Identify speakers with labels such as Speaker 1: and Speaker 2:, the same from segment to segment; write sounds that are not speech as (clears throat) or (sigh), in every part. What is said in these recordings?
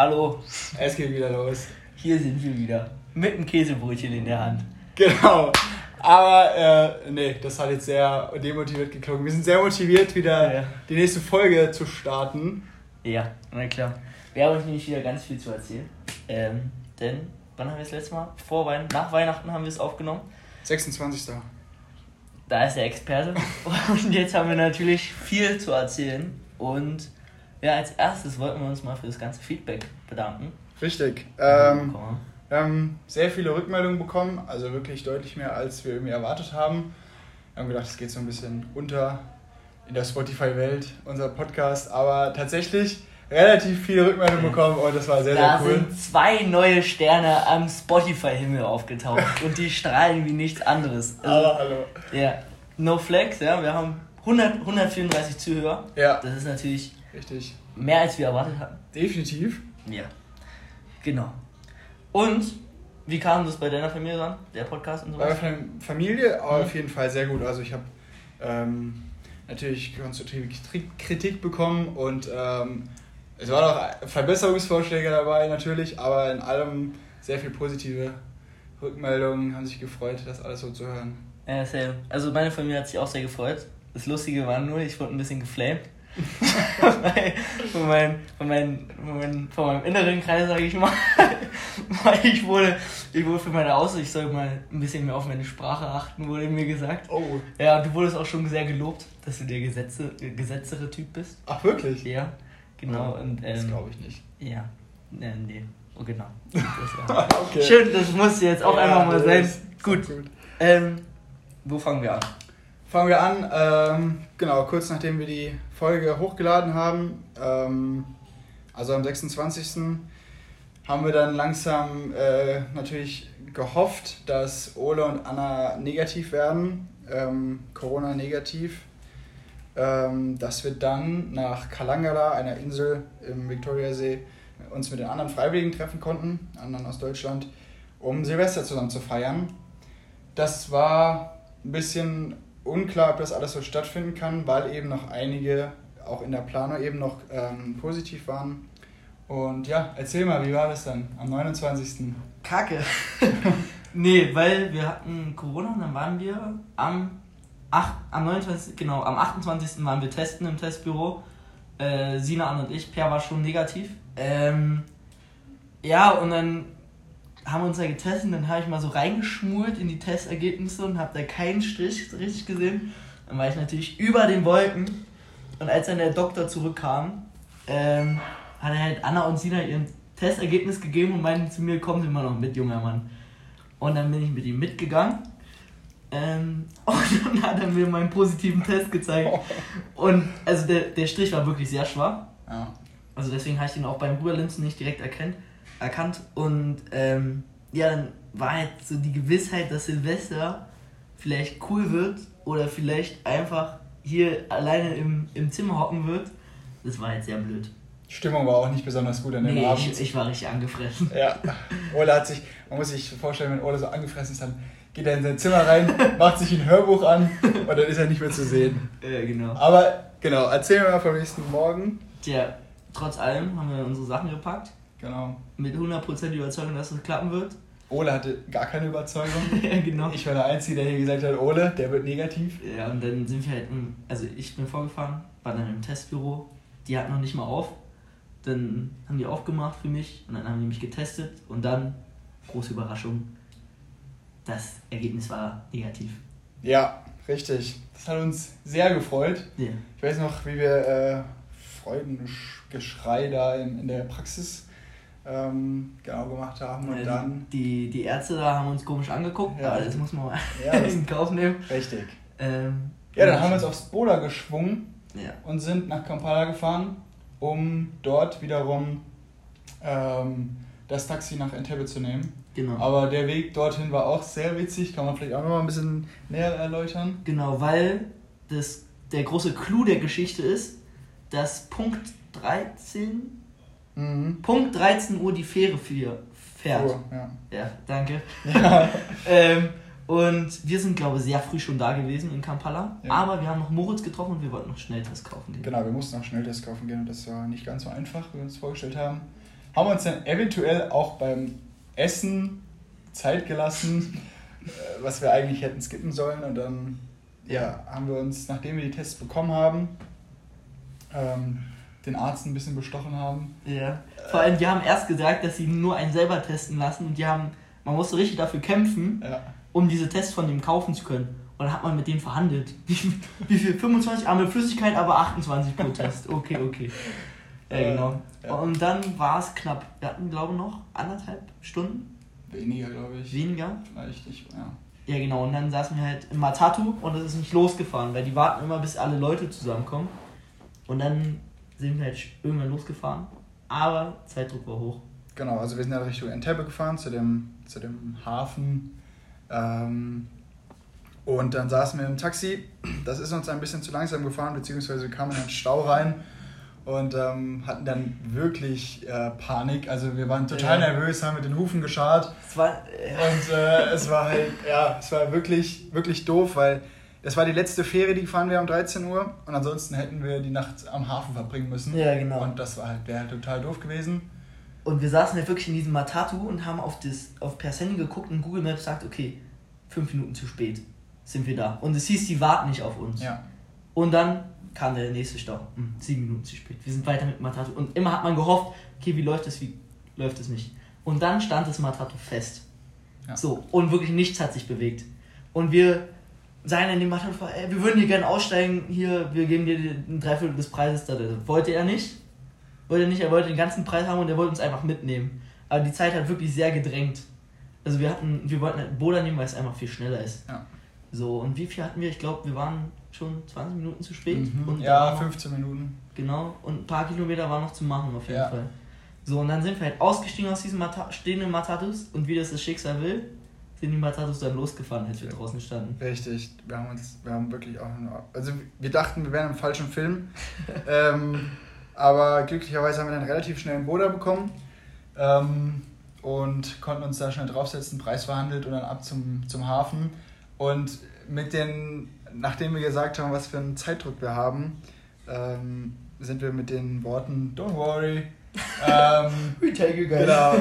Speaker 1: Hallo,
Speaker 2: Es geht wieder los.
Speaker 1: hier sind wir wieder. Mit einem Käsebrötchen in der Hand.
Speaker 2: Genau. Aber, äh, nee, das hat jetzt sehr demotiviert geklungen. Wir sind sehr motiviert, wieder
Speaker 1: Ja.
Speaker 2: die nächste Folge zu starten.
Speaker 1: Ja, na klar. Wir haben euch nämlich wieder ganz viel zu erzählen. Ähm, denn, wann haben wir das letzte Mal? Vor Weihnachten, nach Weihnachten haben wir es aufgenommen.
Speaker 2: 26.
Speaker 1: Da ist der Experte. (laughs) Und jetzt haben wir natürlich viel zu erzählen. Und ja, als erstes wollten wir uns mal für das ganze Feedback bedanken.
Speaker 2: Richtig. Ähm, wir haben sehr viele Rückmeldungen bekommen, also wirklich deutlich mehr, als wir irgendwie erwartet haben. Wir haben gedacht, es geht so ein bisschen unter in der Spotify-Welt, unser Podcast, aber tatsächlich relativ viele Rückmeldungen bekommen und das war sehr,
Speaker 1: da
Speaker 2: sehr cool.
Speaker 1: sind zwei neue Sterne am Spotify-Himmel aufgetaucht (laughs) und die strahlen wie nichts anderes. Also,
Speaker 2: Aber hallo.
Speaker 1: ja, no flex, ja, wir haben 100, 134 Zuhörer.
Speaker 2: Ja,
Speaker 1: Das ist natürlich
Speaker 2: richtig.
Speaker 1: mehr als wir erwartet hatten.
Speaker 2: Definitiv.
Speaker 1: Ja, genau. Und wie kam das bei deiner Familie an, der Podcast und
Speaker 2: Bei
Speaker 1: sowas?
Speaker 2: meiner Familie
Speaker 1: Mhm.
Speaker 2: auf jeden Fall sehr gut. Also ich habe ähm, natürlich konstruktive Kri- Kritik bekommen und ähm, es waren auch Verbesserungsvorschläge dabei natürlich, aber in allem sehr viel positive Rückmeldungen, haben sich gefreut, das alles so zu hören.
Speaker 1: Ja, same. Also meine Familie hat sich auch sehr gefreut. Das Lustige war nur, ich wurde ein bisschen geflamed. Von, meinem, von, meinem, von, meinem, von meinem inneren Kreis, sage ich mal. Weil (laughs) ich wurde, ich wurde für meine Aussicht, ich soll mal ein bisschen mehr auf meine Sprache achten, wurde mir gesagt.
Speaker 2: Oh,
Speaker 1: Ja, und du wurdest auch schon sehr gelobt, dass du der Gesetze, gesetztere Typ bist.
Speaker 2: ach wirklich?
Speaker 1: Ja, genau. Und,
Speaker 2: das
Speaker 1: ähm,
Speaker 2: glaube ich nicht.
Speaker 1: Ja, nee, nee. Oh, genau. (laughs) Das war-
Speaker 2: okay.
Speaker 1: Schön, das musste jetzt auch
Speaker 2: Ja,
Speaker 1: einfach mal
Speaker 2: das
Speaker 1: sein. Gut.
Speaker 2: gut.
Speaker 1: Ähm, wo fangen wir an?
Speaker 2: Fangen wir an, ähm, genau, kurz nachdem wir die Folge hochgeladen haben, ähm, also am 26. haben wir dann langsam äh, natürlich gehofft, dass Ole und Anna negativ werden, ähm, Corona negativ, ähm, dass wir dann nach Kalangala, einer Insel im Viktoriasee, uns mit den anderen Freiwilligen treffen konnten, anderen aus Deutschland, um Silvester zusammen zu feiern. Das war ein bisschen unklar, ob das alles so stattfinden kann, weil eben noch einige auch in der Planung eben noch ähm, positiv waren. Und ja, erzähl mal, wie war das dann am 29.
Speaker 1: Kacke. (laughs) nee, weil wir hatten Corona und dann waren wir am, 8, am 29. Genau, am 28. waren wir testen im Testbüro. Äh, Sina, und ich. Per war schon negativ. Ähm, ja, und dann haben wir uns da getestet, dann habe ich mal so reingeschmult in die Testergebnisse und habe da keinen Strich richtig gesehen. Dann war ich natürlich über den Wolken. Und als dann der Doktor zurückkam, ähm, hat er halt Anna und Sina ihren Testergebnis gegeben und meinten zu mir, kommen Sie mal noch mit, junger Mann. Und dann bin ich mit ihm mitgegangen. Ähm, (laughs) und dann hat er mir meinen positiven Test gezeigt. Und also der, der Strich war wirklich sehr schwach.
Speaker 2: Ja.
Speaker 1: Also deswegen habe ich ihn auch beim Bruderlinsen nicht direkt erkennt, erkannt. Und ähm, ja, dann war halt so die Gewissheit, dass Silvester vielleicht cool wird oder vielleicht einfach hier alleine im, im Zimmer hocken wird. Das war jetzt sehr blöd.
Speaker 2: Die Stimmung war auch nicht besonders gut an dem
Speaker 1: Nee,
Speaker 2: Abend.
Speaker 1: ich, ich war richtig angefressen.
Speaker 2: Ja, Ole hat sich, man muss sich vorstellen, wenn Ole so angefressen ist, dann geht er in sein Zimmer rein, macht sich ein Hörbuch an und dann ist er nicht mehr zu sehen.
Speaker 1: Ja, genau.
Speaker 2: Aber genau, erzähl mir mal vom nächsten Morgen.
Speaker 1: Tja, trotz allem haben wir unsere Sachen gepackt.
Speaker 2: Genau.
Speaker 1: Mit 100% Überzeugung, dass es klappen wird.
Speaker 2: Ole hatte gar keine Überzeugung. (laughs)
Speaker 1: ja, genau.
Speaker 2: Ich war der Einzige, der hier gesagt hat, Ole, der wird negativ.
Speaker 1: Ja, und dann sind wir halt, also ich bin vorgefahren, war dann im Testbüro. Die hatten noch nicht mal auf. Dann haben die aufgemacht für mich und dann haben die mich getestet und dann, große Überraschung, das Ergebnis war negativ.
Speaker 2: Ja, richtig. Das hat uns sehr gefreut.
Speaker 1: Ja.
Speaker 2: Ich weiß noch, wie wir äh, Freudengeschrei da in, in der Praxis ähm, genau gemacht haben und
Speaker 1: Ja,
Speaker 2: dann.
Speaker 1: Die, die Ärzte da haben uns komisch angeguckt,
Speaker 2: Ja.
Speaker 1: aber das muss man mal
Speaker 2: Ja, (laughs)
Speaker 1: in Kauf nehmen.
Speaker 2: Richtig.
Speaker 1: Ähm,
Speaker 2: Ja, dann haben wir uns aufs Boda geschwungen
Speaker 1: Ja.
Speaker 2: und sind nach Kampala gefahren, um dort wiederum ähm, das Taxi nach Entebbe zu nehmen.
Speaker 1: Genau.
Speaker 2: Aber der Weg dorthin war auch sehr witzig, kann man vielleicht auch noch mal ein bisschen näher erläutern.
Speaker 1: Genau, weil das, der große Clou der Geschichte ist, dass Punkt 13,
Speaker 2: Mhm.
Speaker 1: Punkt 13 Uhr die Fähre für, fährt.
Speaker 2: Oh, ja.
Speaker 1: Ja, danke.
Speaker 2: Ja. (laughs)
Speaker 1: ähm, und wir sind, glaube ich, sehr früh schon da gewesen in Kampala.
Speaker 2: Ja.
Speaker 1: Aber wir haben noch Moritz getroffen und wir wollten noch Schnelltest kaufen gehen.
Speaker 2: Genau, wir mussten auch Schnelltest kaufen gehen und das war nicht ganz so einfach, wie wir uns vorgestellt haben. haben uns dann eventuell auch beim Essen Zeit gelassen, (laughs) äh, was wir eigentlich hätten skippen sollen. Und dann ja, haben wir uns, nachdem wir die Tests bekommen haben, ähm, den Arzt ein bisschen bestochen haben.
Speaker 1: Ja. Vor allem, die haben erst gesagt, dass sie nur einen selber testen lassen und die haben, man musste richtig dafür kämpfen,
Speaker 2: Ja.
Speaker 1: um diese Tests von dem kaufen zu können. Und dann hat man mit denen verhandelt. Wie, viel- wie viel? 25 Arme Flüssigkeit, aber 28 pro Test. Okay, okay. Ja,
Speaker 2: Äh,
Speaker 1: genau.
Speaker 2: ja.
Speaker 1: Und dann war es knapp. Wir hatten, glaube ich, noch anderthalb Stunden
Speaker 2: Weniger, glaube ich.
Speaker 1: weniger.
Speaker 2: Vielleicht, ich, ja.
Speaker 1: Ja, genau. Und dann saßen wir halt im Matatu und es ist nicht losgefahren, weil die warten immer, bis alle Leute zusammenkommen. Und dann sind wir halt irgendwann losgefahren. Aber Zeitdruck war hoch.
Speaker 2: Genau, also wir sind ja Richtung Entebbe gefahren, zu dem, zu dem Hafen. Ähm, und dann saßen wir im Taxi. Das ist uns ein bisschen zu langsam gefahren, beziehungsweise wir kamen in einen Stau rein und ähm, hatten dann wirklich äh, Panik. Also wir waren total
Speaker 1: Ja.
Speaker 2: nervös, haben mit den Hufen geschart.
Speaker 1: Es war. Äh,
Speaker 2: Und äh, es war halt, ja, es war wirklich, wirklich doof, weil das war die letzte Fähre, die gefahren wäre um 13 Uhr. Und ansonsten hätten wir die Nacht am Hafen verbringen müssen.
Speaker 1: Ja, genau.
Speaker 2: Und das war halt, wäre halt total doof gewesen.
Speaker 1: Und wir saßen halt wirklich in diesem Matatu und haben auf das auf per Handy geguckt und Google Maps sagt, okay, fünf Minuten zu spät sind wir da. Und es hieß, die warten nicht auf uns.
Speaker 2: Ja.
Speaker 1: Und dann kam der nächste Stau. Hm, sieben Minuten zu spät. Wir sind weiter mit Matatu. Und immer hat man gehofft, okay, wie läuft es, wie läuft es nicht. Und dann stand das Matatu fest.
Speaker 2: Ja.
Speaker 1: So, und wirklich nichts hat sich bewegt. Und wir sagen in dem ey, wir würden hier gerne aussteigen, hier, wir geben dir ein Dreiviertel des Preises. Da, da. Wollte er nicht. Wollte er nicht, er wollte den ganzen Preis haben und er wollte uns einfach mitnehmen. Aber die Zeit hat wirklich sehr gedrängt. Also wir hatten, wir wollten halt Boda nehmen, weil es einfach viel schneller ist.
Speaker 2: Ja.
Speaker 1: So, und wie viel hatten wir? Ich glaube, wir waren schon 20 Minuten zu spät.
Speaker 2: Mhm. Ja,
Speaker 1: war noch-
Speaker 2: 15 Minuten.
Speaker 1: Genau, und ein paar Kilometer war noch zu machen auf jeden
Speaker 2: Ja.
Speaker 1: Fall. So, und dann sind wir halt ausgestiegen aus diesen Mata stehenden Matatus und wie das das Schicksal will, sind die Matatus dann losgefahren, als wir draußen standen.
Speaker 2: Richtig, wir haben uns, wir haben wirklich auch, nur- also wir dachten, wir wären im falschen Film, (laughs) ähm, aber glücklicherweise haben wir dann relativ schnell einen Boda bekommen ähm, und konnten uns da schnell draufsetzen, Preis verhandelt und dann ab zum, zum Hafen. Und mit den, nachdem wir gesagt haben, was für einen Zeitdruck wir haben, ähm, sind wir mit den Worten Don't worry, (laughs) ähm,
Speaker 1: We take you
Speaker 2: genau,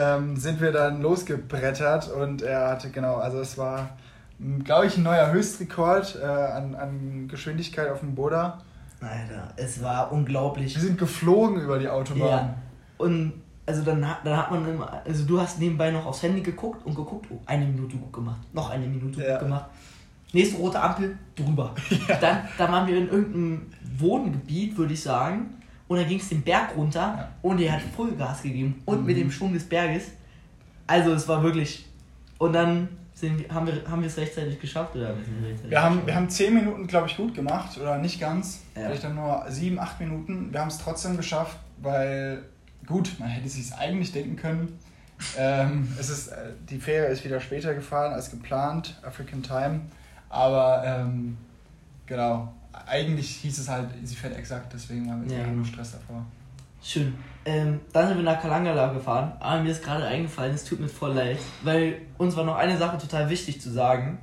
Speaker 2: ähm, sind wir dann losgebrettert und er hatte, genau, also es war, glaube ich, ein neuer Höchstrekord äh, an, an Geschwindigkeit auf dem Boda.
Speaker 1: Alter, es war unglaublich.
Speaker 2: Wir sind geflogen über die Autobahn.
Speaker 1: Ja. Und also dann, hat- dann hat man immer, also du hast nebenbei noch aufs Handy geguckt und geguckt, oh, eine Minute gut gemacht, noch eine Minute
Speaker 2: Ja.
Speaker 1: gut gemacht. Nächste rote Ampel, drüber. (laughs) Dann, dann waren wir in irgendeinem Wohngebiet, würde ich sagen. Und dann ging es den Berg runter
Speaker 2: Ja.
Speaker 1: und er hat Vollgas gegeben. Und
Speaker 2: Mhm.
Speaker 1: mit dem Schwung des Berges. Also es war wirklich. Und dann sind, haben wir haben wir es rechtzeitig geschafft oder wir
Speaker 2: haben, wir haben 10 Minuten, glaube ich, gut gemacht oder nicht ganz.
Speaker 1: Ja.
Speaker 2: Vielleicht dann nur 7, 8 Minuten. Wir haben es trotzdem geschafft, weil, gut, man hätte es sich eigentlich denken können. ähm, es ist, äh, die Fähre ist wieder später gefahren als geplant, African Time. Aber ähm, genau, eigentlich hieß es halt, sie fährt exakt, deswegen haben wir
Speaker 1: Ja,
Speaker 2: jetzt
Speaker 1: genau.
Speaker 2: nur Stress davor.
Speaker 1: Schön. Ähm, dann sind wir nach Kalangala gefahren, aber mir ist gerade eingefallen, es tut mir voll leid, weil uns war noch eine Sache total wichtig zu sagen.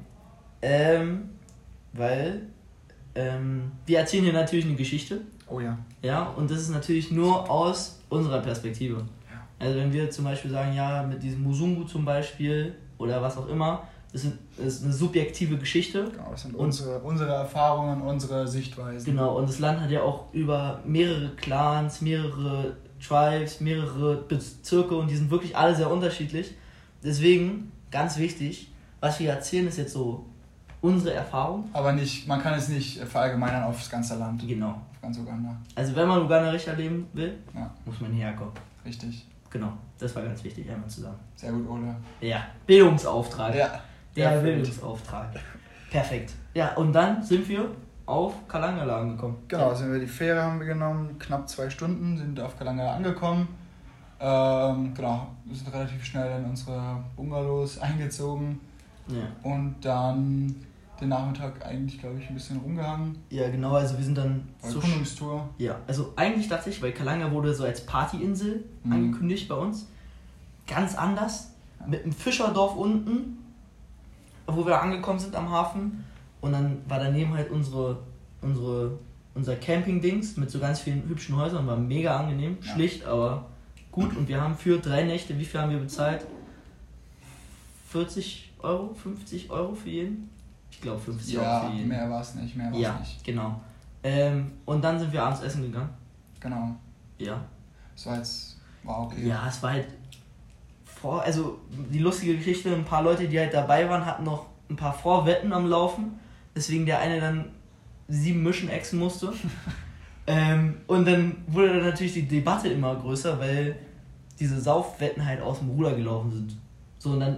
Speaker 1: Ähm, weil ähm, wir erzählen hier natürlich eine Geschichte,
Speaker 2: Oh ja.
Speaker 1: ja, und das ist natürlich nur aus unserer Perspektive.
Speaker 2: Ja.
Speaker 1: Also wenn wir zum Beispiel sagen, ja, mit diesem Musungu zum Beispiel oder was auch immer, ist, das ist eine subjektive Geschichte.
Speaker 2: Genau, das sind
Speaker 1: Und-
Speaker 2: unsere, unsere Erfahrungen, unsere Sichtweisen.
Speaker 1: Genau, und das Land hat ja auch über mehrere Clans, mehrere Tribes, mehrere Bezirke und die sind wirklich alle sehr unterschiedlich. Deswegen, ganz wichtig, was wir erzählen, ist jetzt so unsere Erfahrung.
Speaker 2: Aber nicht, man kann es nicht verallgemeinern aufs ganze Land,
Speaker 1: Genau.
Speaker 2: auf ganz Uganda.
Speaker 1: Also wenn man Uganda richtig erleben will,
Speaker 2: Ja.
Speaker 1: muss man hierher kommen.
Speaker 2: Richtig.
Speaker 1: Genau, das war ganz wichtig, einmal zusammen.
Speaker 2: Sehr gut, Ole.
Speaker 1: Ja, Bildungsauftrag.
Speaker 2: Ja.
Speaker 1: Der
Speaker 2: Perfekt.
Speaker 1: Bildungsauftrag. Perfekt. Ja, und dann sind wir auf Kalangala angekommen.
Speaker 2: Genau, sind wir die Fähre haben wir genommen, knapp zwei Stunden, sind auf Kalangala angekommen. Ähm, genau, wir sind relativ schnell in unsere Bungalows eingezogen
Speaker 1: Ja.
Speaker 2: und dann den Nachmittag eigentlich, glaube ich, ein bisschen rumgehangen.
Speaker 1: ja, genau, also wir sind dann zur
Speaker 2: Erkundungstour.
Speaker 1: Ja, also eigentlich dachte ich, weil Kalanga wurde so als Partyinsel
Speaker 2: Mhm.
Speaker 1: angekündigt bei uns. Ganz anders. Mit einem Fischerdorf unten, wo wir angekommen sind am Hafen. Und dann war daneben halt unsere, unsere, unser Camping-Dings mit so ganz vielen hübschen Häusern. War mega angenehm.
Speaker 2: Ja.
Speaker 1: Schlicht, aber gut und wir haben für drei Nächte, wie viel haben wir bezahlt? 40 Euro, 50 Euro für jeden? Ich glaube 50
Speaker 2: ja,
Speaker 1: Euro für jeden.
Speaker 2: mehr war es nicht, mehr war es
Speaker 1: ja,
Speaker 2: nicht.
Speaker 1: genau. Ähm, und dann sind wir abends essen gegangen.
Speaker 2: Genau.
Speaker 1: Ja.
Speaker 2: Das war jetzt, war okay.
Speaker 1: Ja, es war halt vor, also die lustige Geschichte, ein paar Leute, die halt dabei waren, hatten noch ein paar Vorwetten am Laufen, deswegen der eine dann sieben Mischen exen musste. (laughs) ähm, und dann wurde dann natürlich die Debatte immer größer, weil diese Saufwetten halt aus dem Ruder gelaufen sind. So, und dann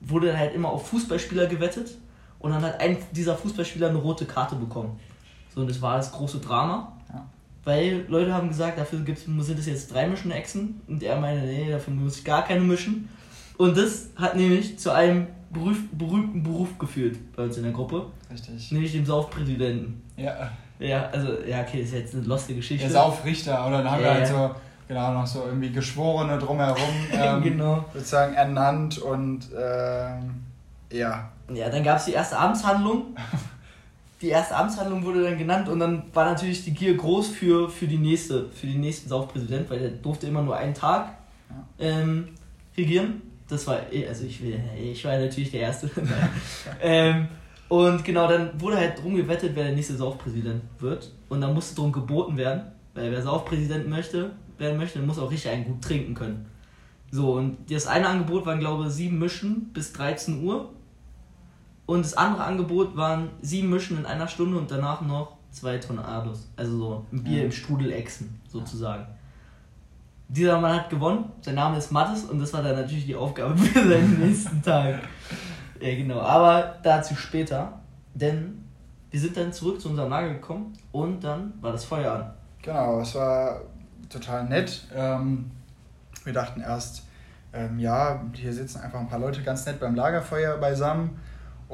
Speaker 1: wurde halt immer auf Fußballspieler gewettet und dann hat ein dieser Fußballspieler eine rote Karte bekommen. So, und das war das große Drama. Weil Leute haben gesagt, dafür gibt's, sind es jetzt drei Mischen Echsen. Und er meinte, nee, dafür muss ich gar keine mischen. Und das hat nämlich zu einem berüf, berühmten Beruf geführt bei uns in der Gruppe.
Speaker 2: Richtig.
Speaker 1: Nämlich dem Saufpräsidenten.
Speaker 2: Ja.
Speaker 1: Ja, also, ja, okay, ist jetzt eine lustige Geschichte.
Speaker 2: Der Saufrichter. Oder dann haben
Speaker 1: Ja,
Speaker 2: wir halt so, genau, noch so irgendwie Geschworene drumherum. (laughs) Ähm,
Speaker 1: genau.
Speaker 2: Sozusagen ernannt und ähm, ja.
Speaker 1: Ja, dann gab es die erste Amtshandlung. (laughs) Die erste Amtshandlung wurde dann genannt und dann war natürlich die Gier groß für, für die nächste, für den nächsten Saufpräsident, weil der durfte immer nur einen Tag ähm, regieren. Das war, eh- also ich will, ich war natürlich der Erste. (laughs) ähm, und genau, dann wurde halt drum gewettet, wer der nächste Saufpräsident wird. Und dann musste drum geboten werden, weil wer Saufpräsident möchte, werden möchte, muss auch richtig einen gut trinken können. So, und das eine Angebot waren, glaube ich, sieben Mischen bis 13 Uhr. Und das andere Angebot waren sieben Mischen in einer Stunde und danach noch zwei Tornados. Also so ein Bier
Speaker 2: Ja.
Speaker 1: im Strudel Echsen, sozusagen. Dieser Mann hat gewonnen, sein Name ist Mattes und das war dann natürlich die Aufgabe (laughs) für seinen nächsten Tag. Ja, genau, aber dazu später, denn wir sind dann zurück zu unserem Lager gekommen und dann war das Feuer an.
Speaker 2: Genau, es war total nett. Ähm, wir dachten erst, ähm, ja, hier sitzen einfach ein paar Leute ganz nett beim Lagerfeuer beisammen.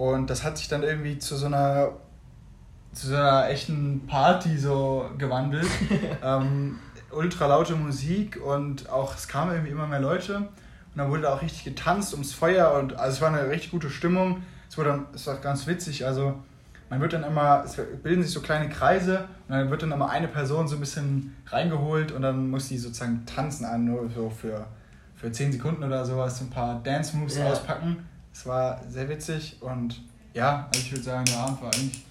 Speaker 2: Und das hat sich dann irgendwie zu so einer, zu so einer echten Party so gewandelt. (laughs) ähm, ultra laute Musik und auch es kamen irgendwie immer mehr Leute. Und dann wurde da auch richtig getanzt ums Feuer und also es war eine richtig gute Stimmung. Es wurde dann, es war ganz witzig, also man wird dann immer, es bilden sich so kleine Kreise und dann wird dann immer eine Person so ein bisschen reingeholt und dann muss die sozusagen tanzen an, nur so für, für 10 Sekunden oder sowas, so ein paar Dance Moves
Speaker 1: Ja.
Speaker 2: auspacken. Es war sehr witzig und ja, also ich würde sagen, der Abend war eigentlich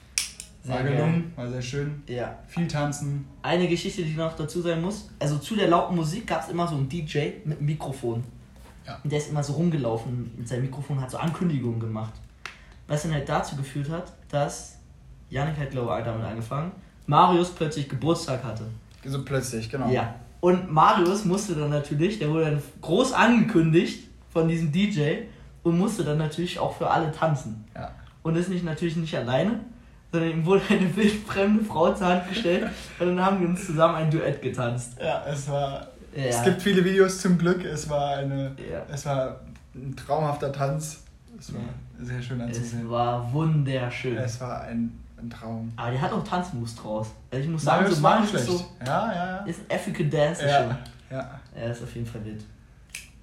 Speaker 1: Sehr
Speaker 2: war gelungen, war sehr schön.
Speaker 1: Ja.
Speaker 2: Viel tanzen.
Speaker 1: Eine Geschichte, die noch dazu sein muss. Also zu der lauten Musik gab es immer so einen DJ mit einem Mikrofon.
Speaker 2: Ja.
Speaker 1: Und der ist immer so rumgelaufen mit seinem Mikrofon, hat so Ankündigungen gemacht. Was dann halt dazu geführt hat, dass Janik hat, glaube ich, damit angefangen, Marius plötzlich Geburtstag hatte.
Speaker 2: So plötzlich, genau.
Speaker 1: Ja. Und Marius musste dann natürlich, der wurde dann groß angekündigt von diesem DJ und musste dann natürlich auch für alle tanzen.
Speaker 2: Ja.
Speaker 1: Und ist nicht natürlich nicht alleine, sondern ihm wurde eine wildfremde Frau zur Hand gestellt und dann haben wir uns zusammen ein Duett getanzt.
Speaker 2: Ja, es war.
Speaker 1: Ja.
Speaker 2: Es gibt viele Videos zum Glück. Es war eine.
Speaker 1: Ja.
Speaker 2: Es war ein traumhafter Tanz. Es war sehr schön
Speaker 1: Es
Speaker 2: anzusehen.
Speaker 1: war wunderschön.
Speaker 2: Es war ein, ein Traum.
Speaker 1: Aber der hat auch Tanzmoves draus. Also ich muss sagen,
Speaker 2: Marius
Speaker 1: so
Speaker 2: war nicht
Speaker 1: ist
Speaker 2: schlecht.
Speaker 1: so,
Speaker 2: Ja, ja, ja.
Speaker 1: ist ein African Dance
Speaker 2: Ja,
Speaker 1: schon.
Speaker 2: ja.
Speaker 1: Er ist auf jeden Fall wild.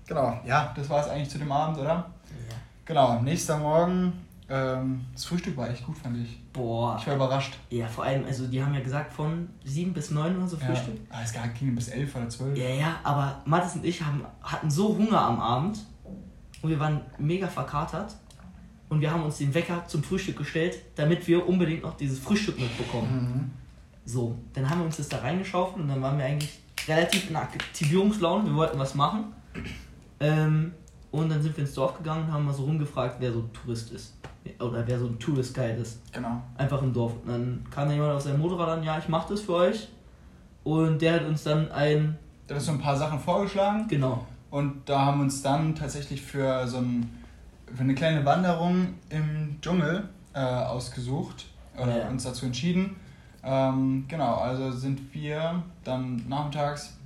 Speaker 2: Genau. Ja, das war es eigentlich zu dem Abend, oder?
Speaker 1: Ja.
Speaker 2: Genau. Nächster Morgen. Ähm, das Frühstück war echt gut, fand ich.
Speaker 1: Boah.
Speaker 2: Ich war überrascht.
Speaker 1: Ja, vor allem, also die haben ja gesagt von 7 bis 9 oder so
Speaker 2: Ja.
Speaker 1: Frühstück.
Speaker 2: Ah, es ging bis 11 oder 12.
Speaker 1: Ja, ja, aber Mathis und ich haben, hatten so Hunger am Abend und wir waren mega verkatert und wir haben uns den Wecker zum Frühstück gestellt, damit wir unbedingt noch dieses Frühstück mitbekommen.
Speaker 2: Mhm.
Speaker 1: So, dann haben wir uns das da reingeschaufelt und dann waren wir eigentlich relativ in Aktivierungslaune, wir wollten was machen. Ähm, und dann sind wir ins Dorf gegangen und haben mal so rumgefragt, wer so ein Tourist ist. Oder wer so ein Tourist Guide ist.
Speaker 2: Genau.
Speaker 1: Einfach im Dorf. Und dann kam da jemand auf seinem Motorrad an, ja, ich mach das für euch. Und der hat uns dann ein,
Speaker 2: Da hast du ein paar Sachen vorgeschlagen.
Speaker 1: genau,
Speaker 2: Und da haben wir uns dann tatsächlich für so ein, für eine kleine Wanderung im Dschungel äh, ausgesucht oder
Speaker 1: Ja.
Speaker 2: uns dazu entschieden. Ähm, genau, also sind wir dann nachmittags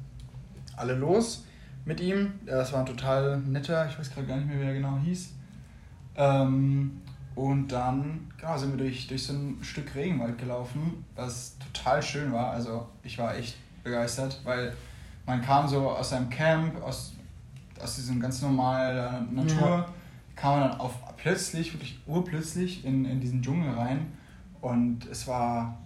Speaker 2: alle los mit ihm. Das war ein total netter, ich weiß gerade gar nicht mehr, wie er genau hieß. Ähm, und dann genau, sind wir durch, durch so ein Stück Regenwald gelaufen, was total schön war. Also ich war echt begeistert, weil man kam so aus seinem Camp, aus, aus diesem ganz normalen Natur,
Speaker 1: Ja.
Speaker 2: kam man dann auf plötzlich, wirklich urplötzlich in, in diesen Dschungel rein. Und es war,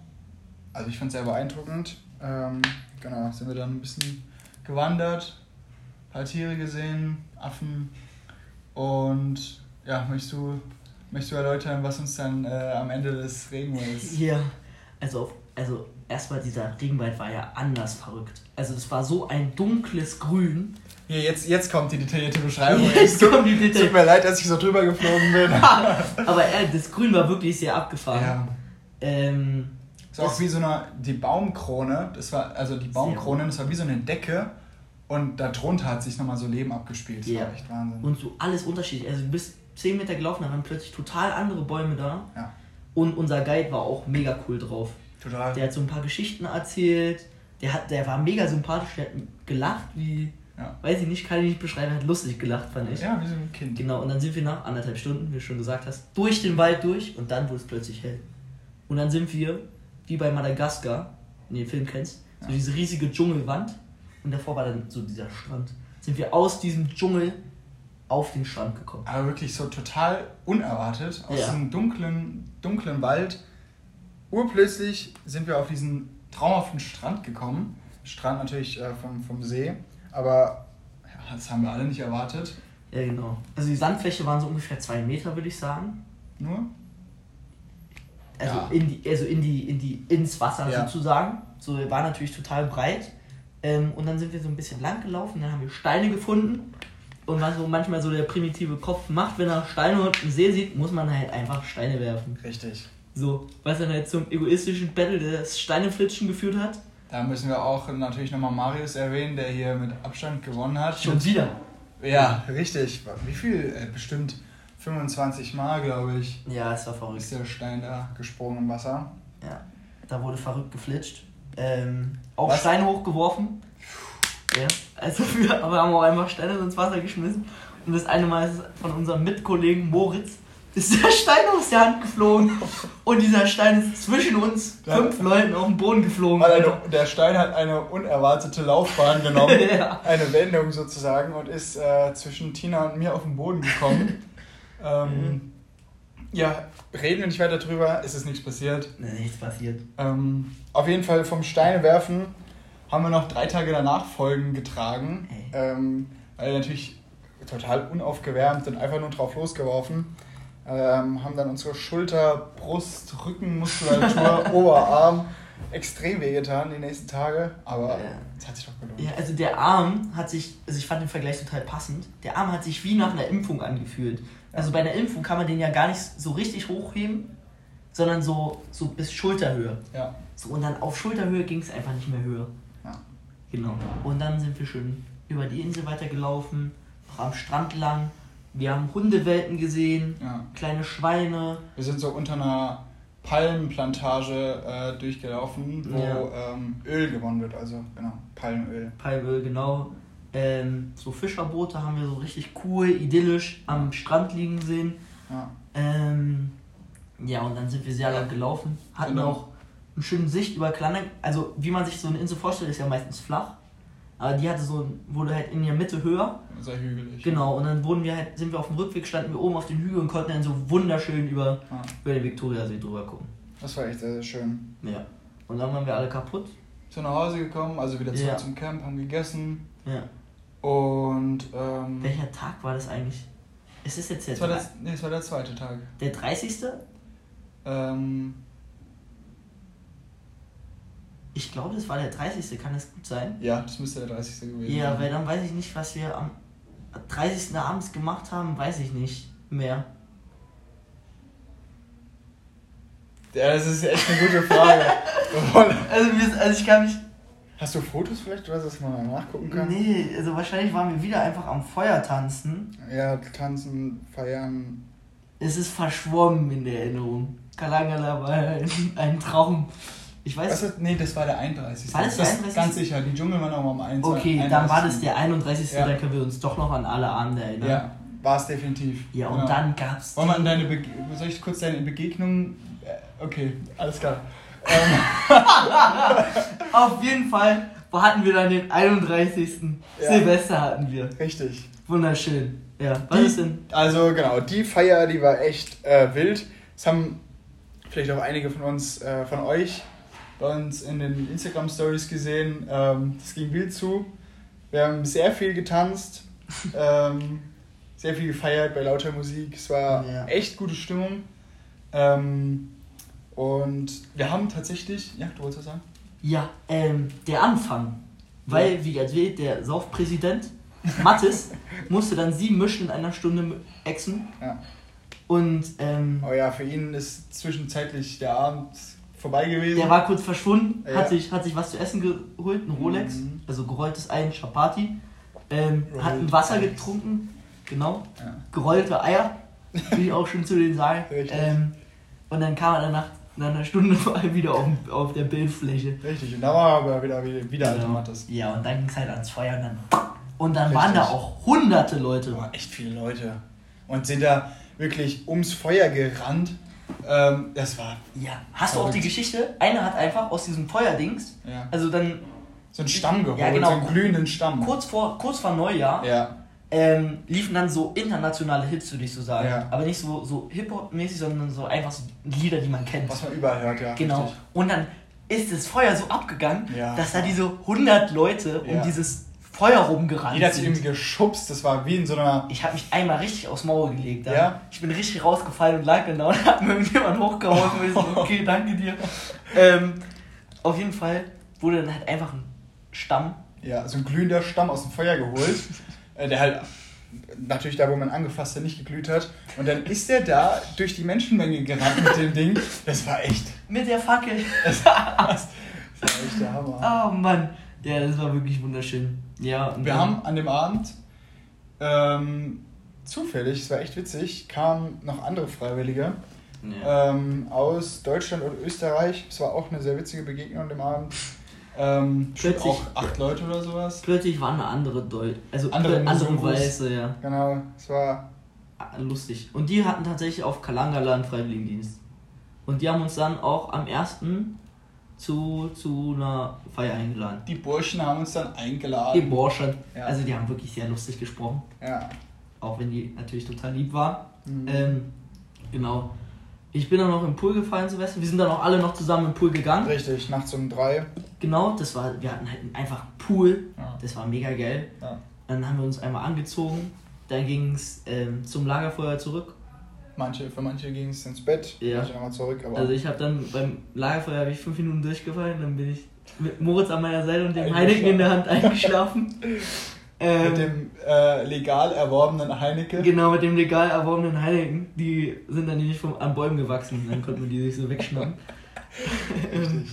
Speaker 2: also ich fand es sehr beeindruckend. Ähm, genau, sind wir dann ein bisschen gewandert paar Tiere gesehen, Affen. Und ja, möchtest du, möchtest du erläutern, was uns dann äh, am Ende des Regenwalds. (laughs)
Speaker 1: Ja, also, auf, also erstmal dieser Regenwald war ja anders verrückt. Also es war so ein dunkles Grün.
Speaker 2: Hier, jetzt, jetzt kommt die detaillierte Beschreibung. (laughs)
Speaker 1: Jetzt
Speaker 2: es
Speaker 1: kommt die Detail-
Speaker 2: tut mir leid, dass ich so drüber geflogen bin. (laughs)
Speaker 1: Aber äh, das Grün war wirklich sehr abgefahren.
Speaker 2: ja.
Speaker 1: Ähm,
Speaker 2: war auch wie so eine, die Baumkrone, das war, also die Baumkrone, das war wie so eine Decke und darunter hat sich nochmal so Leben abgespielt. Das
Speaker 1: Ja.
Speaker 2: war echt Wahnsinn.
Speaker 1: und so alles unterschiedlich. Also du bist 10 Meter gelaufen, da waren plötzlich total andere Bäume da.
Speaker 2: Ja.
Speaker 1: Und unser Guide war auch mega cool drauf.
Speaker 2: Total.
Speaker 1: Der hat so ein paar Geschichten erzählt. Der, hat, der war mega sympathisch, der hat gelacht, wie,
Speaker 2: Ja.
Speaker 1: weiß ich nicht, kann ich nicht beschreiben, hat lustig gelacht, fand ich.
Speaker 2: ja, wie so ein Kind.
Speaker 1: Genau, und dann sind wir nach anderthalb Stunden, wie du schon gesagt hast, durch den Wald durch und dann wurde es plötzlich hell. Und dann sind wir, wie bei Madagaskar, wenn du den Film kennst, so
Speaker 2: Ja.
Speaker 1: diese riesige Dschungelwand und davor war dann so dieser Strand. Sind wir aus diesem Dschungel auf den Strand gekommen.
Speaker 2: Aber wirklich so total unerwartet, aus
Speaker 1: Ja.
Speaker 2: diesem dunklen, dunklen Wald. Urplötzlich sind wir auf diesen traumhaften Strand gekommen. Strand natürlich äh, vom, vom See, aber ja, das haben wir alle nicht erwartet.
Speaker 1: Ja, genau. Also die Sandfläche waren so ungefähr zwei Meter, würde ich sagen.
Speaker 2: Nur?
Speaker 1: Also,
Speaker 2: Ja.
Speaker 1: in die, also in die, in die, ins Wasser
Speaker 2: Ja.
Speaker 1: sozusagen. So war natürlich total breit. Ähm, und dann sind wir so ein bisschen lang gelaufen, dann haben wir Steine gefunden. Und was so manchmal so der primitive Kopf macht, wenn er Steine und einen See sieht, muss man halt einfach Steine werfen.
Speaker 2: Richtig.
Speaker 1: So, was dann halt zum egoistischen Battle des Steineflitschen geführt hat.
Speaker 2: Da müssen wir auch natürlich nochmal Marius erwähnen, der hier mit Abstand gewonnen hat.
Speaker 1: Schon wieder.
Speaker 2: Ja, richtig. Wie viel? Äh, bestimmt 25 Mal, glaube ich,
Speaker 1: Ja, es war verrückt.
Speaker 2: ist der Stein da gesprungen im Wasser.
Speaker 1: Ja, da wurde verrückt geflitscht. Ähm, auch
Speaker 2: Was?
Speaker 1: Steine hochgeworfen. Ja, also wir aber haben auch einfach Steine ins Wasser geschmissen. Und das eine Mal ist von unserem Mitkollegen Moritz ist der Stein aus der Hand geflogen. Und dieser Stein ist zwischen uns
Speaker 2: Ja.
Speaker 1: fünf Leuten auf den Boden geflogen.
Speaker 2: Eine, der Stein hat eine unerwartete Laufbahn genommen, (laughs)
Speaker 1: Ja.
Speaker 2: eine Wendung sozusagen, und ist äh, zwischen Tina und mir auf den Boden gekommen. (laughs) ähm, ja, reden wir nicht weiter drüber, es ist nichts passiert.
Speaker 1: Nee, nichts passiert.
Speaker 2: Ähm, auf jeden Fall vom Steinewerfen haben wir noch drei Tage danach Folgen getragen, ähm, weil natürlich total unaufgewärmt und einfach nur drauf losgeworfen. Ähm, haben dann unsere Schulter, Brust, Rückenmuskulatur, (laughs) Oberarm extrem wehgetan die nächsten Tage, aber
Speaker 1: Ja.
Speaker 2: es hat sich doch gelohnt.
Speaker 1: Ja, also der Arm hat sich, also ich fand den Vergleich total passend. Der Arm hat sich wie nach einer Impfung angefühlt. Also bei einer Impfung kann man den ja gar nicht so richtig hochheben, sondern so, so bis Schulterhöhe.
Speaker 2: Ja.
Speaker 1: So, und dann auf Schulterhöhe ging es einfach nicht mehr höher.
Speaker 2: Ja.
Speaker 1: Genau. Und dann sind wir schön über die Insel weitergelaufen, noch am Strand lang. Wir haben Hundewelten gesehen,
Speaker 2: ja.
Speaker 1: kleine Schweine.
Speaker 2: Wir sind so unter einer Palmenplantage äh, durchgelaufen, wo
Speaker 1: Ja.
Speaker 2: ähm, Öl gewonnen wird, also genau, Palmöl.
Speaker 1: Palmöl, genau. Ähm, so Fischerboote haben wir so richtig cool, idyllisch am Strand liegen sehen.
Speaker 2: Ja.
Speaker 1: Ähm, ja, und dann sind wir sehr lang gelaufen, hatten
Speaker 2: Genau.
Speaker 1: auch eine schöne Sicht über kleine, also wie man sich so eine Insel vorstellt, ist ja meistens flach. Aber die hatte so, wurde halt in der Mitte höher.
Speaker 2: Sehr hügelig.
Speaker 1: Genau, und dann wurden wir halt, sind wir auf dem Rückweg, standen wir oben auf den Hügel und konnten dann so wunderschön über,
Speaker 2: Ja.
Speaker 1: über den Viktoriasee drüber gucken.
Speaker 2: Das war echt sehr, sehr schön.
Speaker 1: Ja. Und dann waren wir alle kaputt.
Speaker 2: Sind nach Hause gekommen, also wieder zurück
Speaker 1: Ja.
Speaker 2: zum Camp, haben gegessen
Speaker 1: Ja.
Speaker 2: Und ähm,
Speaker 1: Welcher Tag war das eigentlich? Ist es jetzt der,
Speaker 2: das, nee, das war der zweite Tag.
Speaker 1: der 30.?
Speaker 2: Ähm,
Speaker 1: Ich glaube, das war der 30. Kann das gut sein?
Speaker 2: ja, das müsste der 30. gewesen
Speaker 1: Ja,
Speaker 2: sein.
Speaker 1: weil dann weiß ich nicht, was wir am 30. abends gemacht haben, weiß ich nicht mehr.
Speaker 2: Ja, das ist echt eine gute Frage. (laughs)
Speaker 1: Also, also ich kann mich.
Speaker 2: Hast du Fotos vielleicht, oder dass man mal nachgucken kann?
Speaker 1: Nee, also wahrscheinlich waren wir wieder einfach am Feuer tanzen.
Speaker 2: Ja, tanzen, feiern.
Speaker 1: Es ist verschwommen in der Erinnerung. Kalangala war ein, (laughs) ein Traum. Ich weiß.
Speaker 2: Was nee, das war der 31.
Speaker 1: War das der
Speaker 2: das
Speaker 1: 31.?
Speaker 2: Ganz sicher, die Dschungel waren auch am 31.
Speaker 1: okay, dann war das der 31.
Speaker 2: Ja.
Speaker 1: Dann können wir uns doch noch an alle Abende erinnern.
Speaker 2: Ja, war es definitiv.
Speaker 1: Ja, und
Speaker 2: Genau.
Speaker 1: dann gab's.
Speaker 2: Wollen wir an deine Bege Soll ich kurz deine Begegnung. Äh, Okay, alles klar. Ähm, (laughs)
Speaker 1: Auf jeden Fall, wo hatten wir dann den 31.
Speaker 2: Ja.
Speaker 1: Silvester hatten wir.
Speaker 2: richtig.
Speaker 1: Wunderschön. Ja, was
Speaker 2: Die-
Speaker 1: ist denn?
Speaker 2: Also genau, die Feier, die war echt äh, wild. Das haben vielleicht auch einige von uns, äh, von euch, bei uns in den Instagram Stories gesehen. Ähm, das ging wild zu. Wir haben sehr viel getanzt, (laughs) ähm, sehr viel gefeiert bei lauter Musik. Es war
Speaker 1: Ja.
Speaker 2: echt gute Stimmung. Ähm, und wir haben tatsächlich, ja, du wolltest was sagen?
Speaker 1: Ja, ähm, der Anfang. Weil, wie erzählt, der Saufpräsident Mattes (laughs) musste dann sieben Mischen in einer Stunde exen.
Speaker 2: Ja.
Speaker 1: Und ähm,
Speaker 2: Oh ja, für ihn ist zwischenzeitlich der Abend vorbei gewesen.
Speaker 1: der war kurz verschwunden,
Speaker 2: Ja.
Speaker 1: hat, sich, hat sich was zu essen geholt, ein Rolex,
Speaker 2: Mhm.
Speaker 1: also gerolltes Ei, ein Chapati. Ähm, hat ein
Speaker 2: Rolled
Speaker 1: Wasser
Speaker 2: Eis.
Speaker 1: getrunken, genau.
Speaker 2: ja.
Speaker 1: Gerollte Eier, wie ich auch schon zu denen sage. (laughs)
Speaker 2: Richtig.
Speaker 1: Ähm, und dann kam er danach, nach einer Stunde wieder auf, auf der Bildfläche.
Speaker 2: Richtig, und da war aber wieder, wieder, wieder alte Mattes.
Speaker 1: Ja, und dann ging es halt ans Feuer und dann. Und dann
Speaker 2: Richtig.
Speaker 1: waren da auch hunderte Leute.
Speaker 2: Da waren echt viele Leute. Und sind da wirklich ums Feuer gerannt. Ähm, das war
Speaker 1: Ja, hast du auch die. Geschichte? Einer hat einfach aus diesem Feuerdings,
Speaker 2: ja,
Speaker 1: also dann
Speaker 2: so einen Stamm geholt,
Speaker 1: Ja, genau.
Speaker 2: so einen glühenden Stamm.
Speaker 1: kurz vor, kurz vor Neujahr
Speaker 2: Ja,
Speaker 1: ähm, liefen dann so internationale Hits, würde ich so sagen.
Speaker 2: Ja.
Speaker 1: Aber nicht so, so Hip-Hop-mäßig, sondern so einfach so Lieder, die man kennt.
Speaker 2: was man überall hört, ja.
Speaker 1: genau.
Speaker 2: Richtig.
Speaker 1: Und dann ist das Feuer so abgegangen,
Speaker 2: Ja.
Speaker 1: dass da diese 100 Leute um dieses Feuer rumgerannt
Speaker 2: Jeder hat sich irgendwie geschubst, das war wie in so einer.
Speaker 1: Ich habe mich einmal richtig aufs Maul gelegt. Dann.
Speaker 2: Ja?
Speaker 1: Ich bin richtig rausgefallen und lag dann da (laughs) hat mir irgendjemand hochgeholfen. Und ich so, (laughs) okay, danke dir. Ähm, auf jeden Fall wurde dann halt einfach ein Stamm.
Speaker 2: Ja, so ein glühender Stamm aus dem Feuer geholt. (laughs) äh, der halt natürlich da, wo man angefasst hat, nicht geglüht hat. Und dann ist der da durch die Menschenmenge gerannt mit dem Ding. Das war echt.
Speaker 1: Mit der Fackel.
Speaker 2: Das, (laughs) das war echt der Hammer.
Speaker 1: Oh Mann. Ja, das war wirklich wunderschön. Ja,
Speaker 2: Wir haben an dem Abend ähm, zufällig, es war echt witzig, kamen noch andere Freiwillige
Speaker 1: Ja.
Speaker 2: ähm, aus Deutschland und Österreich. Es war auch eine sehr witzige Begegnung an dem Abend. Ähm,
Speaker 1: Plötzlich-
Speaker 2: auch acht Leute oder sowas.
Speaker 1: Plötzlich waren da andere Deutsche. Also
Speaker 2: Andere
Speaker 1: andere. Weiße, ja.
Speaker 2: Genau, es war
Speaker 1: Ah, Lustig. Und die hatten tatsächlich auf Kalangala einen Freiwilligendienst. Und die haben uns dann auch am 1. zu, zu einer Feier eingeladen.
Speaker 2: die Burschen haben uns dann
Speaker 1: Die
Speaker 2: eingeladen.
Speaker 1: Borschen.
Speaker 2: Ja.
Speaker 1: Also die haben wirklich sehr lustig gesprochen.
Speaker 2: Ja.
Speaker 1: Auch wenn die natürlich total lieb war.
Speaker 2: Mhm.
Speaker 1: Ähm, genau. Ich bin dann noch im Pool gefallen, Silvester. Wir sind dann auch alle noch zusammen im Pool gegangen.
Speaker 2: Richtig, nachts um drei.
Speaker 1: Genau, das war, wir hatten halt einfach einen Pool.
Speaker 2: Ja.
Speaker 1: Das war mega geil.
Speaker 2: Ja.
Speaker 1: Dann haben wir uns einmal angezogen. Dann ging es ähm, zum Lagerfeuer zurück.
Speaker 2: Manche, für manche ging es ins Bett,
Speaker 1: Ja.
Speaker 2: manche nochmal zurück, aber
Speaker 1: Also ich habe dann beim Lagerfeuer habe ich fünf Minuten durchgefallen. Dann bin ich mit Moritz an meiner Seite und dem. Heineken in der Hand (laughs) eingeschlafen. Ähm,
Speaker 2: mit dem äh, legal erworbenen Heineke.
Speaker 1: Genau, mit dem legal erworbenen Heineken. Die sind dann nämlich vom, an Bäumen gewachsen. Dann konnten wir die sich so wegschnappen. (laughs)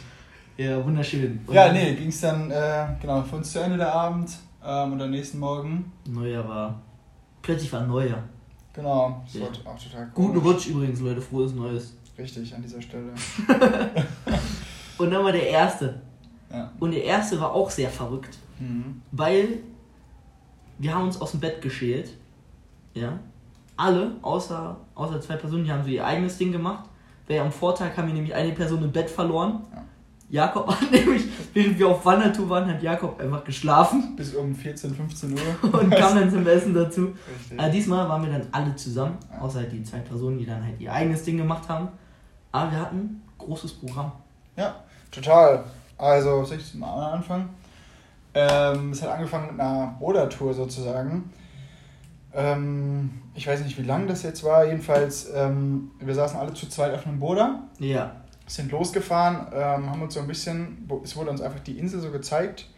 Speaker 1: Ja, wunderschön. Und
Speaker 2: Ja, nee, ging es dann äh, genau für uns zu Ende der Abend ähm, und am nächsten Morgen.
Speaker 1: Neujahr war. Plötzlich war Neujahr.
Speaker 2: Genau, das
Speaker 1: Ja.
Speaker 2: war auch total
Speaker 1: Guten
Speaker 2: komisch.
Speaker 1: Rutsch übrigens, Leute. Frohes Neues.
Speaker 2: Richtig, an dieser Stelle. (laughs)
Speaker 1: Und dann war der erste.
Speaker 2: Ja.
Speaker 1: Und der erste war auch sehr verrückt.
Speaker 2: Mhm.
Speaker 1: Weil wir haben uns aus dem Bett geschält. Ja. Alle, außer, außer zwei Personen, die haben so ihr eigenes Ding gemacht. Weil am Vortag haben wir nämlich eine Person im Bett verloren.
Speaker 2: Ja.
Speaker 1: Jakob hat (laughs) nämlich, während wir auf Wandertour waren, hat Jakob einfach geschlafen
Speaker 2: Bis um 14, 15 Uhr. (laughs)
Speaker 1: und kam dann zum Essen dazu. Aber diesmal waren wir dann alle zusammen, außer halt die zwei Personen, die dann halt ihr eigenes Ding gemacht haben. Aber wir hatten ein großes Programm.
Speaker 2: Ja, total. Also, soll ich mal anfangen? Ähm, es hat angefangen mit einer Boda-Tour sozusagen. Ähm, ich weiß nicht, wie lang das jetzt war. Jedenfalls, ähm, wir saßen alle zu zweit auf einem Boda,
Speaker 1: Ja,
Speaker 2: sind losgefahren, ähm, haben uns so ein bisschen, es wurde uns einfach die Insel so gezeigt.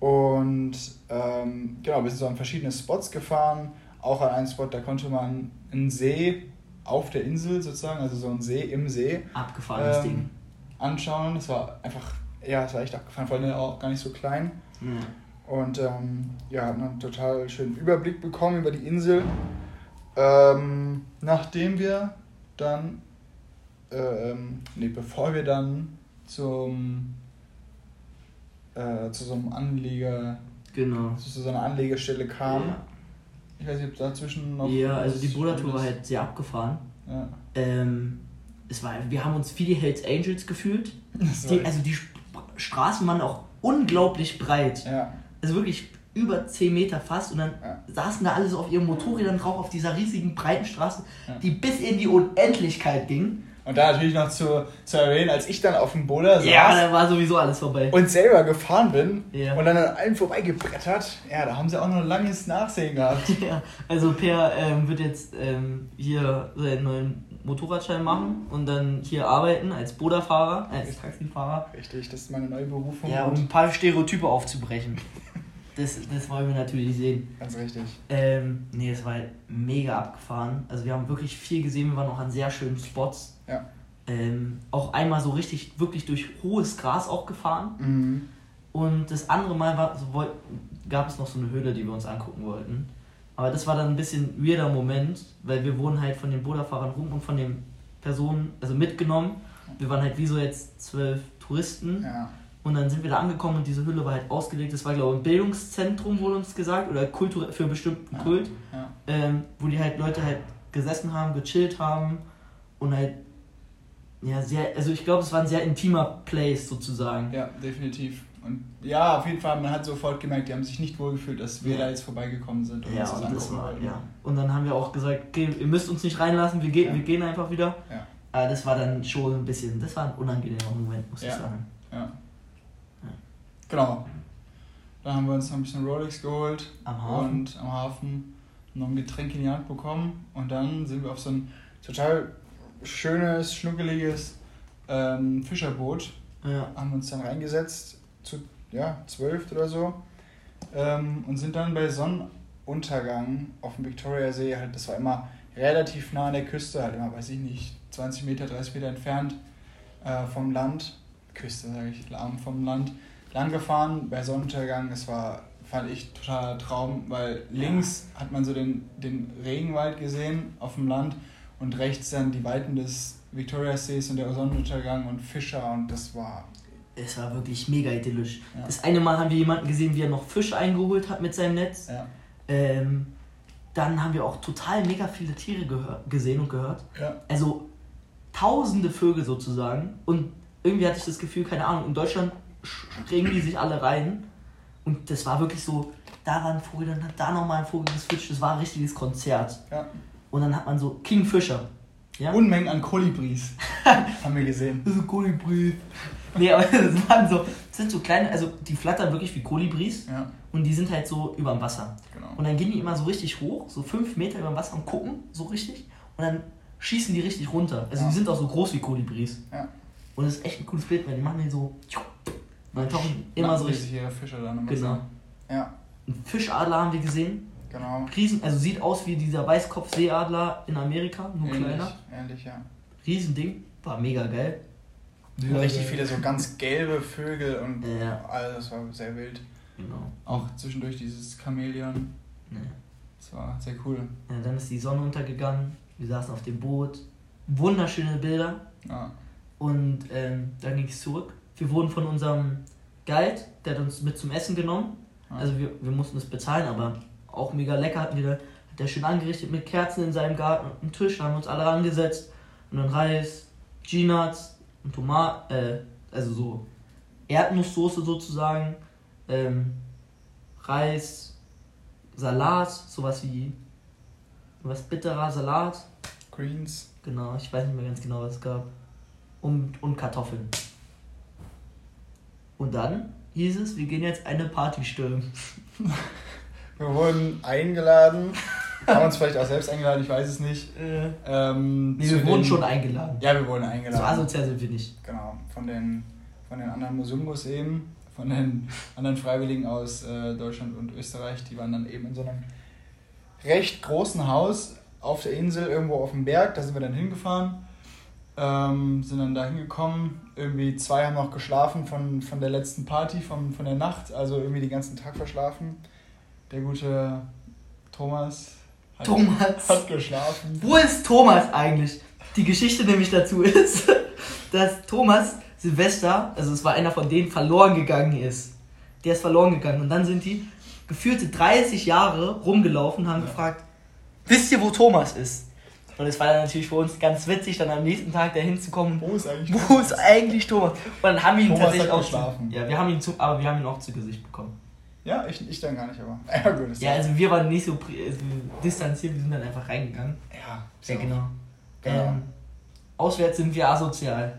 Speaker 2: Und ähm, genau, wir sind so an verschiedene Spots gefahren. Auch an einen Spot, da konnte man einen See auf der Insel sozusagen, also so einen See im See,
Speaker 1: abgefahrenes
Speaker 2: ähm,
Speaker 1: Ding.
Speaker 2: anschauen. Das war einfach, ja, es war echt abgefahren, vor allem auch gar nicht so klein.
Speaker 1: Ja.
Speaker 2: Und ähm, ja, hat einen total schönen Überblick bekommen über die Insel. Ähm, nachdem wir dann, äh, ähm, nee, bevor wir dann zum, äh, zu so einem Anleger,
Speaker 1: Genau.
Speaker 2: zu so einer Anlegestelle kamen.
Speaker 1: Ja.
Speaker 2: Ich weiß nicht, ob dazwischen noch.
Speaker 1: Ja, also die Brudertour war halt sehr abgefahren.
Speaker 2: Ja.
Speaker 1: Ähm, es war, wir haben uns wie die Hells Angels gefühlt. Die, also die Straßen waren auch unglaublich breit.
Speaker 2: ja,
Speaker 1: Also wirklich über 10 Meter fast. Und dann
Speaker 2: Ja.
Speaker 1: saßen da alle so auf ihren Motorrädern drauf auf dieser riesigen breiten Straße,
Speaker 2: Ja.
Speaker 1: die bis in die Unendlichkeit ging.
Speaker 2: Und da natürlich noch zu, zu erwähnen, als ich dann auf dem Boulder saß.
Speaker 1: Ja, da war sowieso alles vorbei.
Speaker 2: Und selber gefahren bin
Speaker 1: Ja.
Speaker 2: und dann an allen vorbeigebrettert. Ja, da haben sie auch noch ein langes Nachsehen gehabt. (laughs)
Speaker 1: Ja, also Per ähm, wird jetzt ähm, hier seinen neuen Motorradschein machen und dann hier arbeiten als Boda-Fahrer, als Taxifahrer.
Speaker 2: Richtig, das ist meine neue Berufung.
Speaker 1: Ja, um ein paar Stereotype aufzubrechen. (laughs) Das, das wollen wir natürlich sehen.
Speaker 2: Ganz richtig.
Speaker 1: Ähm, nee, es war halt mega abgefahren. Also wir haben wirklich viel gesehen, wir waren auch an sehr schönen Spots.
Speaker 2: Ja.
Speaker 1: Ähm, auch einmal so richtig, wirklich durch hohes Gras auch gefahren.
Speaker 2: Mhm.
Speaker 1: Und das andere Mal war, so, gab es noch so eine Höhle, die wir uns angucken wollten. Aber das war dann ein bisschen weirder Moment, weil wir wurden halt von den Boda-Fahrern rum und von den Personen, also mitgenommen. Wir waren halt wie so jetzt zwölf Touristen.
Speaker 2: Ja.
Speaker 1: Und dann sind wir da angekommen und diese Höhle war halt ausgelegt. Das war, glaube ich, ein Bildungszentrum, wurde uns gesagt, oder Kultur für bestimmten
Speaker 2: Ja.
Speaker 1: Kult,
Speaker 2: Ja.
Speaker 1: ähm, wo die halt Leute halt gesessen haben, gechillt haben und halt, ja, sehr, also ich glaube, es war ein sehr intimer Place sozusagen.
Speaker 2: ja, definitiv. Und ja, auf jeden Fall, man hat sofort gemerkt, die haben sich nicht wohlgefühlt, dass wir
Speaker 1: Ja.
Speaker 2: da jetzt vorbeigekommen sind und
Speaker 1: Ja,
Speaker 2: das
Speaker 1: und das
Speaker 2: angucken
Speaker 1: war,
Speaker 2: wollten.
Speaker 1: ja. Und dann haben wir auch gesagt, okay, ihr müsst uns nicht reinlassen, wir, gehen,
Speaker 2: Ja.
Speaker 1: wir gehen einfach wieder.
Speaker 2: Ja.
Speaker 1: Aber das war dann schon ein bisschen, das war ein unangenehmer Moment, muss ich sagen.
Speaker 2: Ja. Genau. Dann haben wir uns noch ein bisschen Rolex geholt
Speaker 1: Am Hafen.
Speaker 2: und am Hafen noch ein Getränk in die Hand bekommen. Und dann sind wir auf so ein total schönes, schnuckeliges ähm, Fischerboot,
Speaker 1: Ja.
Speaker 2: haben uns dann reingesetzt, zu ja, zwölf oder so, ähm, und sind dann bei Sonnenuntergang auf dem Victoria-See, halt, das war immer relativ nah an der Küste, halt immer, weiß ich nicht, 20 Meter, 30 Meter entfernt äh, vom Land, Küste sage ich, Arm vom Land, lang gefahren bei Sonnenuntergang. Es war, fand ich, totaler Traum, weil links hat man so den, den Regenwald gesehen auf dem Land und rechts dann die Weiten des Victoria Sees und der Sonnenuntergang und Fischer und das war
Speaker 1: Es war wirklich mega idyllisch.
Speaker 2: Ja.
Speaker 1: Das eine Mal haben wir jemanden gesehen, wie er noch Fisch eingeholt hat mit seinem Netz.
Speaker 2: ja,
Speaker 1: Ähm, dann haben wir auch total mega viele Tiere gesehen und gehört.
Speaker 2: ja,
Speaker 1: Also tausende Vögel sozusagen. Und irgendwie hatte ich das Gefühl, keine Ahnung, in Deutschland springen die sich alle rein. Und das war wirklich so, da war ein Vogel, dann hat da nochmal ein Vogel geswitcht. Das war ein richtiges Konzert.
Speaker 2: ja.
Speaker 1: Und dann hat man so Kingfisher. Ja?
Speaker 2: Unmengen an Kolibris (laughs) haben wir gesehen.
Speaker 1: Das ist ein Kolibri. Nee, aber (laughs) das waren so, das sind so kleine, also die flattern wirklich wie Kolibris.
Speaker 2: Ja,
Speaker 1: Und die sind halt so über dem Wasser.
Speaker 2: genau.
Speaker 1: Und dann gehen die immer so richtig hoch, so fünf Meter über dem Wasser und gucken so richtig. Und dann schießen die richtig runter. Also
Speaker 2: Ja.
Speaker 1: die sind auch so groß wie Kolibris.
Speaker 2: Ja.
Speaker 1: Und das ist echt ein cooles Bild, weil die machen den so. Und dann tauchen immer so richtig.
Speaker 2: Fische dann im
Speaker 1: Genau.
Speaker 2: Ja,
Speaker 1: Einen Fischadler haben wir gesehen.
Speaker 2: genau.
Speaker 1: Riesen, also sieht aus wie dieser Weißkopfseeadler in Amerika, nur
Speaker 2: Ähnlich,
Speaker 1: kleiner.
Speaker 2: ähnlich, ja.
Speaker 1: Riesending. War mega geil.
Speaker 2: Und richtig viele so ganz gelbe Vögel und
Speaker 1: Ja.
Speaker 2: alles, das war sehr wild.
Speaker 1: Genau.
Speaker 2: Auch zwischendurch dieses Chamäleon,
Speaker 1: Ja.
Speaker 2: das war sehr cool.
Speaker 1: Ja, dann ist die Sonne untergegangen. Wir saßen auf dem Boot. Wunderschöne Bilder.
Speaker 2: Ja,
Speaker 1: Und ähm, dann ging es zurück. Wir wurden von unserem Guide, der hat uns mit zum Essen genommen.
Speaker 2: Ja.
Speaker 1: Also wir, wir mussten es bezahlen, aber auch mega lecker hatten wir da. Hat der schön angerichtet mit Kerzen in seinem Garten und einem Tisch, haben uns alle rangesetzt. Und dann Reis, G-Nuts und Tomaten, äh, also so Erdnusssoße sozusagen. Ähm, Reis, Salat, sowas wie was bitterer Salat.
Speaker 2: Greens.
Speaker 1: Genau, ich weiß nicht mehr ganz genau, was es gab. Und, und Kartoffeln. Und dann hieß es, wir gehen jetzt eine Party stürmen. (laughs)
Speaker 2: Wir wurden eingeladen, haben uns vielleicht auch selbst eingeladen, ich weiß es nicht. Ähm,
Speaker 1: nee,
Speaker 2: zu
Speaker 1: wir wurden
Speaker 2: den-
Speaker 1: schon eingeladen.
Speaker 2: Ja, wir wurden
Speaker 1: So
Speaker 2: eingeladen.
Speaker 1: asozial sind wir nicht.
Speaker 2: Genau, von den, von den anderen Musumbos eben, von den anderen Freiwilligen aus äh, Deutschland und Österreich, die waren dann eben in so einem recht großen Haus auf der Insel, irgendwo auf dem Berg, da sind wir dann hingefahren, ähm, sind dann da hingekommen, irgendwie zwei haben noch geschlafen von, von der letzten Party, von, von der Nacht, also irgendwie den ganzen Tag verschlafen. Der gute Thomas hat,
Speaker 1: Thomas.
Speaker 2: hat geschlafen.
Speaker 1: Wo ist Thomas eigentlich? Die Geschichte nämlich dazu ist, (laughs) dass Thomas Silvester, also es war einer von denen, verloren gegangen ist. Der ist verloren gegangen. Und dann sind die gefühlte 30 Jahre rumgelaufen und haben
Speaker 2: Ja.
Speaker 1: gefragt, wisst ihr, wo Thomas ist? Und es war dann natürlich für uns ganz witzig, dann am nächsten Tag da hinzukommen.
Speaker 2: Wo ist eigentlich
Speaker 1: Wo ist eigentlich Thomas? Und dann haben wir ihn
Speaker 2: Thomas
Speaker 1: tatsächlich auch. Zu, ja, wir haben ihn zu, aber wir haben ihn auch zu Gesicht bekommen.
Speaker 2: Ja, ich, ich dann gar nicht, aber. (laughs) Ja, gut. Ist
Speaker 1: Ja, also wir waren nicht so also distanziert, wir sind dann einfach reingegangen.
Speaker 2: ja,
Speaker 1: Ja, genau.
Speaker 2: Genau.
Speaker 1: Ähm, Auswärts sind wir asozial.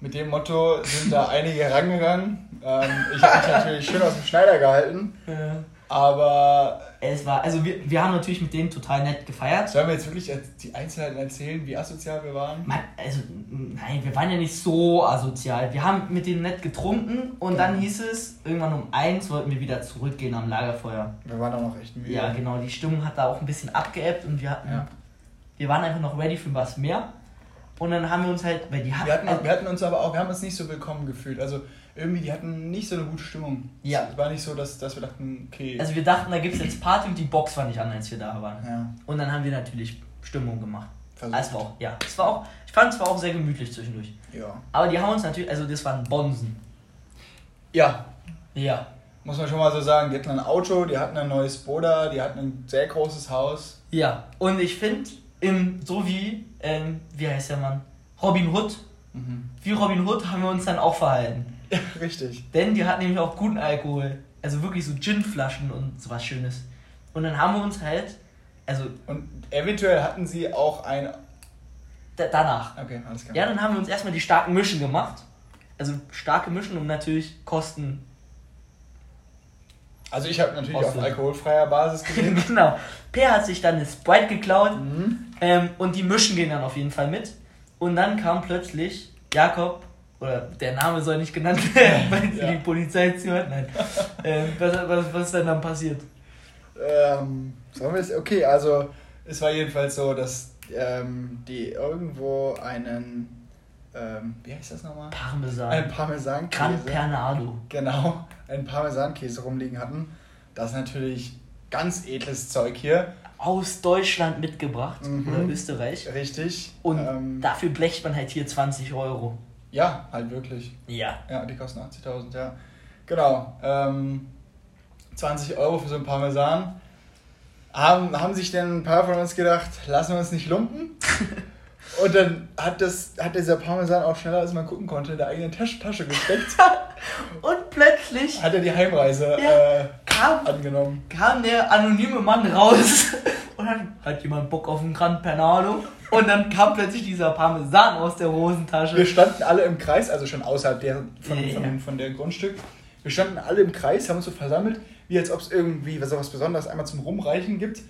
Speaker 2: Mit dem Motto sind da einige rangegangen. Ähm, ich habe mich natürlich schön aus dem Schneider gehalten.
Speaker 1: Ja.
Speaker 2: Aber.
Speaker 1: Es war, also wir, wir haben natürlich mit denen total nett gefeiert.
Speaker 2: Sollen wir jetzt wirklich die Einzelheiten erzählen, wie asozial wir waren?
Speaker 1: Man, also, nein, wir waren ja nicht so asozial. Wir haben mit denen nett getrunken und ja. dann hieß es, irgendwann um eins wollten wir wieder zurückgehen am Lagerfeuer.
Speaker 2: Wir waren auch noch echt müde.
Speaker 1: Ja, genau, die Stimmung hat da auch ein bisschen abgeebbt und wir hatten. Ja. Wir waren einfach noch ready für was mehr. Und dann haben wir uns halt, weil die
Speaker 2: hatten. Wir hatten, wir hatten uns aber auch, wir haben uns nicht so willkommen gefühlt. Also irgendwie, die hatten nicht so eine gute Stimmung. Ja. Es war nicht so, dass, dass wir dachten, okay.
Speaker 1: Also wir dachten, da gibt es jetzt Party und die Box war nicht an, als wir da waren.
Speaker 2: Ja.
Speaker 1: Und dann haben wir natürlich Stimmung gemacht. Versucht. Also war auch, ja. Es war auch, ich fand es war auch sehr gemütlich zwischendurch.
Speaker 2: Ja.
Speaker 1: Aber die haben uns natürlich, also das waren Bonsen.
Speaker 2: Ja.
Speaker 1: Ja.
Speaker 2: Muss man schon mal so sagen, die hatten ein Auto, die hatten ein neues Boda, die hatten ein sehr großes Haus.
Speaker 1: Ja. Und ich finde, so wie, ähm, wie heißt der Mann? Robin Hood. Mhm. Wie Robin Hood haben wir uns dann auch verhalten.
Speaker 2: Ja, (laughs) richtig.
Speaker 1: Denn die hatten nämlich auch guten Alkohol. Also wirklich so Ginflaschen und sowas Schönes. Und dann haben wir uns halt, also.
Speaker 2: Und eventuell hatten sie auch ein.
Speaker 1: Da, danach.
Speaker 2: Okay, alles klar.
Speaker 1: Ja, dann haben wir uns erstmal die starken Mischen gemacht. Also starke Mischen und natürlich Kosten.
Speaker 2: Also ich habe natürlich Kosten. auf alkoholfreier Basis (laughs)
Speaker 1: gesehen. genau. Per hat sich dann eine Sprite geklaut mhm. ähm, und die Mischen gehen dann auf jeden Fall mit. Und dann kam plötzlich Jakob oder der Name soll nicht genannt werden, (laughs) weil ja. die Polizei zuhört. Nein. ähm, was, was, was ist denn dann passiert?
Speaker 2: Ähm, sollen wir es? Okay, also es war jedenfalls so, dass ähm, die irgendwo einen, ähm, wie heißt das nochmal?
Speaker 1: Parmesan.
Speaker 2: Ein Parmesankäse.
Speaker 1: Gran Pernado.
Speaker 2: Genau, einen Parmesankäse rumliegen hatten. Das ist natürlich ganz edles Zeug hier.
Speaker 1: Aus Deutschland mitgebracht mhm. oder Österreich.
Speaker 2: Richtig.
Speaker 1: Und ähm, dafür blecht man halt hier 20 Euro.
Speaker 2: Ja, halt wirklich.
Speaker 1: Ja.
Speaker 2: Ja, die kosten 80.000, ja. Genau. Ähm, 20 Euro für so ein Parmesan. Haben, haben sich denn ein paar von uns gedacht, lassen wir uns nicht lumpen? (laughs) Und dann hat, das, hat dieser Parmesan auch schneller, als man gucken konnte, in der eigenen Tasche, Tasche gesteckt. (laughs)
Speaker 1: und plötzlich
Speaker 2: hat er die Heimreise ja, äh, kam, angenommen.
Speaker 1: Kam der anonyme Mann raus (laughs) und dann hat jemand Bock auf einen Gran Pernado. Und dann kam plötzlich dieser Parmesan aus der Hosentasche.
Speaker 2: Wir standen alle im Kreis, also schon außerhalb der, von, ja, von, von der Grundstück. Wir standen alle im Kreis, haben uns so versammelt, wie als ob es irgendwie was, was Besonderes einmal zum Rumreichen gibt.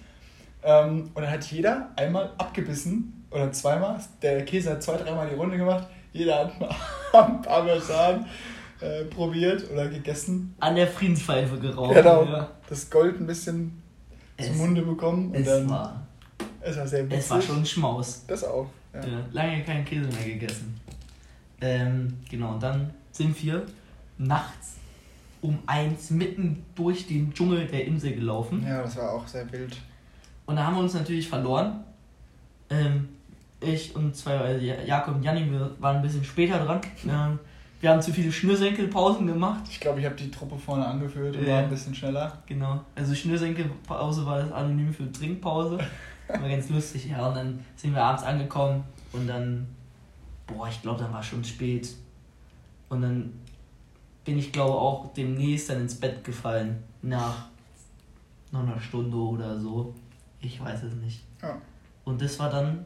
Speaker 2: Ähm, und dann hat jeder einmal abgebissen oder zweimal. Der Käse hat zwei, dreimal die Runde gemacht. Jeder hat mal (laughs) Parmesan äh, probiert oder gegessen.
Speaker 1: An der Friedenspfeife geraucht.
Speaker 2: Genau. Ja. Das Gold ein bisschen es, zum Munde bekommen. Und
Speaker 1: es
Speaker 2: dann,
Speaker 1: war.
Speaker 2: Es war sehr witzig.
Speaker 1: Es war schon Schmaus.
Speaker 2: Das auch.
Speaker 1: Ja. Ja, lange keinen Käse mehr gegessen. Ähm, genau, und dann sind wir nachts um eins mitten durch den Dschungel der Insel gelaufen.
Speaker 2: Ja, das war auch sehr wild.
Speaker 1: Und da haben wir uns natürlich verloren. Ähm, ich und zwei, also Jakob und Janni, wir waren ein bisschen später dran. Ähm, wir haben zu viele Schnürsenkelpausen gemacht.
Speaker 2: Ich glaube, ich habe die Truppe vorne angeführt und äh, war ein bisschen schneller.
Speaker 1: Genau. Also Schnürsenkelpause war das Anonym für Trinkpause. war ganz (laughs) lustig, ja. Und dann sind wir abends angekommen und dann, boah, ich glaube, dann war schon spät. Und dann bin ich, glaube auch demnächst dann ins Bett gefallen. Nach noch einer Stunde oder so. Ich weiß es nicht.
Speaker 2: Ja.
Speaker 1: Und das war dann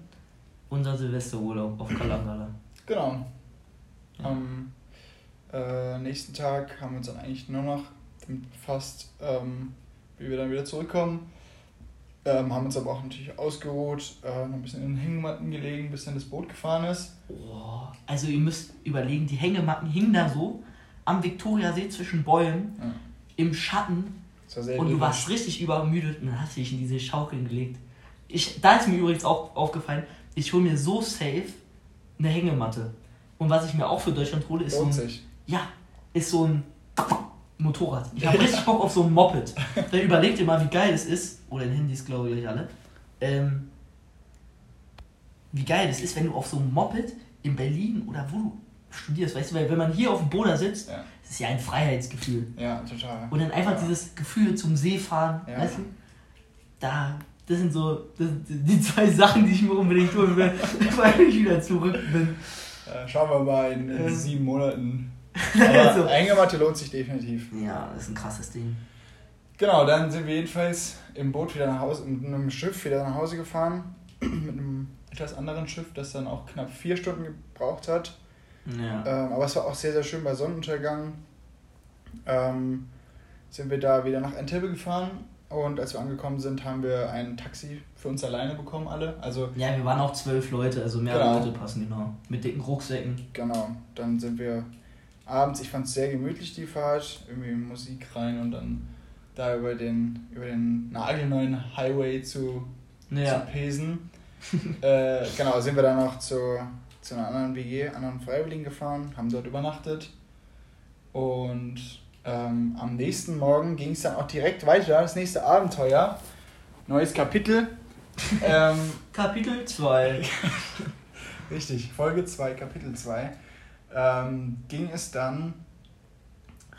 Speaker 1: unser Silvesterurlaub auf Kalangala.
Speaker 2: Genau. Ja. Am äh, nächsten Tag haben wir uns dann eigentlich nur noch fast, ähm, wie wir dann wieder zurückkommen. Ähm, haben uns aber auch natürlich ausgeruht, äh, noch ein bisschen in den Hängematten gelegen, bis dann das Boot gefahren ist.
Speaker 1: Oh, also ihr müsst überlegen, die Hängematten hingen da so am Viktoriasee zwischen Bäumen ja. im Schatten und du warst richtig übermüdet und dann hast du dich in diese Schaukeln gelegt. Ich, da ist mir übrigens auch aufgefallen, ich hole mir so safe eine Hängematte. Und was ich mir auch für Deutschland hole, ist
Speaker 2: Lohnt
Speaker 1: so ein.
Speaker 2: Sich.
Speaker 1: Ja, ist so ein Motorrad. Ich habe richtig Bock auf so ein Moped. Dann überlegt ihr mal, wie geil es ist. Oder in Handys, glaube ich, alle. Ähm, wie geil es ist, wenn du auf so einem Moped in Berlin oder wo du studierst, weißt du, weil wenn man hier auf dem Boden sitzt, ja. das ist ja ein Freiheitsgefühl.
Speaker 2: Ja, total.
Speaker 1: Und dann einfach ja. dieses Gefühl zum See fahren, ja. weißt du? Da, das sind so das sind die zwei Sachen, die ich mir unbedingt tun will, (laughs) weil ich wieder zurück bin.
Speaker 2: Schauen wir mal in, in sieben Monaten. (laughs) Also, Eingematte lohnt sich definitiv.
Speaker 1: Ja, das ist ein krasses Ding.
Speaker 2: Genau, dann sind wir jedenfalls im Boot wieder nach Hause, mit einem Schiff wieder nach Hause gefahren. (clears throat) mit einem etwas anderen Schiff, das dann auch knapp vier Stunden gebraucht hat.
Speaker 1: Ja.
Speaker 2: Ähm, aber es war auch sehr, sehr schön bei Sonnenuntergang. Ähm, sind wir da wieder nach Entebbe gefahren und als wir angekommen sind, haben wir ein Taxi für uns alleine bekommen, alle. Also
Speaker 1: ja, wir waren auch zwölf Leute, also mehrere
Speaker 2: Genau.
Speaker 1: Leute passen genau. Mit dicken Rucksäcken.
Speaker 2: genau, dann sind wir abends, ich fand es sehr gemütlich die Fahrt, irgendwie Musik rein und dann da über den, über den nagelneuen Highway zu,
Speaker 1: Ja.
Speaker 2: zu pesen. (laughs) äh, genau, sind wir dann noch zu, zu einer anderen WG, anderen Freiwilligen gefahren, haben dort übernachtet. Und ähm, am nächsten Morgen ging es dann auch direkt weiter, das nächste Abenteuer. Neues Kapitel. (laughs) ähm,
Speaker 1: Kapitel 2. (laughs)
Speaker 2: richtig, Folge 2, Kapitel 2. Ähm, ging es dann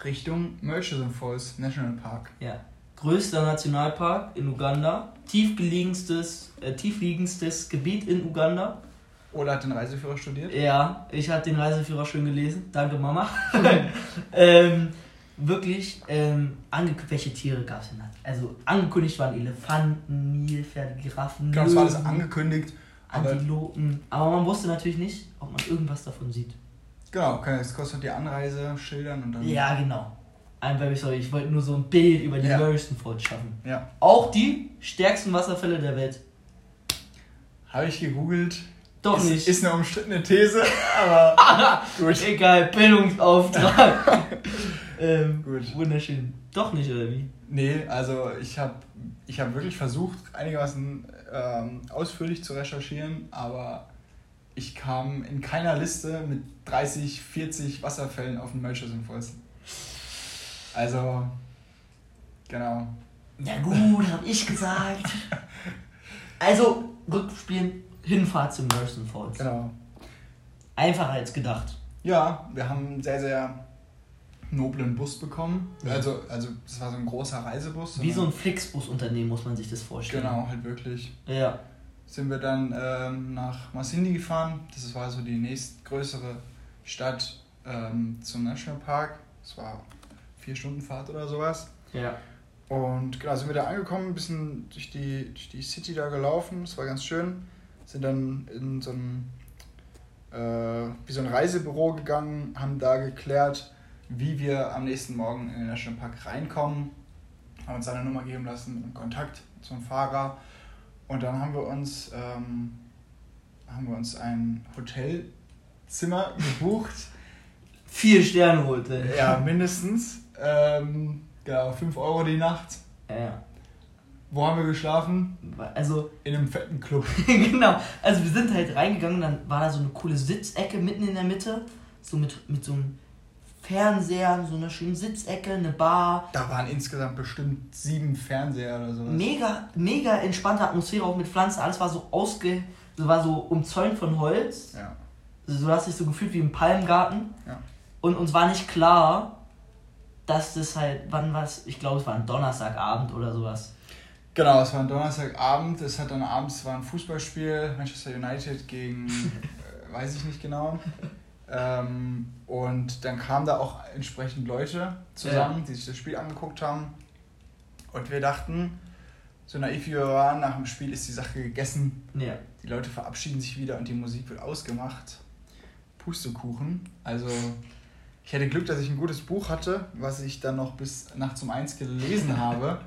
Speaker 2: Richtung Murchison Falls National Park.
Speaker 1: Ja. Größter Nationalpark in Uganda. Tiefgelegendstes, äh, tiefliegendstes Gebiet in Uganda.
Speaker 2: Oder hat den Reiseführer studiert?
Speaker 1: Ja, ich habe den Reiseführer schön gelesen. Danke, Mama. (laughs) ähm, wirklich, ähm, ange welche Tiere gab es denn da? Also angekündigt waren Elefanten, Nilpferde, Giraffen,
Speaker 2: Genau, das war alles
Speaker 1: Löwen,
Speaker 2: angekündigt. Aber
Speaker 1: Antilopen. Aber man wusste natürlich nicht, ob man irgendwas davon sieht.
Speaker 2: genau, okay, es kostet die Anreise, schildern und dann.
Speaker 1: Ja, genau. Very sorry, ich wollte nur so ein Bild über die
Speaker 2: Ja.
Speaker 1: Falls schaffen.
Speaker 2: Ja.
Speaker 1: Auch die stärksten Wasserfälle der Welt.
Speaker 2: Habe ich gegoogelt.
Speaker 1: Doch
Speaker 2: ist,
Speaker 1: nicht.
Speaker 2: Ist eine umstrittene These, (laughs) aber (laughs) gut.
Speaker 1: Egal, Bildungsauftrag. (laughs) ähm,
Speaker 2: Gut.
Speaker 1: Wunderschön. Doch nicht, oder wie?
Speaker 2: Nee, also ich habe ich hab wirklich versucht, einigermaßen ähm, ausführlich zu recherchieren, aber ich kam in keiner Liste mit 30, 40 Wasserfällen auf den Murchison Falls. Also, genau.
Speaker 1: Ja gut, hab ich gesagt. (laughs) Also, rückspielen, Hinfahrt zum Merson Falls.
Speaker 2: Genau.
Speaker 1: Einfacher als gedacht.
Speaker 2: Ja, wir haben sehr, sehr noblen Bus bekommen.
Speaker 1: Ja.
Speaker 2: Also, also das war so ein großer Reisebus.
Speaker 1: Wie so ein Flixbus-Unternehmen muss man sich das vorstellen.
Speaker 2: Genau, halt wirklich.
Speaker 1: Ja.
Speaker 2: Sind wir dann ähm, nach Masindi gefahren. Das war so die nächstgrößere Stadt ähm, zum Nationalpark. Das war vier Stunden Fahrt oder sowas.
Speaker 1: Ja.
Speaker 2: Und genau, sind wir da angekommen, ein bisschen durch die, durch die City da gelaufen. Das war ganz schön. Sind dann in so ein, äh, wie so ein Reisebüro gegangen, haben da geklärt, wie wir am nächsten Morgen in den Nationalpark reinkommen. Haben uns eine Nummer geben lassen einem Kontakt zum Fahrer. Und dann haben wir uns, ähm, haben wir uns ein Hotelzimmer (laughs) gebucht.
Speaker 1: Vier Sterne holte.
Speaker 2: ja, mindestens. Ähm, genau, 5 Euro die Nacht.
Speaker 1: Ja.
Speaker 2: Wo haben wir geschlafen?
Speaker 1: Also,
Speaker 2: In einem fetten Club. (laughs)
Speaker 1: genau. Also wir sind halt reingegangen, dann war da so eine coole Sitzecke mitten in der Mitte. So mit, mit so einem Fernseher, so einer schönen Sitzecke, eine Bar.
Speaker 2: Da waren insgesamt bestimmt sieben Fernseher oder sowas.
Speaker 1: Mega, mega entspannte Atmosphäre, auch mit Pflanzen. Alles war so ausge... So war so umzäunt von Holz.
Speaker 2: Ja.
Speaker 1: Du hast dich so gefühlt wie im Palmgarten.
Speaker 2: Ja.
Speaker 1: Und uns war nicht klar, dass das halt, wann war es? Ich glaube, es war ein Donnerstagabend oder sowas.
Speaker 2: Genau, es war ein Donnerstagabend. Es hat dann abends war ein Fußballspiel, Manchester United gegen, (laughs) äh, weiß ich nicht genau. Ähm, und dann kamen da auch entsprechend Leute zusammen, die sich das Spiel angeguckt haben. Und wir dachten, so naiv wie wir waren, nach dem Spiel ist die Sache gegessen.
Speaker 1: Ja.
Speaker 2: Die Leute verabschieden sich wieder und die Musik wird ausgemacht. Pustekuchen. Also, ich hatte Glück, dass ich ein gutes Buch hatte, was ich dann noch bis nachts um eins gelesen (laughs) habe,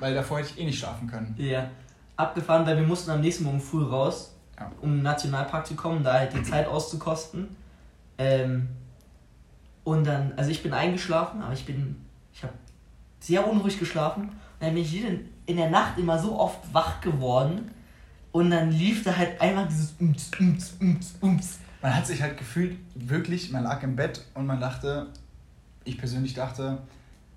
Speaker 2: weil davor hätte ich eh nicht schlafen können.
Speaker 1: Ja. Abgefahren, weil wir mussten am nächsten Morgen früh raus,
Speaker 2: Ja.
Speaker 1: um in den Nationalpark zu kommen, da halt die Zeit auszukosten. Ähm, und dann, also ich bin eingeschlafen, aber ich bin, ich habe sehr unruhig geschlafen. Und dann bin ich jeden- in der Nacht immer so oft wach geworden. Und dann lief da halt einfach dieses Ums, Ums, Ums, Ums.
Speaker 2: Man hat sich halt gefühlt, wirklich, man lag im Bett und man dachte, ich persönlich dachte,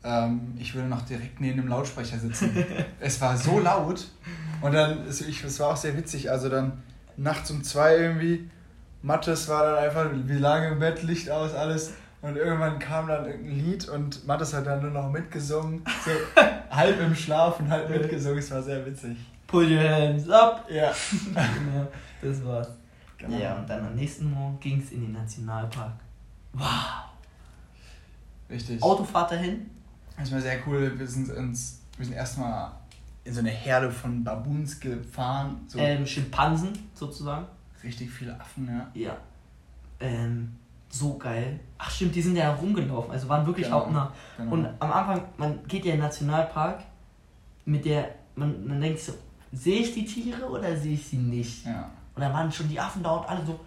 Speaker 2: ähm, ich würde noch direkt neben dem Lautsprecher sitzen. (laughs) es war so laut und dann, es war auch sehr witzig, also dann nachts um zwei irgendwie, Mattes war dann einfach, wir lagen im Bett, Licht aus, alles und irgendwann kam dann irgendein Lied und Mattes hat dann nur noch mitgesungen, so (laughs) halb im Schlaf und halb mitgesungen, es war sehr witzig.
Speaker 1: Pull your hands up.
Speaker 2: Ja, (laughs)
Speaker 1: genau, das war's.
Speaker 2: genau.
Speaker 1: Ja, und dann am nächsten Morgen ging es in den Nationalpark. Wow.
Speaker 2: Richtig.
Speaker 1: Autofahrt dahin?
Speaker 2: Das war sehr cool. Wir sind uns, wir sind erstmal in so eine Herde von Baboons gefahren. So
Speaker 1: Ähm, Schimpansen sozusagen.
Speaker 2: Richtig viele Affen, ja.
Speaker 1: Ja. Ähm, so geil. Ach stimmt, die sind ja rumgelaufen, also waren wirklich
Speaker 2: Genau,
Speaker 1: hautnah.
Speaker 2: genau.
Speaker 1: Und am Anfang, man geht ja in den Nationalpark mit der, man, man denkt so, sehe ich die Tiere oder sehe ich sie nicht?
Speaker 2: Ja.
Speaker 1: Und dann waren schon die Affen da und alle so,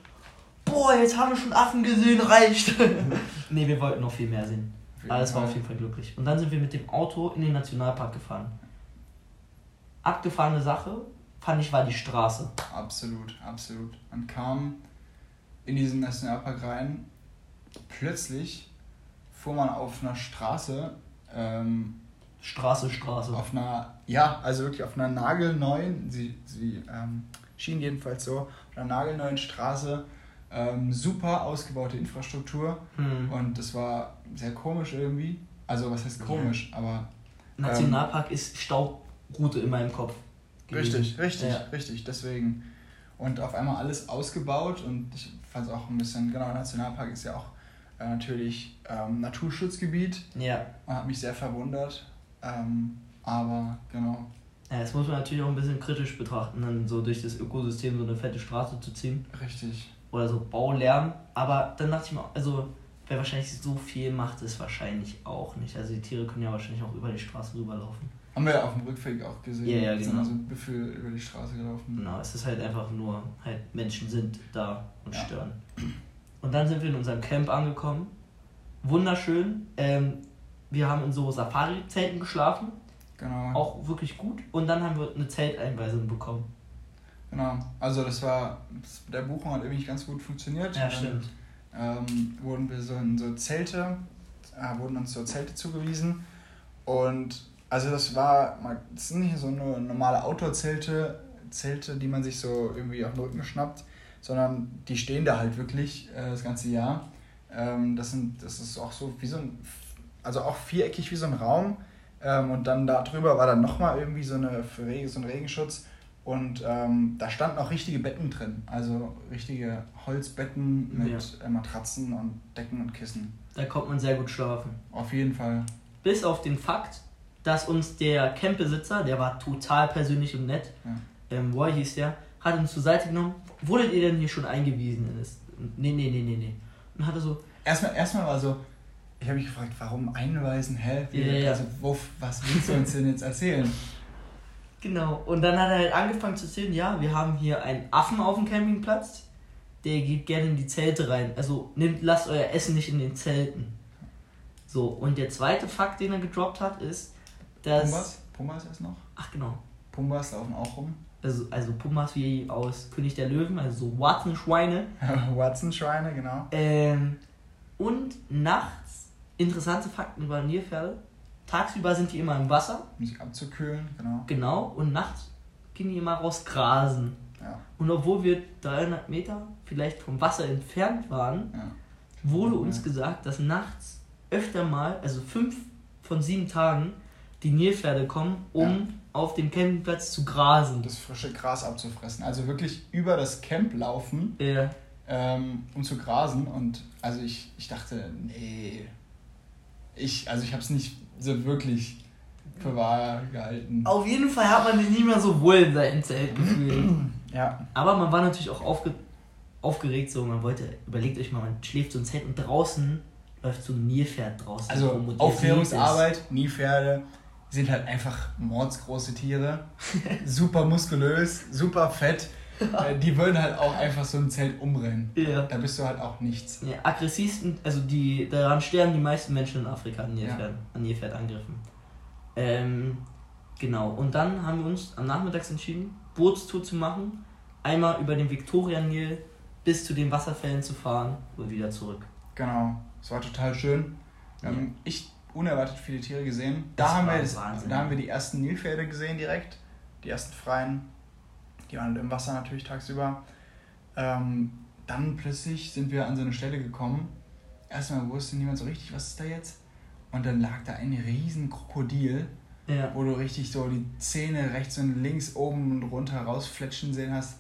Speaker 1: boah, jetzt haben wir schon Affen gesehen, reicht. (laughs) nee, wir wollten noch viel mehr sehen. Alles war auf jeden Fall glücklich. Und dann sind wir mit dem Auto in den Nationalpark gefahren. Abgefahrene Sache, fand ich, war die Straße.
Speaker 2: Absolut, absolut. Man kam in diesen Nationalpark rein, plötzlich fuhr man auf einer Straße, ähm,
Speaker 1: Straße, Straße.
Speaker 2: auf einer, ja, also wirklich auf einer nagelneuen, sie, sie ähm, schien jedenfalls so, auf einer nagelneuen Straße, ähm, super ausgebaute Infrastruktur
Speaker 1: Hm.
Speaker 2: und das war sehr komisch irgendwie. Also was heißt komisch, aber
Speaker 1: Nationalpark ist Staubroute in meinem Kopf. Gewesen.
Speaker 2: Richtig, richtig,
Speaker 1: Ja.
Speaker 2: richtig. Deswegen. Und auf einmal alles ausgebaut und ich fand es auch ein bisschen, genau, Nationalpark ist ja auch äh, natürlich ähm, Naturschutzgebiet.
Speaker 1: Ja.
Speaker 2: Man hat mich sehr verwundert. Ähm, aber genau.
Speaker 1: ja. Das muss man natürlich auch ein bisschen kritisch betrachten, dann so durch das Ökosystem so eine fette Straße zu ziehen.
Speaker 2: Richtig.
Speaker 1: Oder so Baulärm. Aber dann dachte ich mir, also, wer wahrscheinlich so viel macht, ist wahrscheinlich auch nicht. Also die Tiere können ja wahrscheinlich auch über die Straße rüberlaufen.
Speaker 2: Haben wir ja auf dem Rückweg auch gesehen.
Speaker 1: Ja, ja,
Speaker 2: Sind
Speaker 1: genau.
Speaker 2: so ein Büffel über die Straße gelaufen.
Speaker 1: Genau, es ist halt einfach nur, halt Menschen sind da und
Speaker 2: Ja.
Speaker 1: stören. Und dann sind wir in unserem Camp angekommen. Wunderschön. Ähm, wir haben in so Safari-Zelten geschlafen.
Speaker 2: Genau.
Speaker 1: Auch wirklich gut. Und dann haben wir eine Zelteinweisung bekommen.
Speaker 2: Genau. Also das war, das, der Buchung hat irgendwie nicht ganz gut funktioniert.
Speaker 1: Ja,
Speaker 2: Dann,
Speaker 1: stimmt.
Speaker 2: ähm, wurden wir so in so Zelte, äh, wurden uns so Zelte zugewiesen. Und also das war, mal- das sind nicht so nur normale Outdoor-Zelte, Zelte, die man sich so irgendwie auf den Rücken schnappt, sondern die stehen da halt wirklich äh, das ganze Jahr. Ähm, das, sind, das ist auch so wie so ein, also auch viereckig wie so ein Raum. Ähm, und dann da drüber war dann nochmal irgendwie so, eine, für Regen, so ein Regenschutz. Und ähm, da standen auch richtige Betten drin. Also richtige Holzbetten mit äh, Matratzen und Decken und Kissen.
Speaker 1: Da kommt man sehr gut schlafen.
Speaker 2: Auf jeden Fall.
Speaker 1: Bis auf den Fakt, dass uns der Campbesitzer, der war total persönlich und nett,
Speaker 2: Ja.
Speaker 1: ähm, Roy hieß der, hat uns zur Seite genommen. Wurdet ihr denn hier schon eingewiesen? in das? Nee, nee, nee, nee, nee. Und hatte so,
Speaker 2: Erstmal, erstmal war so, ich habe mich gefragt, warum einweisen? Hä? Wie,
Speaker 1: Ja, ja.
Speaker 2: Also, wo, was willst du uns denn jetzt erzählen?
Speaker 1: Genau, und dann hat er halt angefangen zu erzählen, ja, wir haben hier einen Affen auf dem Campingplatz, der geht gerne in die Zelte rein. Also nimmt, lasst euer Essen nicht in den Zelten. So, und der zweite Fakt, den er gedroppt hat, ist, dass.
Speaker 2: Pumbas? Pumbas ist noch?
Speaker 1: Ach genau.
Speaker 2: Pumbas laufen auch rum.
Speaker 1: Also, also Pumas wie aus König der Löwen, also so Watson-Schweine. (laughs)
Speaker 2: Watson-Schweine, genau.
Speaker 1: Ähm, und nachts interessante Fakten über Nilpferde. Tagsüber sind die immer im Wasser,
Speaker 2: Um sich abzukühlen, genau.
Speaker 1: genau, und nachts gehen die immer raus grasen.
Speaker 2: Ja,
Speaker 1: Und obwohl wir 300 Meter vielleicht vom Wasser entfernt waren,
Speaker 2: ja.
Speaker 1: wurde uns
Speaker 2: Ja.
Speaker 1: gesagt, dass nachts öfter mal, also fünf von sieben Tagen, die Nilpferde kommen, um auf dem Campingplatz zu grasen.
Speaker 2: Das frische Gras abzufressen. Also wirklich über das Camp laufen,
Speaker 1: Äh,
Speaker 2: ähm, um zu grasen. Und also ich, ich dachte, nee. Ich, also ich habe es nicht so wirklich für wahr gehalten.
Speaker 1: auf jeden Fall hat man sich nicht mehr so wohl in seinem Zelt gefühlt. (clears throat)
Speaker 2: Ja,
Speaker 1: Aber man war natürlich auch aufge aufgeregt, so man wollte, überlegt euch mal, man schläft so im Zelt und draußen läuft so ein Nilpferd draußen
Speaker 2: also
Speaker 1: rum
Speaker 2: Aufklärungsarbeit, Nilpferde sind halt einfach mordsgroße Tiere. super muskulös, super fett. Äh, Die würden halt auch einfach so ein Zelt umrennen.
Speaker 1: Ja.
Speaker 2: Da bist du halt auch nichts.
Speaker 1: Ja, aggressivsten, also die, daran sterben die meisten Menschen in Afrika an Nilpferden, an Nilpferdangriffen. Ähm, genau, und dann haben wir uns am Nachmittags entschieden, Bootstour zu machen, einmal über den Viktoria-Nil bis zu den Wasserfällen zu fahren und wieder zurück.
Speaker 2: Genau, es war total schön. Wir
Speaker 1: Ja.
Speaker 2: echt unerwartet viele Tiere gesehen. Da
Speaker 1: Das
Speaker 2: haben, wir das, da haben wir die ersten Nilpferde gesehen direkt. Die ersten freien. Die waren im Wasser natürlich tagsüber. Ähm, dann plötzlich sind wir an so eine Stelle gekommen. Erstmal wusste niemand so richtig, was ist da jetzt. Und dann lag da ein riesen Krokodil,
Speaker 1: Ja.
Speaker 2: wo du richtig so die Zähne rechts und links oben und runter rausfletschen sehen hast.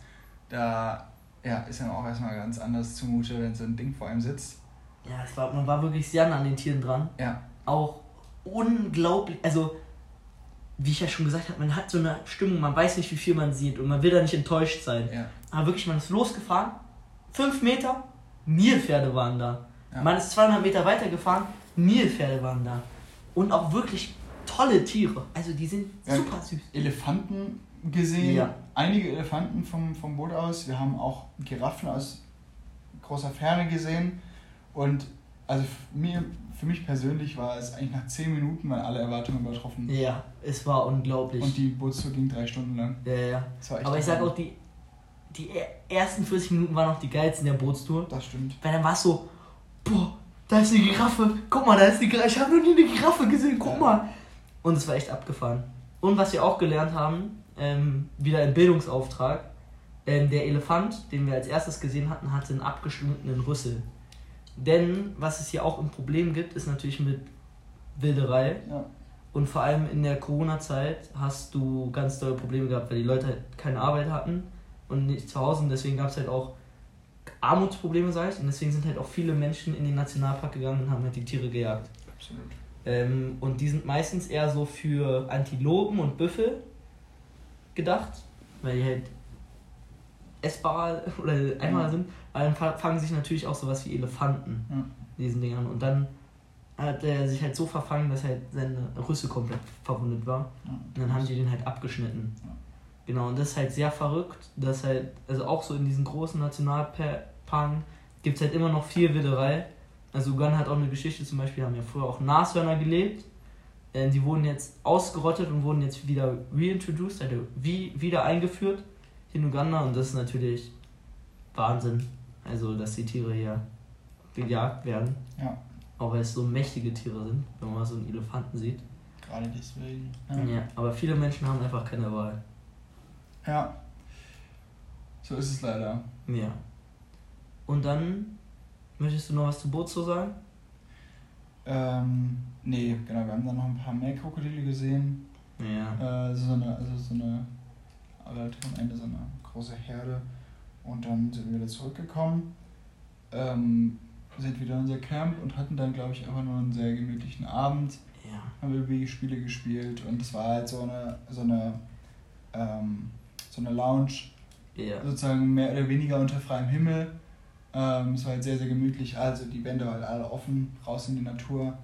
Speaker 2: Da ja, ist dann auch erstmal ganz anders zumute, wenn so ein Ding vor einem sitzt.
Speaker 1: Ja, es war, man war wirklich sehr nah an den Tieren dran.
Speaker 2: Ja,
Speaker 1: Auch unglaublich, also wie ich ja schon gesagt habe, man hat so eine Stimmung, man weiß nicht, wie viel man sieht und man will da nicht enttäuscht sein.
Speaker 2: Ja.
Speaker 1: Aber wirklich, man ist losgefahren, fünf Meter, Nilpferde waren da.
Speaker 2: Ja.
Speaker 1: Man ist 200 Meter weitergefahren, Nilpferde waren da. Und auch wirklich tolle Tiere. Also die sind
Speaker 2: Ja.
Speaker 1: super süß.
Speaker 2: Elefanten gesehen, einige Elefanten vom, vom Boot aus. Wir haben auch Giraffen aus großer Ferne gesehen. Und also für, mir, für mich persönlich war es eigentlich nach 10 Minuten waren alle Erwartungen übertroffen.
Speaker 1: Ja, es war unglaublich.
Speaker 2: Und die Bootstour ging drei Stunden lang.
Speaker 1: ja, ja. Aber ich sag auch, die, die er- ersten 40 Minuten waren auch die geilsten der Bootstour.
Speaker 2: Das stimmt.
Speaker 1: Weil dann war es so, boah, da ist eine Giraffe. Guck mal, da ist die Giraffe. Ich habe noch nie eine Giraffe gesehen. Guck
Speaker 2: Ja.
Speaker 1: mal. Und es war echt abgefahren. Und was wir auch gelernt haben, ähm, wieder im Bildungsauftrag, ähm, der Elefant, den wir als erstes gesehen hatten, hatte einen abgeschnittenen Rüssel. Denn was es hier auch ein Problem gibt, ist natürlich mit Wilderei.
Speaker 2: Ja.
Speaker 1: Und vor allem in der Corona-Zeit hast du ganz dolle Probleme gehabt, weil die Leute halt keine Arbeit hatten und nicht zu Hause. Und deswegen gab es halt auch Armutsprobleme, sag ich. Und deswegen sind halt auch viele Menschen in den Nationalpark gegangen und haben halt die Tiere gejagt.
Speaker 2: Absolut.
Speaker 1: Ähm, und die sind meistens eher so für Antilopen und Büffel gedacht, weil die halt essbar oder einmal
Speaker 2: Ja.
Speaker 1: sind. Aber dann fa- fangen sich natürlich auch sowas wie Elefanten
Speaker 2: Ja.
Speaker 1: diesen Dingern. Und dann hat er sich halt so verfangen, dass halt seine Rüssel komplett verwundet war.
Speaker 2: Ja.
Speaker 1: Und dann haben die den halt abgeschnitten.
Speaker 2: Ja.
Speaker 1: Genau, und das ist halt sehr verrückt, dass halt, also auch so in diesen großen Nationalparken gibt es halt immer noch viel Wilderei. Also Uganda hat auch eine Geschichte, zum Beispiel haben ja früher auch Nashörner gelebt. Äh, die wurden jetzt ausgerottet und wurden jetzt wieder reintroduced, also wie, wieder eingeführt in Uganda und das ist natürlich Wahnsinn. Also, dass die Tiere hier gejagt werden.
Speaker 2: Ja.
Speaker 1: Auch weil es so mächtige Tiere sind, wenn man so einen Elefanten sieht.
Speaker 2: Gerade deswegen.
Speaker 1: Ja, aber viele Menschen haben einfach keine Wahl.
Speaker 2: ja. So ist es leider.
Speaker 1: Ja. Und dann möchtest du noch was zu Bozo sagen?
Speaker 2: Ähm, nee, genau, wir haben dann noch ein paar mehr Krokodile gesehen.
Speaker 1: Ja.
Speaker 2: Äh, so eine, also so eine, aber halt am Ende so eine große Herde. Und dann sind wir wieder zurückgekommen, ähm, sind wieder in unser Camp und hatten dann, glaube ich, einfach nur einen sehr gemütlichen Abend.
Speaker 1: Ja.
Speaker 2: Haben wir Wii-Spiele gespielt und es war halt so eine, so eine, ähm, so eine Lounge,
Speaker 1: Ja.
Speaker 2: sozusagen mehr oder weniger unter freiem Himmel. Ähm, es war halt sehr, sehr gemütlich. Also die Wände waren halt alle offen, raus in die Natur.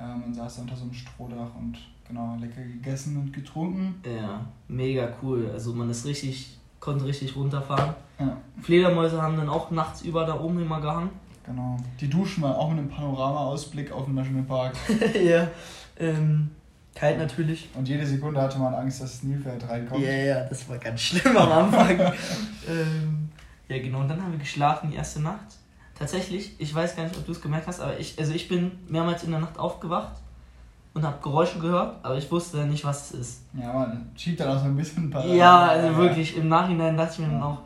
Speaker 2: Ähm, man saß da unter so einem Strohdach und genau, lecker gegessen und getrunken.
Speaker 1: Ja. Mega cool. Also man ist richtig, konnte richtig runterfahren.
Speaker 2: Ja,
Speaker 1: Fledermäuse haben dann auch nachts über da oben immer gehangen.
Speaker 2: genau. Die Duschen waren auch mit einem Panorama-Ausblick auf den Nationalpark. (laughs)
Speaker 1: ja. Ähm, kalt natürlich.
Speaker 2: Und jede Sekunde hatte man Angst, dass das Nilpferd reinkommt.
Speaker 1: Ja, ja, das war ganz schlimm am Anfang. (laughs) ähm, ja, genau. Und dann haben wir geschlafen die erste Nacht. Tatsächlich, ich weiß gar nicht, ob du es gemerkt hast, aber ich, also ich bin mehrmals in der Nacht aufgewacht und habe Geräusche gehört, aber ich wusste dann nicht, was es ist.
Speaker 2: Ja, man schiebt dann auch so ein bisschen ein paar.
Speaker 1: Ja, also wirklich, im Nachhinein dachte ich mir dann auch.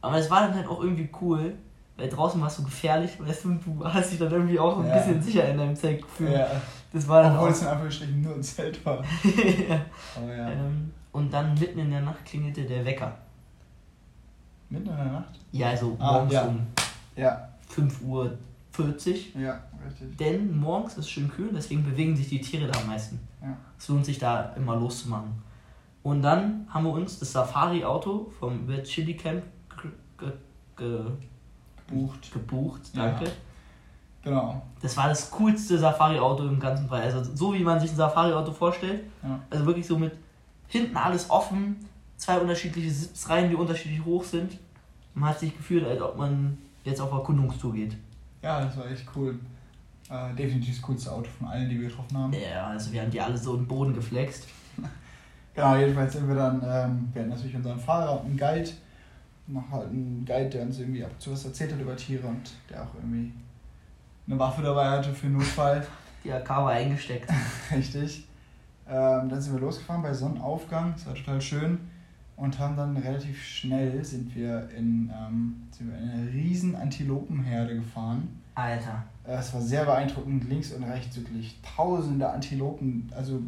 Speaker 1: Aber es war dann halt auch irgendwie cool, weil draußen war es so gefährlich, weißt du, du hast dich dann irgendwie auch ein
Speaker 2: Ja.
Speaker 1: bisschen sicher in deinem Zelt gefühlt.
Speaker 2: Ja,
Speaker 1: Das war dann
Speaker 2: obwohl
Speaker 1: auch.
Speaker 2: es in Anführungsstrichen nur ein Zelt war. (laughs)
Speaker 1: ja.
Speaker 2: Aber ja.
Speaker 1: ähm, und dann mitten in der Nacht klingelte der Wecker.
Speaker 2: Mitten in der Nacht?
Speaker 1: Ja, also
Speaker 2: Ah,
Speaker 1: morgens
Speaker 2: ja.
Speaker 1: um
Speaker 2: Ja,
Speaker 1: 5 Uhr 40.
Speaker 2: ja, richtig.
Speaker 1: Denn morgens ist schön kühl, deswegen bewegen sich die Tiere da am meisten.
Speaker 2: Ja.
Speaker 1: Es lohnt sich da immer loszumachen. Und dann haben wir uns das Safari-Auto vom Red Chili Camp ge ge ge
Speaker 2: Bucht.
Speaker 1: gebucht.
Speaker 2: Ja.
Speaker 1: Danke.
Speaker 2: Genau.
Speaker 1: Das war das coolste Safari-Auto im ganzen Fall. Also so wie man sich ein Safari-Auto vorstellt.
Speaker 2: Ja.
Speaker 1: Also wirklich so mit hinten alles offen, zwei unterschiedliche Sitzreihen, die unterschiedlich hoch sind. Man hat sich gefühlt, als ob man jetzt auf Erkundungstour geht.
Speaker 2: Ja, das war echt cool. Äh, definitiv das coolste Auto von allen, die wir getroffen haben.
Speaker 1: Ja, also wir haben die alle so im Boden geflext. (laughs)
Speaker 2: Genau, jedenfalls sind wir dann, ähm, wir hatten natürlich unseren Fahrer und einen Guide. Noch halt einen Guide, der uns irgendwie ab und zu was erzählt hat über Tiere und der auch irgendwie eine Waffe dabei hatte für Notfall. (laughs)
Speaker 1: Die AK war eingesteckt. (laughs)
Speaker 2: Richtig. Ähm, dann sind wir losgefahren bei Sonnenaufgang, das war total schön. Und haben dann relativ schnell sind wir in, ähm, sind wir in eine riesen Antilopenherde gefahren.
Speaker 1: Alter.
Speaker 2: Es war sehr beeindruckend, links und rechts wirklich tausende Antilopen, also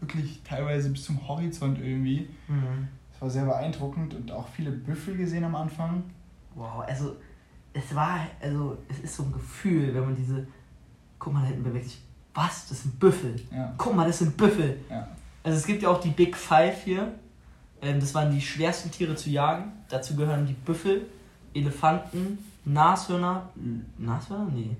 Speaker 2: wirklich teilweise bis zum Horizont irgendwie.
Speaker 1: Mhm.
Speaker 2: Es war sehr beeindruckend und auch viele Büffel gesehen am Anfang.
Speaker 1: Wow, also es war, also es ist so ein Gefühl, wenn man diese, guck mal da hinten bewegt sich, was, das sind Büffel.
Speaker 2: Ja,
Speaker 1: Guck mal, das sind Büffel.
Speaker 2: ja.
Speaker 1: Also es gibt ja auch die Big Five hier. Ähm, das waren die schwersten Tiere zu jagen. Dazu gehören die Büffel, Elefanten, Nashörner. Nashörner? Nee.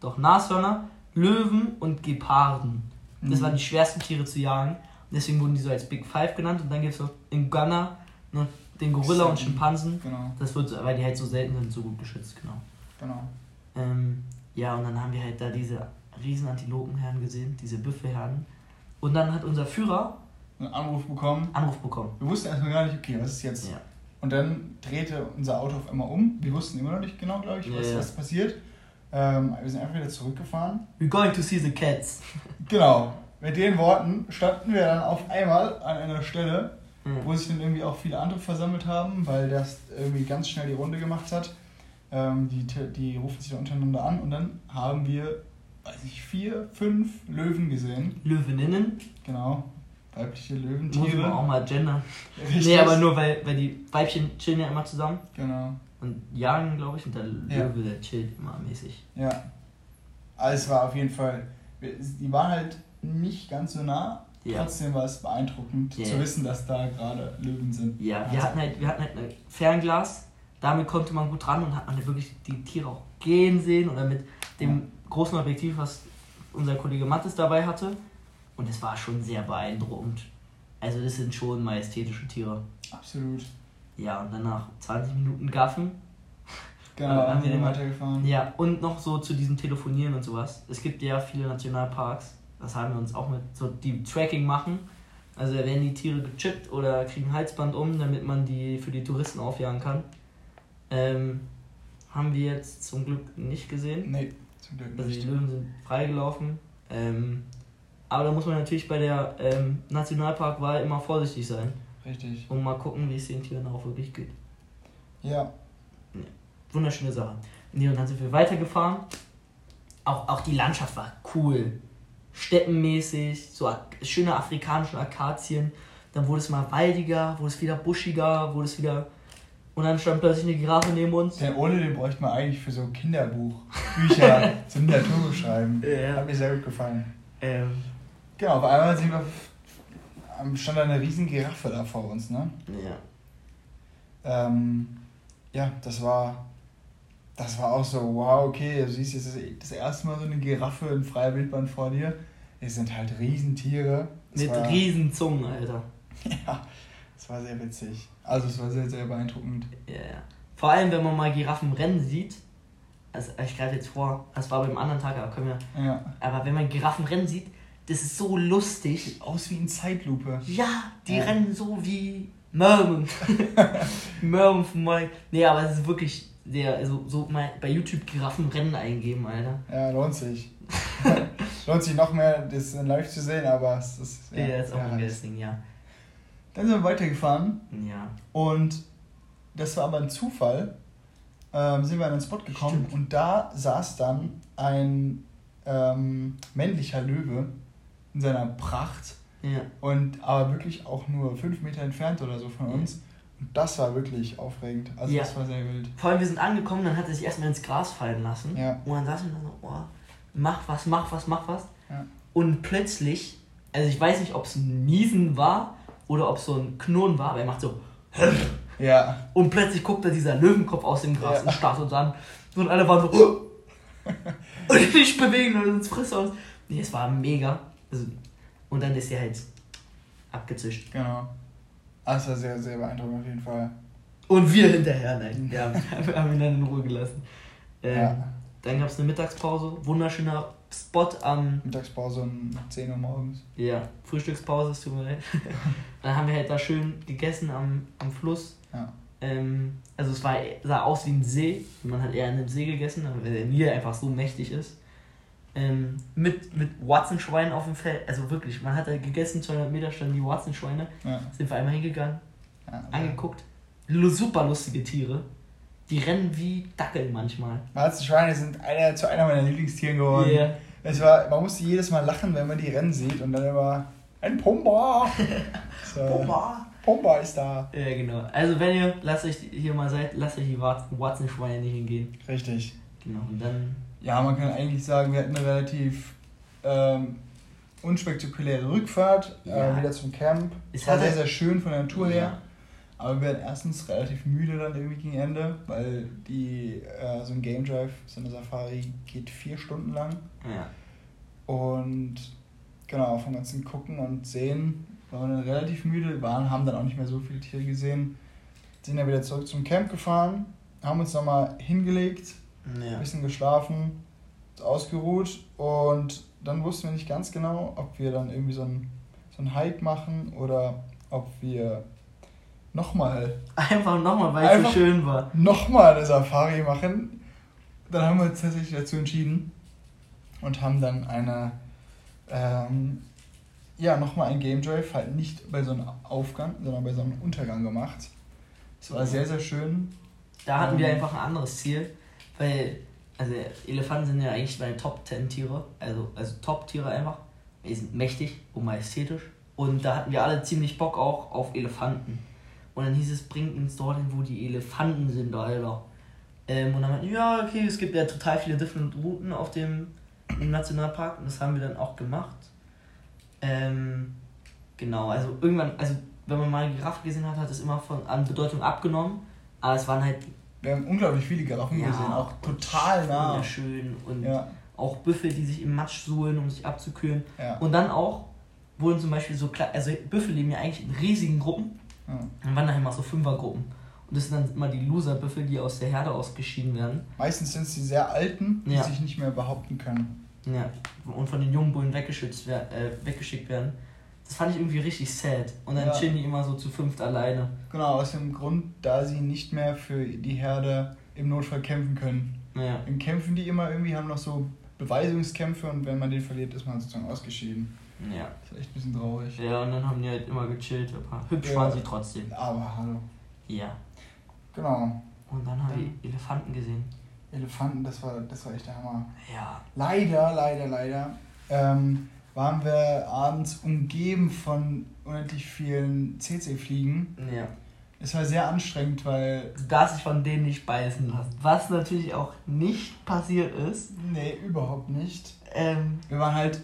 Speaker 1: Doch, Nashörner, Löwen und Geparden. Das
Speaker 2: Mhm.
Speaker 1: waren die schwersten Tiere zu jagen. Deswegen wurden die so als Big Five genannt. Und dann gibt es noch in Ghana noch den Gorilla und
Speaker 2: Selten.
Speaker 1: Schimpansen.
Speaker 2: Genau,
Speaker 1: Das wird, so- weil die halt so selten sind, so gut geschützt, genau.
Speaker 2: genau.
Speaker 1: Ähm, ja, und dann haben wir halt da diese riesen Antilopenherden gesehen, diese Büffelherden. Und dann hat unser Führer
Speaker 2: Einen Anruf bekommen.
Speaker 1: Anruf bekommen.
Speaker 2: Wir wussten erstmal gar nicht, okay, was ist jetzt?
Speaker 1: Ja.
Speaker 2: Und dann drehte unser Auto auf einmal um. Wir wussten immer noch nicht genau, glaube ich, was,
Speaker 1: Ja,
Speaker 2: was passiert. Ähm, wir sind einfach wieder zurückgefahren.
Speaker 1: We're going to see the cats. (laughs)
Speaker 2: Genau. Mit den Worten standen wir dann auf einmal an einer Stelle, wo
Speaker 1: Ja.
Speaker 2: sich dann irgendwie auch viele andere versammelt haben, weil das irgendwie ganz schnell die Runde gemacht hat. Ähm, die, die rufen sich dann untereinander an und dann haben wir, weiß ich, vier, fünf Löwen gesehen.
Speaker 1: Löweninnen.
Speaker 2: Genau. Weibliche
Speaker 1: Muss man
Speaker 2: Löwentiere.
Speaker 1: auch mal gender.
Speaker 2: Richtig.
Speaker 1: Nee, aber nur weil, weil die Weibchen chillen ja immer zusammen
Speaker 2: Genau.
Speaker 1: und jagen, glaube ich, und der
Speaker 2: Ja.
Speaker 1: Löwe, der chillt immer mäßig.
Speaker 2: Ja. Also es war auf jeden Fall, wir- die waren halt nicht ganz so nah.
Speaker 1: Ja.
Speaker 2: Trotzdem war es beeindruckend
Speaker 1: Ja.
Speaker 2: zu wissen, dass da gerade Löwen sind.
Speaker 1: Ja, wir
Speaker 2: Also-
Speaker 1: hatten halt, wir hatten halt ein Fernglas, damit konnte man gut ran und hat man halt wirklich die Tiere auch gehen sehen oder mit dem großen Objektiv, was unser Kollege Mattes dabei hatte. Und es war schon sehr beeindruckend. Also das sind schon majestätische Tiere.
Speaker 2: Absolut.
Speaker 1: Ja, und dann nach 20 Minuten Gaffen.
Speaker 2: Genau,
Speaker 1: haben
Speaker 2: haben
Speaker 1: wir
Speaker 2: weitergefahren.
Speaker 1: Ja, und noch so zu diesem Telefonieren und sowas. Es gibt ja viele Nationalparks, das haben wir uns auch mit, so die Tracking machen. Also da werden die Tiere gechippt oder kriegen ein Halsband um, damit man die für die Touristen aufjagen kann. Ähm, haben wir jetzt zum Glück nicht gesehen.
Speaker 2: Nee, zum Glück
Speaker 1: Also die
Speaker 2: nicht.
Speaker 1: Löwen sind freigelaufen. Ähm, aber da muss man natürlich bei der ähm, Nationalparkwahl immer vorsichtig sein
Speaker 2: Richtig.
Speaker 1: und mal gucken, wie es den Tieren auch wirklich geht.
Speaker 2: Ja,
Speaker 1: Wunderschöne Sache. Nee, und dann sind wir weitergefahren. Auch, auch die Landschaft war cool. Steppenmäßig, so schöne afrikanische Akazien. Dann wurde es mal waldiger, wurde es wieder buschiger, wurde es wieder. Und dann stand plötzlich eine Giraffe neben uns.
Speaker 2: den Ole, den bräuchte man eigentlich für so Kinderbuchbücher (laughs) zum Natur schreiben.
Speaker 1: Ja.
Speaker 2: Hat mir sehr gut gefallen.
Speaker 1: Ähm,
Speaker 2: Genau, auf einmal sind wir, stand da eine riesen Giraffe da vor uns, ne?
Speaker 1: ja.
Speaker 2: Ähm, ja, das war, das war auch so, wow, okay, du siehst jetzt das, das erste Mal so eine Giraffe in freier Wildbahn vor dir. Es sind halt Riesentiere. Es
Speaker 1: Mit
Speaker 2: war,
Speaker 1: riesen Zungen, Alter. (laughs)
Speaker 2: Ja, es war sehr witzig. Also es war sehr, sehr beeindruckend.
Speaker 1: Ja, ja. Vor allem, wenn man mal Giraffen rennen sieht. Also, ich greife jetzt vor, das war beim anderen Tag, aber können wir.
Speaker 2: Ja.
Speaker 1: Aber wenn man Giraffen rennen sieht, das ist so lustig.
Speaker 2: Sieht aus wie in Zeitlupe.
Speaker 1: Ja, die
Speaker 2: Ja.
Speaker 1: rennen so wie Mermen. (laughs) Mermen von Mike. Nee, aber es ist wirklich sehr, also so mal bei YouTube Giraffen rennen eingeben, Alter.
Speaker 2: Ja, lohnt sich. (laughs) lohnt sich noch mehr, das live zu sehen, aber es ist.
Speaker 1: Ja, ist auch ein geiles Ding, ja.
Speaker 2: Dann sind wir weitergefahren
Speaker 1: Ja.
Speaker 2: und das war aber ein Zufall. Ähm, sind wir an einen Spot gekommen
Speaker 1: Stimmt.
Speaker 2: und da saß dann ein ähm, männlicher Löwe in seiner Pracht
Speaker 1: Ja.
Speaker 2: und aber wirklich auch nur fünf Meter entfernt oder so von uns. Und das war wirklich aufregend. Also
Speaker 1: Ja.
Speaker 2: das war sehr wild.
Speaker 1: Vor allem, wir sind angekommen, dann hat er sich erstmal ins Gras fallen lassen.
Speaker 2: Ja.
Speaker 1: Und dann saß wir da so, oh, mach was, mach was, mach was.
Speaker 2: Ja.
Speaker 1: Und plötzlich, also ich weiß nicht, ob es ein Niesen war oder ob es so ein Knurren war, aber er macht so. (laughs)
Speaker 2: Ja,
Speaker 1: Und plötzlich guckt da dieser Löwenkopf aus dem Gras und starrt uns an. Und alle waren so. (laughs) (laughs) und nicht bewegen und uns frisst aus. Nee, es war mega. Also, und dann ist er halt abgezischt.
Speaker 2: genau. Das war sehr, sehr beeindruckend auf jeden Fall.
Speaker 1: Und wir hinterher, nein. Wir haben, (laughs) wir haben ihn dann in Ruhe gelassen. Ähm,
Speaker 2: Ja.
Speaker 1: Dann gab es eine Mittagspause. Wunderschöner Spot am
Speaker 2: Mittagspause um 10 Uhr morgens.
Speaker 1: Ja, Frühstückspause, es tut mir leid. (laughs) dann haben wir halt da schön gegessen am, am Fluss.
Speaker 2: Ja.
Speaker 1: Ähm, also es war, sah aus wie ein See. Man hat eher in einem See gegessen, weil der Nil einfach so mächtig ist. Ähm, mit, mit Watson-Schweinen auf dem Feld. Also wirklich, man hat da gegessen, 200 Meter standen die Watson-Schweine.
Speaker 2: Ja.
Speaker 1: Sind wir einmal hingegangen,
Speaker 2: ja.
Speaker 1: angeguckt. Super lustige Tiere. Die rennen wie Dackel manchmal.
Speaker 2: Warzenschweine sind einer, zu einer meiner Lieblingstieren geworden.
Speaker 1: Yeah.
Speaker 2: Es war, man musste jedes Mal lachen, wenn man die rennen sieht und dann immer ein Pumba. (laughs) so,
Speaker 1: Pumba.
Speaker 2: Pumba ist da.
Speaker 1: Ja, genau. Also wenn ihr, lasst euch hier mal seid, lasst euch die Watson- Watson-Schweine nicht hingehen.
Speaker 2: Richtig.
Speaker 1: Genau, und dann
Speaker 2: Ja, man kann eigentlich sagen, wir hatten eine relativ ähm, unspektakuläre Rückfahrt
Speaker 1: Ja.
Speaker 2: äh, wieder zum Camp.
Speaker 1: Es
Speaker 2: war
Speaker 1: hatte-
Speaker 2: sehr, sehr schön von der Natur
Speaker 1: Ja.
Speaker 2: her. Aber wir werden erstens relativ müde dann irgendwie gegen Ende, weil die, äh, so ein Game Drive, so eine Safari geht vier Stunden lang.
Speaker 1: Ja.
Speaker 2: Und genau, vom ganzen Gucken und Sehen waren wir dann relativ müde, waren, haben dann auch nicht mehr so viele Tiere gesehen. Sind dann wieder zurück zum Camp gefahren, haben uns nochmal hingelegt, ein
Speaker 1: Ja.
Speaker 2: bisschen geschlafen, ausgeruht und dann wussten wir nicht ganz genau, ob wir dann irgendwie so einen, so einen Hike machen oder ob wir nochmal
Speaker 1: Einfach nochmal, weil es so schön war.
Speaker 2: nochmal eine Safari machen. Dann haben wir uns tatsächlich dazu entschieden und haben dann eine, ähm, ja, nochmal ein Game Drive, halt nicht bei so einem Aufgang, sondern bei so einem Untergang gemacht. Es war sehr, sehr schön.
Speaker 1: Da hatten wir
Speaker 2: Ähm.
Speaker 1: einfach ein anderes Ziel, weil, also Elefanten sind ja eigentlich meine Top 10 Tiere, also, also Top-Tiere einfach. Die sind mächtig und majestätisch. Und da hatten wir alle ziemlich Bock auch auf Elefanten. Und dann hieß es, bringt uns dorthin, wo die Elefanten sind, Alter. Ähm, und dann meinten, ja, okay, es gibt ja total viele different Routen auf dem Nationalpark und das haben wir dann auch gemacht. Ähm, genau, also irgendwann, also wenn man mal eine Giraffe gesehen hat, hat es immer von, an Bedeutung abgenommen. Aber es waren halt
Speaker 2: Wir haben unglaublich viele Giraffen
Speaker 1: Ja,
Speaker 2: gesehen, auch total nah.
Speaker 1: wunderschön und
Speaker 2: Ja,
Speaker 1: auch Büffel, die sich im Matsch suhlen, um sich abzukühlen.
Speaker 2: ja.
Speaker 1: Und dann auch wurden zum Beispiel so kleine, also Büffel leben ja eigentlich in riesigen Gruppen.
Speaker 2: ja.
Speaker 1: Dann waren da immer so Fünfergruppen. Und das sind dann immer die Loser-Büffel, die aus der Herde ausgeschieden werden.
Speaker 2: Meistens sind es die sehr alten, die sich nicht mehr behaupten können.
Speaker 1: Ja. Und von den jungen Bullen weggeschützt wer äh, weggeschickt werden. Das fand ich irgendwie richtig sad. Und dann
Speaker 2: Ja.
Speaker 1: chillen die immer so zu fünft alleine.
Speaker 2: Genau, aus dem Grund, da sie nicht mehr für die Herde im Notfall kämpfen können.
Speaker 1: Ja.
Speaker 2: Dann kämpfen die immer irgendwie, haben noch so Beweisungskämpfe und wenn man den verliert, ist man sozusagen ausgeschieden.
Speaker 1: Ja.
Speaker 2: Das ist echt ein bisschen traurig.
Speaker 1: Ja, und dann haben die halt immer gechillt. Aber hübsch
Speaker 2: Ja.
Speaker 1: waren sie trotzdem.
Speaker 2: Aber hallo.
Speaker 1: Ja.
Speaker 2: Genau.
Speaker 1: Und dann haben wir Elefanten gesehen.
Speaker 2: Elefanten, das war, das war echt der Hammer.
Speaker 1: Ja.
Speaker 2: Leider, leider, leider ähm, waren wir abends umgeben von unendlich vielen CC-Fliegen.
Speaker 1: Ja.
Speaker 2: Es war sehr anstrengend, weil.
Speaker 1: Du darfst dich von denen nicht beißen lassen. Was natürlich auch nicht passiert ist.
Speaker 2: Nee, überhaupt nicht.
Speaker 1: Ähm,
Speaker 2: Wir waren halt.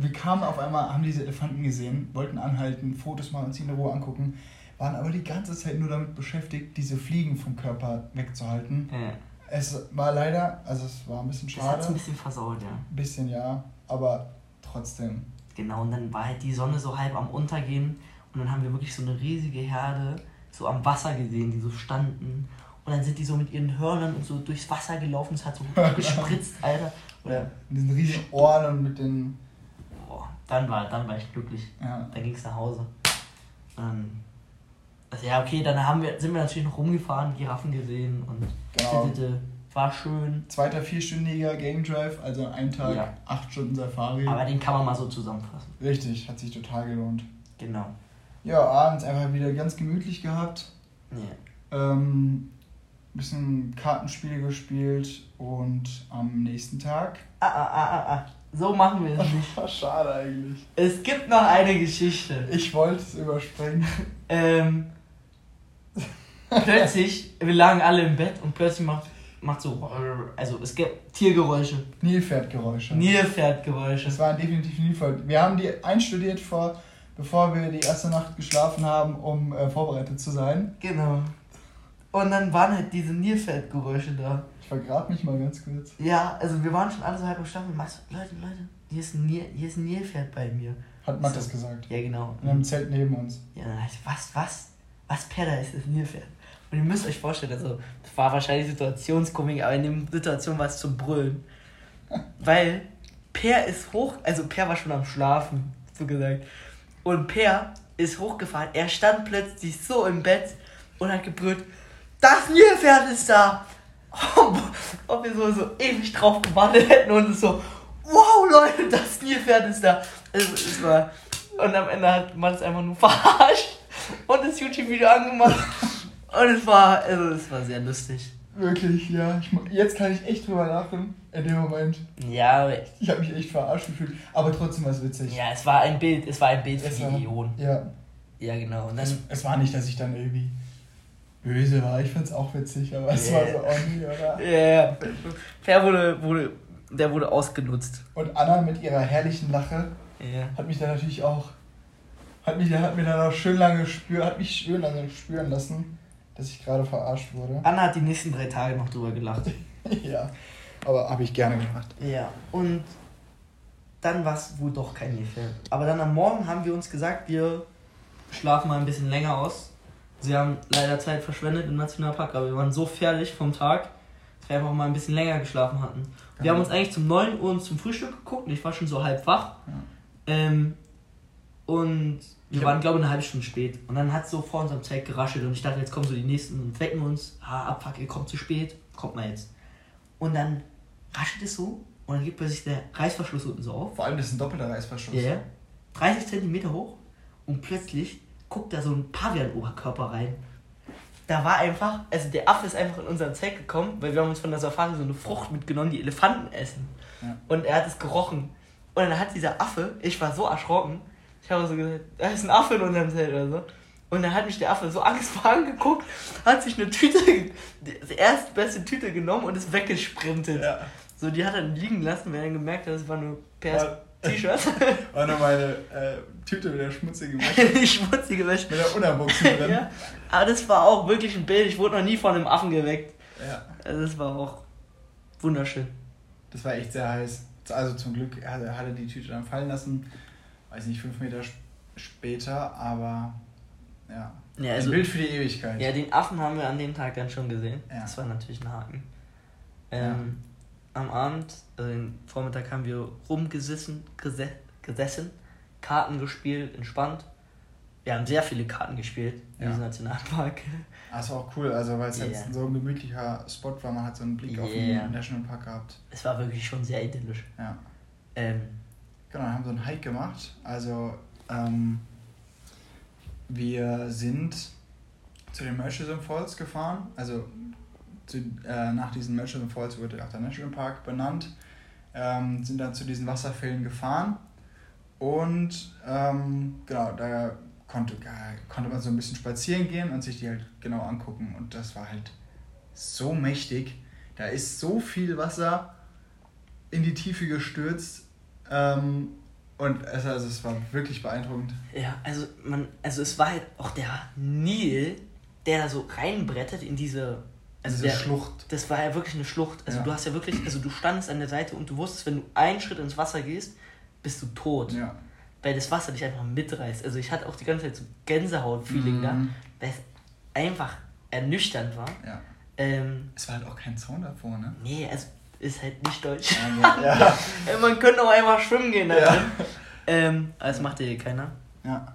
Speaker 2: Wir kamen auf einmal, haben diese Elefanten gesehen, wollten anhalten, Fotos machen, uns in Ruhe angucken, waren aber die ganze Zeit nur damit beschäftigt, diese Fliegen vom Körper wegzuhalten.
Speaker 1: ja.
Speaker 2: Es war leider, also es war ein bisschen
Speaker 1: Das hat
Speaker 2: schade.
Speaker 1: ein bisschen versaut, ja.
Speaker 2: Ein bisschen ja, aber trotzdem.
Speaker 1: Genau, und dann war halt die Sonne so halb am Untergehen. Und dann haben wir wirklich so eine riesige Herde so am Wasser gesehen, die so standen. Und dann sind die so mit ihren Hörnern und so durchs Wasser gelaufen. Es hat so (laughs) gespritzt, Alter. Oder,
Speaker 2: Mit diesen riesigen Ohren und mit den.
Speaker 1: boah, dann war, dann war ich glücklich.
Speaker 2: Ja,
Speaker 1: Dann ging es nach Hause. Ähm, also ja, okay, dann haben wir, sind wir natürlich noch rumgefahren, Giraffen gesehen und
Speaker 2: genau.
Speaker 1: War schön.
Speaker 2: Zweiter vierstündiger Game Drive, also einem Tag
Speaker 1: Ja.
Speaker 2: acht Stunden Safari.
Speaker 1: Aber den kann man mal so zusammenfassen.
Speaker 2: Richtig, hat sich total gelohnt.
Speaker 1: Genau.
Speaker 2: Ja, abends einfach wieder ganz gemütlich gehabt.
Speaker 1: Ja.
Speaker 2: Ähm, bisschen Kartenspiele gespielt und am nächsten Tag.
Speaker 1: Ah, ah, ah, ah, ah. So machen wir es (laughs) nicht.
Speaker 2: Schade eigentlich.
Speaker 1: Es gibt noch eine Geschichte.
Speaker 2: Ich wollte es überspringen.
Speaker 1: Ähm, (laughs) plötzlich, wir lagen alle im Bett und plötzlich macht, macht so, also es gibt Tiergeräusche,
Speaker 2: Nilpferdgeräusche.
Speaker 1: Nilpferdgeräusche.
Speaker 2: Das waren definitiv Nilpferd. Wir haben die einstudiert, vor, bevor wir die erste Nacht geschlafen haben, um äh, vorbereitet zu sein.
Speaker 1: Genau. Und dann waren halt diese Nilpferdgeräusche da.
Speaker 2: Ich vergrab mich mal ganz kurz.
Speaker 1: Ja, also wir waren schon alle so halb so, Leute, Leute, hier ist ein, Nil, hier ist ein Nilpferd bei mir.
Speaker 2: Hat Matt
Speaker 1: So.
Speaker 2: das gesagt.
Speaker 1: Ja, genau.
Speaker 2: In einem Zelt neben uns.
Speaker 1: Ja, dann heißt was, was, was Perda ist das Nilpferd. Und ihr müsst euch vorstellen, also, das war wahrscheinlich Situationskomik, aber in der Situation war es zum Brüllen. Weil Per ist hoch, also Per war schon am Schlafen, so gesagt. Und Per ist hochgefahren, er stand plötzlich so im Bett und hat gebrüllt, das Nilpferd ist da! Ob, wir so, so ewig drauf gewartet hätten und so, wow Leute, das Nilpferd ist da! Also, es war, und am Ende hat man es einfach nur (laughs) verarscht und das YouTube-Video angemacht. Und es war, also es war sehr lustig.
Speaker 2: Wirklich, ja. Ich, jetzt kann ich echt drüber lachen. In dem Moment.
Speaker 1: Ja, aber-
Speaker 2: Ich habe mich echt verarscht gefühlt. Aber trotzdem war es witzig.
Speaker 1: ja, es war ein Bild, es war ein Bild für
Speaker 2: Es
Speaker 1: die
Speaker 2: war-
Speaker 1: Idioten.
Speaker 2: Ja.
Speaker 1: Ja, genau. Und
Speaker 2: Es,
Speaker 1: dann,
Speaker 2: es war nicht, dass ich dann irgendwie böse war. Ich find's auch witzig, aber es
Speaker 1: Yeah.
Speaker 2: war so on, oder? (laughs)
Speaker 1: ja, ja, Per wurde, wurde, der wurde ausgenutzt.
Speaker 2: Und Anna mit ihrer herrlichen Lache ja. hat mich dann natürlich auch, hat mich, hat mir dann auch schön lange spür, hat mich schön lange spüren lassen, dass ich gerade verarscht wurde. (laughs)
Speaker 1: Anna hat die nächsten drei Tage noch drüber gelacht. (laughs)
Speaker 2: ja, aber habe ich gerne gemacht.
Speaker 1: Ja, und dann war es wohl doch kein Nilpferd. Aber dann am Morgen haben wir uns gesagt, wir schlafen mal ein bisschen länger aus. Sie haben leider Zeit verschwendet im Nationalpark, aber wir waren so fertig vom Tag, dass wir einfach mal ein bisschen länger geschlafen hatten. Wir ja. haben uns eigentlich zum 9 Uhr zum Frühstück geguckt und ich war schon so halb wach. Ja. Ähm, und wir waren, glaube ich, eine halbe Stunde spät. Und dann hat es so vor unserem Zelt geraschelt und ich dachte, jetzt kommen so die nächsten und wecken uns. Ah, abfuck, ihr kommt zu spät, kommt mal jetzt. Und dann raschelt es so und dann geht plötzlich der Reißverschluss unten so auf.
Speaker 2: Vor allem, das ist ein doppelter Reißverschluss.
Speaker 1: Ja, yeah. 30 cm hoch und plötzlich guckt da so ein Pavian-Oberkörper rein. Da war einfach, also der Affe ist einfach in unseren Zelt gekommen, weil wir haben uns von der Safari so eine Frucht mitgenommen, die Elefanten essen. Ja. Und er hat es gerochen. Und dann hat dieser Affe, ich war so erschrocken, ich habe so gesagt, da ist ein Affe in unserem Zelt oder so. Und dann hat mich der Affe so angstvoll angeguckt, hat sich eine Tüte, die erstbeste Tüte genommen und ist weggesprintet. Ja. So, die hat er liegen lassen, wenn er gemerkt hat, das war nur per T-Shirt. (laughs)
Speaker 2: War nur meine äh, Tüte mit der schmutzigen Wäsche. (laughs)
Speaker 1: die schmutzige Wäsche.
Speaker 2: Mit der Unterbuchse drin. (laughs)
Speaker 1: ja. Aber das war auch wirklich ein Bild. Ich wurde noch nie von einem Affen geweckt. Ja. Also das war auch wunderschön.
Speaker 2: Das war echt sehr heiß. Also zum Glück hat er die Tüte dann fallen lassen. Weiß nicht, fünf Meter später, aber ja. ja also, ein Bild für die Ewigkeit.
Speaker 1: Ja, den Affen haben wir an dem Tag dann schon gesehen. Ja. Das war natürlich ein Haken. Ähm, am Abend, also den Vormittag haben wir rumgesessen, gesessen, Karten gespielt, entspannt. Wir haben sehr viele Karten gespielt in ja. diesem Nationalpark.
Speaker 2: Das war auch cool, also weil es yeah. jetzt so ein gemütlicher Spot war, man hat so einen Blick yeah. auf den Nationalpark gehabt.
Speaker 1: Es war wirklich schon sehr idyllisch.
Speaker 2: Ja. Ähm, genau, haben so einen Hike gemacht. Also ähm, wir sind zu den Murchison Falls gefahren. Also zu, äh, nach diesen Murchison Falls wurde auch der National Park benannt. Ähm, sind dann zu diesen Wasserfällen gefahren. Und ähm, genau, da konnte, konnte man so ein bisschen spazieren gehen und sich die halt genau angucken. Und das war halt so mächtig. Da ist so viel Wasser in die Tiefe gestürzt. Ähm, und es, also es war wirklich beeindruckend.
Speaker 1: Ja, also man, also es war halt auch der Nil, der da so reinbrettet in diese also
Speaker 2: diese
Speaker 1: der,
Speaker 2: Schlucht.
Speaker 1: Das war ja wirklich eine Schlucht. Also ja. du hast ja wirklich, also du standest an der Seite und du wusstest, wenn du einen Schritt ins Wasser gehst, bist du tot. Ja. Weil das Wasser dich einfach mitreißt. Also ich hatte auch die ganze Zeit so Gänsehaut-Feeling mhm. da, weil es einfach ernüchternd war. Ja. Ähm,
Speaker 2: es war halt auch kein Zaun davor, ne?
Speaker 1: Nee, also ist halt nicht deutsch. Ja, ja. (laughs) Man könnte auch einfach schwimmen gehen. Ja. Ähm, aber das machte hier keiner. Ja.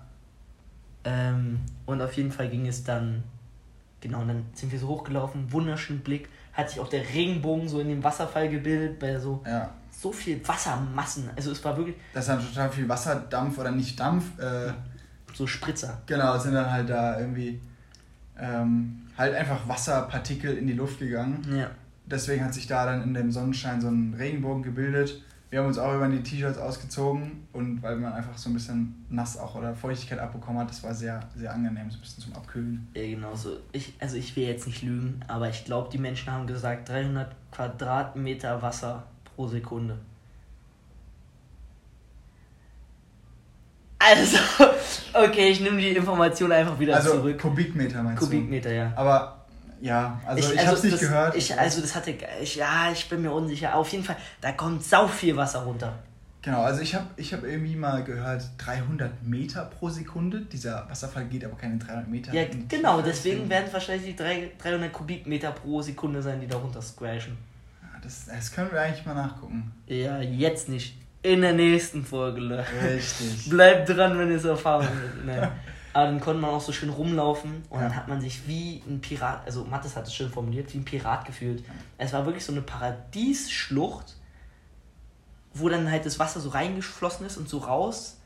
Speaker 1: Ähm, und auf jeden Fall ging es dann, genau, und dann sind wir so hochgelaufen, wunderschönen Blick, hat sich auch der Regenbogen so in dem Wasserfall gebildet, bei so, ja. so viel Wassermassen. Also es war wirklich.
Speaker 2: Das ist dann total viel Wasserdampf oder nicht Dampf. Äh,
Speaker 1: so Spritzer.
Speaker 2: Genau, sind dann halt da irgendwie ähm, halt einfach Wasserpartikel in die Luft gegangen. Ja deswegen hat sich da dann in dem Sonnenschein so ein Regenbogen gebildet. Wir haben uns auch über die T-Shirts ausgezogen und weil man einfach so ein bisschen nass auch oder Feuchtigkeit abbekommen hat, das war sehr, sehr angenehm, so ein bisschen zum Abkühlen.
Speaker 1: Ja, genau so. Ich, also ich will jetzt nicht lügen, aber ich glaube, die Menschen haben gesagt 300 Quadratmeter Wasser pro Sekunde. Also, (laughs) okay, ich nehme die Information einfach wieder
Speaker 2: also,
Speaker 1: zurück.
Speaker 2: Kubikmeter meinst
Speaker 1: Kubikmeter,
Speaker 2: du?
Speaker 1: ja.
Speaker 2: Aber ja, also ich, ich also hab's nicht
Speaker 1: das,
Speaker 2: gehört.
Speaker 1: Ich, also das hatte, ich, ja, ich bin mir unsicher. Auf jeden Fall, da kommt sau viel Wasser runter.
Speaker 2: Genau, also ich habe ich hab irgendwie mal gehört, 300 Meter pro Sekunde. Dieser Wasserfall geht aber keine 300 Meter.
Speaker 1: Ja, genau, deswegen werden es wahrscheinlich die 300 Kubikmeter pro Sekunde sein, die da runter squashen.
Speaker 2: Ja, das, das können wir eigentlich mal nachgucken.
Speaker 1: Ja, jetzt nicht. In der nächsten Folge.
Speaker 2: Richtig.
Speaker 1: Bleibt dran, wenn ihr es erfahren wollt. (laughs) Aber dann konnte man auch so schön rumlaufen und ja. dann hat man sich wie ein Pirat, also Mattes hat es schön formuliert, wie ein Pirat gefühlt. Es war wirklich so eine Paradiesschlucht, wo dann halt das Wasser so reingeflossen ist und so raus.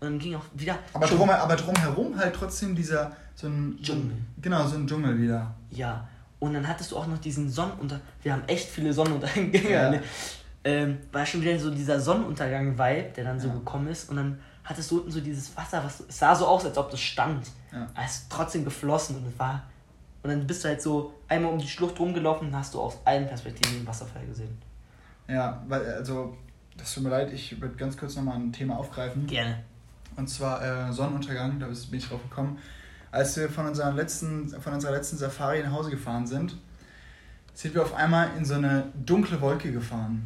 Speaker 1: Und dann ging auch wieder.
Speaker 2: Aber, drum, aber drumherum halt trotzdem dieser so ein Dschungel. Genau, so ein Dschungel wieder.
Speaker 1: Ja. Und dann hattest du auch noch diesen Sonnenunter. Wir haben echt viele Sonnenuntergänge. Ja. Ne? Ähm, war schon wieder so dieser Sonnenuntergang-Vibe, der dann so ja. gekommen ist. Und dann hattest du unten so dieses Wasser, was es sah so aus, als ob das stand. Ja. Aber es ist trotzdem geflossen und es war. Und dann bist du halt so einmal um die Schlucht rumgelaufen und hast du aus allen Perspektiven den Wasserfall gesehen.
Speaker 2: Ja, weil, also das tut mir leid, ich würde ganz kurz nochmal ein Thema aufgreifen.
Speaker 1: Gerne.
Speaker 2: Und zwar äh, Sonnenuntergang, da bin ich drauf gekommen. Als wir von unserer letzten, von unserer letzten Safari nach Hause gefahren sind, sind wir auf einmal in so eine dunkle Wolke gefahren.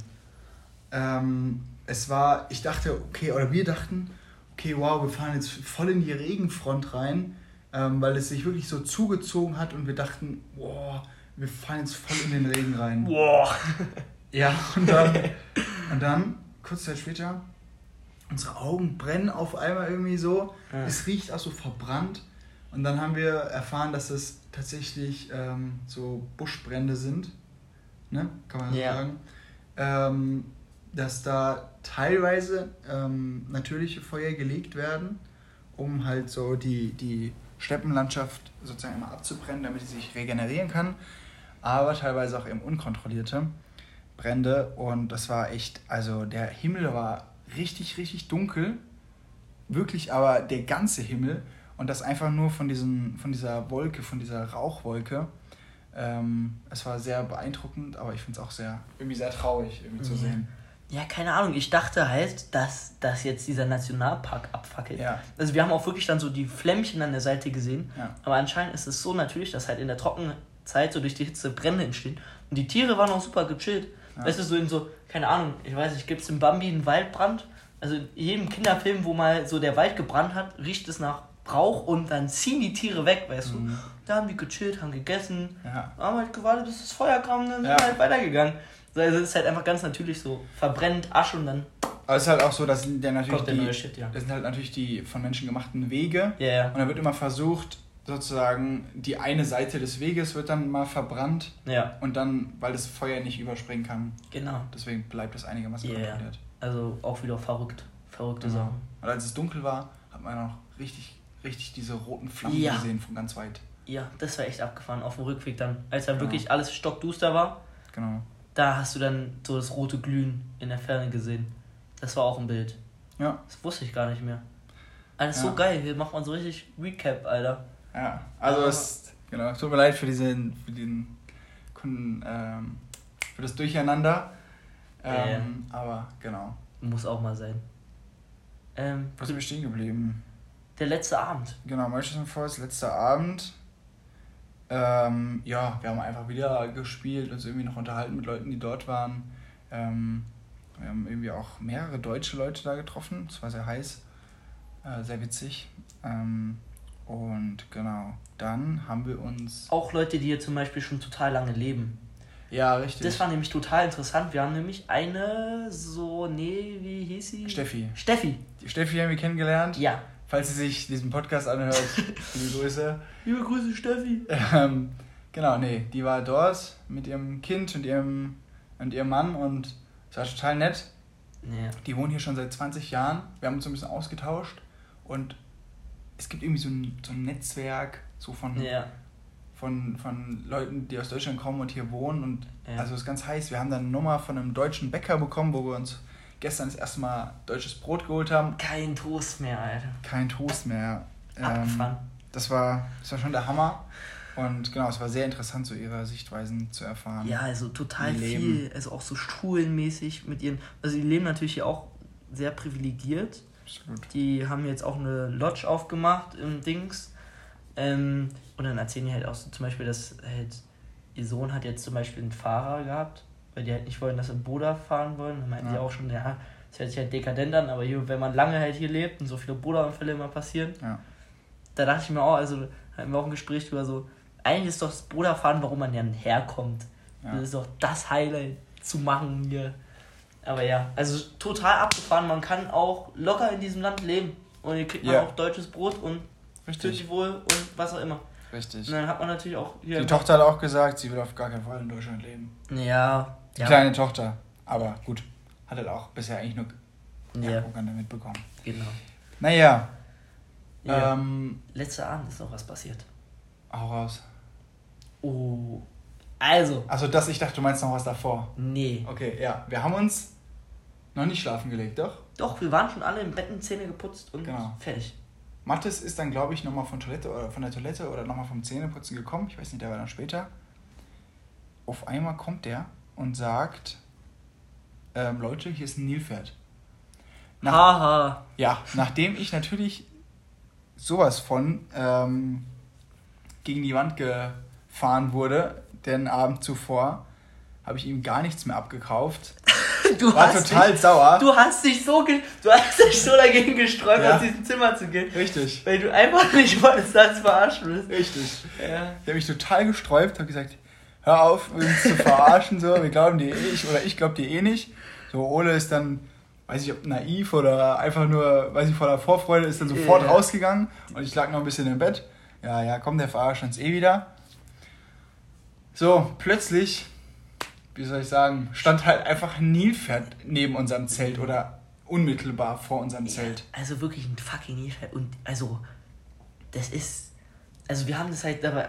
Speaker 2: Ähm, es war, ich dachte, okay, oder wir dachten, okay, wow, wir fahren jetzt voll in die Regenfront rein, ähm, weil es sich wirklich so zugezogen hat und wir dachten, wow, wir fahren jetzt voll in den Regen rein.
Speaker 1: Boah. (laughs)
Speaker 2: Ja, und dann, und dann, kurz Zeit später, unsere Augen brennen auf einmal irgendwie so.
Speaker 1: Ja.
Speaker 2: Es riecht auch so verbrannt. Und dann haben wir erfahren, dass es tatsächlich ähm, so Buschbrände sind. Ne? Kann man so
Speaker 1: Ja.
Speaker 2: sagen. Ähm, dass da teilweise ähm, natürliche Feuer gelegt werden, um halt so die, die Steppenlandschaft sozusagen immer abzubrennen, damit sie sich regenerieren kann. Aber teilweise auch eben unkontrollierte Brände. Und das war echt, also der Himmel war richtig, richtig dunkel. Wirklich aber der ganze Himmel. Und das einfach nur von, diesen, von dieser Wolke, von dieser Rauchwolke. Ähm, es war sehr beeindruckend, aber ich finde es auch sehr, irgendwie sehr traurig irgendwie zu
Speaker 1: Ja.
Speaker 2: sehen.
Speaker 1: Ja, keine Ahnung. Ich dachte halt, dass, dass jetzt dieser Nationalpark abfackelt.
Speaker 2: Ja.
Speaker 1: Also wir haben auch wirklich dann so die Flämmchen an der Seite gesehen.
Speaker 2: Ja.
Speaker 1: Aber anscheinend ist es so natürlich, dass halt in der Trockenzeit so durch die Hitze Brände entstehen. Und die Tiere waren auch super gechillt.
Speaker 2: Ja.
Speaker 1: Weißt du, so in so, keine Ahnung, ich weiß nicht, gibt es in Bambi einen Waldbrand? Also in jedem Kinderfilm, wo mal so der Wald gebrannt hat, riecht es nach Rauch und dann ziehen die Tiere weg, weißt
Speaker 2: Mhm.
Speaker 1: du. Da haben die gechillt, haben gegessen,
Speaker 2: Ja.
Speaker 1: haben halt gewartet, bis das Feuer kam dann sind
Speaker 2: Ja.
Speaker 1: wir halt weitergegangen. So, Also es ist halt einfach ganz natürlich so, verbrennt Asche und dann
Speaker 2: Aber es ist halt auch so, dass sind ja natürlich
Speaker 1: der neue
Speaker 2: die,
Speaker 1: Shit, ja.
Speaker 2: das sind halt natürlich die von Menschen gemachten Wege.
Speaker 1: Ja, ja,
Speaker 2: Und da wird immer versucht, sozusagen die eine Seite des Weges wird dann mal verbrannt
Speaker 1: ja,
Speaker 2: und dann, weil das Feuer nicht überspringen kann,
Speaker 1: genau.
Speaker 2: deswegen bleibt es einigermaßen
Speaker 1: ja.
Speaker 2: kontrolliert.
Speaker 1: Also auch wieder verrückt, verrückte
Speaker 2: Genau.
Speaker 1: Sachen.
Speaker 2: Und als es dunkel war, hat man auch richtig, richtig diese roten Flammen
Speaker 1: Ja.
Speaker 2: gesehen von ganz weit.
Speaker 1: Ja, das war echt abgefahren auf dem Rückweg dann. Als dann
Speaker 2: Ja.
Speaker 1: wirklich alles stockduster war,
Speaker 2: Genau.
Speaker 1: Da hast du dann so das rote Glühen in der Ferne gesehen. Das war auch ein Bild.
Speaker 2: Ja,
Speaker 1: Das wusste ich gar nicht mehr. Alles so
Speaker 2: Ja.
Speaker 1: geil, hier macht man so richtig Recap, Alter.
Speaker 2: ja. Also
Speaker 1: Aber-
Speaker 2: es, genau, es tut mir leid für diesen, für den Kunden, ähm, für das Durcheinander. Ähm, Aber genau.
Speaker 1: Muss auch mal sein. Ähm,
Speaker 2: Was sind wir stehen geblieben?
Speaker 1: der letzte Abend.
Speaker 2: Genau, Manchester Forest, letzter Abend. Ähm, ja, wir haben einfach wieder gespielt, uns irgendwie noch unterhalten mit Leuten, die dort waren. Ähm, wir haben irgendwie auch mehrere deutsche Leute da getroffen. Es war sehr heiß, äh, sehr witzig. Ähm, und genau, dann haben wir uns.
Speaker 1: Auch Leute, die hier zum Beispiel schon total lange leben.
Speaker 2: Ja, richtig.
Speaker 1: Das war nämlich total interessant. Wir haben nämlich eine, so, nee, wie hieß sie?
Speaker 2: Steffi.
Speaker 1: Steffi.
Speaker 2: Die Steffi haben wir kennengelernt.
Speaker 1: Ja.
Speaker 2: Falls sie sich diesen Podcast anhört, (laughs) liebe Grüße.
Speaker 1: Liebe Grüße, Steffi.
Speaker 2: Ähm, genau, nee, die war dort mit ihrem Kind und ihrem, und ihrem Mann und es war total nett.
Speaker 1: Ja.
Speaker 2: Die wohnen hier schon seit 20 Jahren. Wir haben uns so ein bisschen ausgetauscht und es gibt irgendwie so ein, so ein Netzwerk so von,
Speaker 1: Ja.
Speaker 2: von, von Leuten, die aus Deutschland kommen und hier wohnen. Und
Speaker 1: Ja.
Speaker 2: also es ist ganz heiß. Wir haben dann eine Nummer von einem deutschen Bäcker bekommen, wo wir uns gestern das erste Mal deutsches Brot geholt haben.
Speaker 1: Kein Toast mehr, Alter.
Speaker 2: Kein Toast mehr. Ähm,
Speaker 1: Abgefahren.
Speaker 2: das, war, das war schon der Hammer. Und genau, es war sehr interessant, so ihre Sichtweisen zu erfahren.
Speaker 1: Ja, also total viel. Also auch so schulenmäßig mit ihren. Also die leben natürlich hier auch sehr privilegiert.
Speaker 2: Absolut.
Speaker 1: Die haben jetzt auch eine Lodge aufgemacht im Dings. Ähm, und dann erzählen die halt auch so zum Beispiel, dass halt ihr Sohn hat jetzt zum Beispiel einen Fahrer gehabt, weil die halt nicht wollen, dass sie Boda fahren wollen. Dann meinten die
Speaker 2: Ja.
Speaker 1: auch schon, ja, das hört sich halt dekadent an, aber hier, wenn man lange halt hier lebt und so viele Boda-Unfälle immer passieren,
Speaker 2: Ja.
Speaker 1: da dachte ich mir auch, also hatten wir auch ein Gespräch drüber so, eigentlich ist doch das Boda-Fahren, warum man ja herkommt.
Speaker 2: Ja.
Speaker 1: Das ist doch das Highlight zu machen hier. Aber ja, also total abgefahren. Man kann auch locker in diesem Land leben. Und hier kriegt man
Speaker 2: Ja.
Speaker 1: auch deutsches Brot und
Speaker 2: Richtig.
Speaker 1: sich wohl und was auch immer.
Speaker 2: Richtig.
Speaker 1: Und dann hat man natürlich auch hier.
Speaker 2: Die Tochter hat auch gesagt, sie will auf gar keinen Fall in Deutschland leben.
Speaker 1: Ja.
Speaker 2: Die
Speaker 1: Ja.
Speaker 2: kleine Tochter. Aber gut, hat halt auch bisher eigentlich nur ja.
Speaker 1: Ja,
Speaker 2: Uganda mitbekommen.
Speaker 1: genau.
Speaker 2: Naja,
Speaker 1: Ja.
Speaker 2: ähm,
Speaker 1: Letzter Abend ist noch was passiert.
Speaker 2: hau raus.
Speaker 1: Oh. Also.
Speaker 2: Also das, ich dachte, du meinst noch was davor.
Speaker 1: Nee.
Speaker 2: Okay, ja. Wir haben uns noch nicht schlafen gelegt, doch?
Speaker 1: Doch, wir waren schon alle im Betten, Zähne geputzt und
Speaker 2: Genau.
Speaker 1: fertig.
Speaker 2: Mathis ist dann, glaube ich, nochmal von, Toilette oder von der Toilette oder nochmal vom Zähneputzen gekommen. Ich weiß nicht, der war dann später. Auf einmal kommt der und sagt, ähm, Leute, hier ist ein Nilpferd.
Speaker 1: Haha.
Speaker 2: Ja, nachdem ich natürlich sowas von ähm, gegen die Wand gefahren wurde, den Abend zuvor, habe ich ihm gar nichts mehr abgekauft. (laughs)
Speaker 1: Du
Speaker 2: War
Speaker 1: hast
Speaker 2: total
Speaker 1: dich,
Speaker 2: sauer.
Speaker 1: Du hast dich so, ge du hast dich so dagegen gesträubt,
Speaker 2: Ja.
Speaker 1: aus diesem Zimmer zu gehen.
Speaker 2: Richtig.
Speaker 1: Weil du einfach nicht wolltest, dass du verarscht wirst.
Speaker 2: Richtig.
Speaker 1: Ja.
Speaker 2: Ich habe mich total gesträubt, habe gesagt, hör auf, uns zu verarschen, so, wir glauben dir eh nicht, oder ich glaube dir eh nicht. So, Ole ist dann, weiß ich ob naiv oder einfach nur, weiß ich, voller Vorfreude, ist dann sofort
Speaker 1: Ja.
Speaker 2: rausgegangen und ich lag noch ein bisschen im Bett. Ja, ja, komm, der verarscht uns eh wieder. So, plötzlich, wie soll ich sagen, stand halt einfach ein Nilpferd neben unserem Zelt oder unmittelbar vor unserem Zelt.
Speaker 1: Also wirklich ein fucking Nilpferd. Und also, das ist. Also wir haben das halt dabei,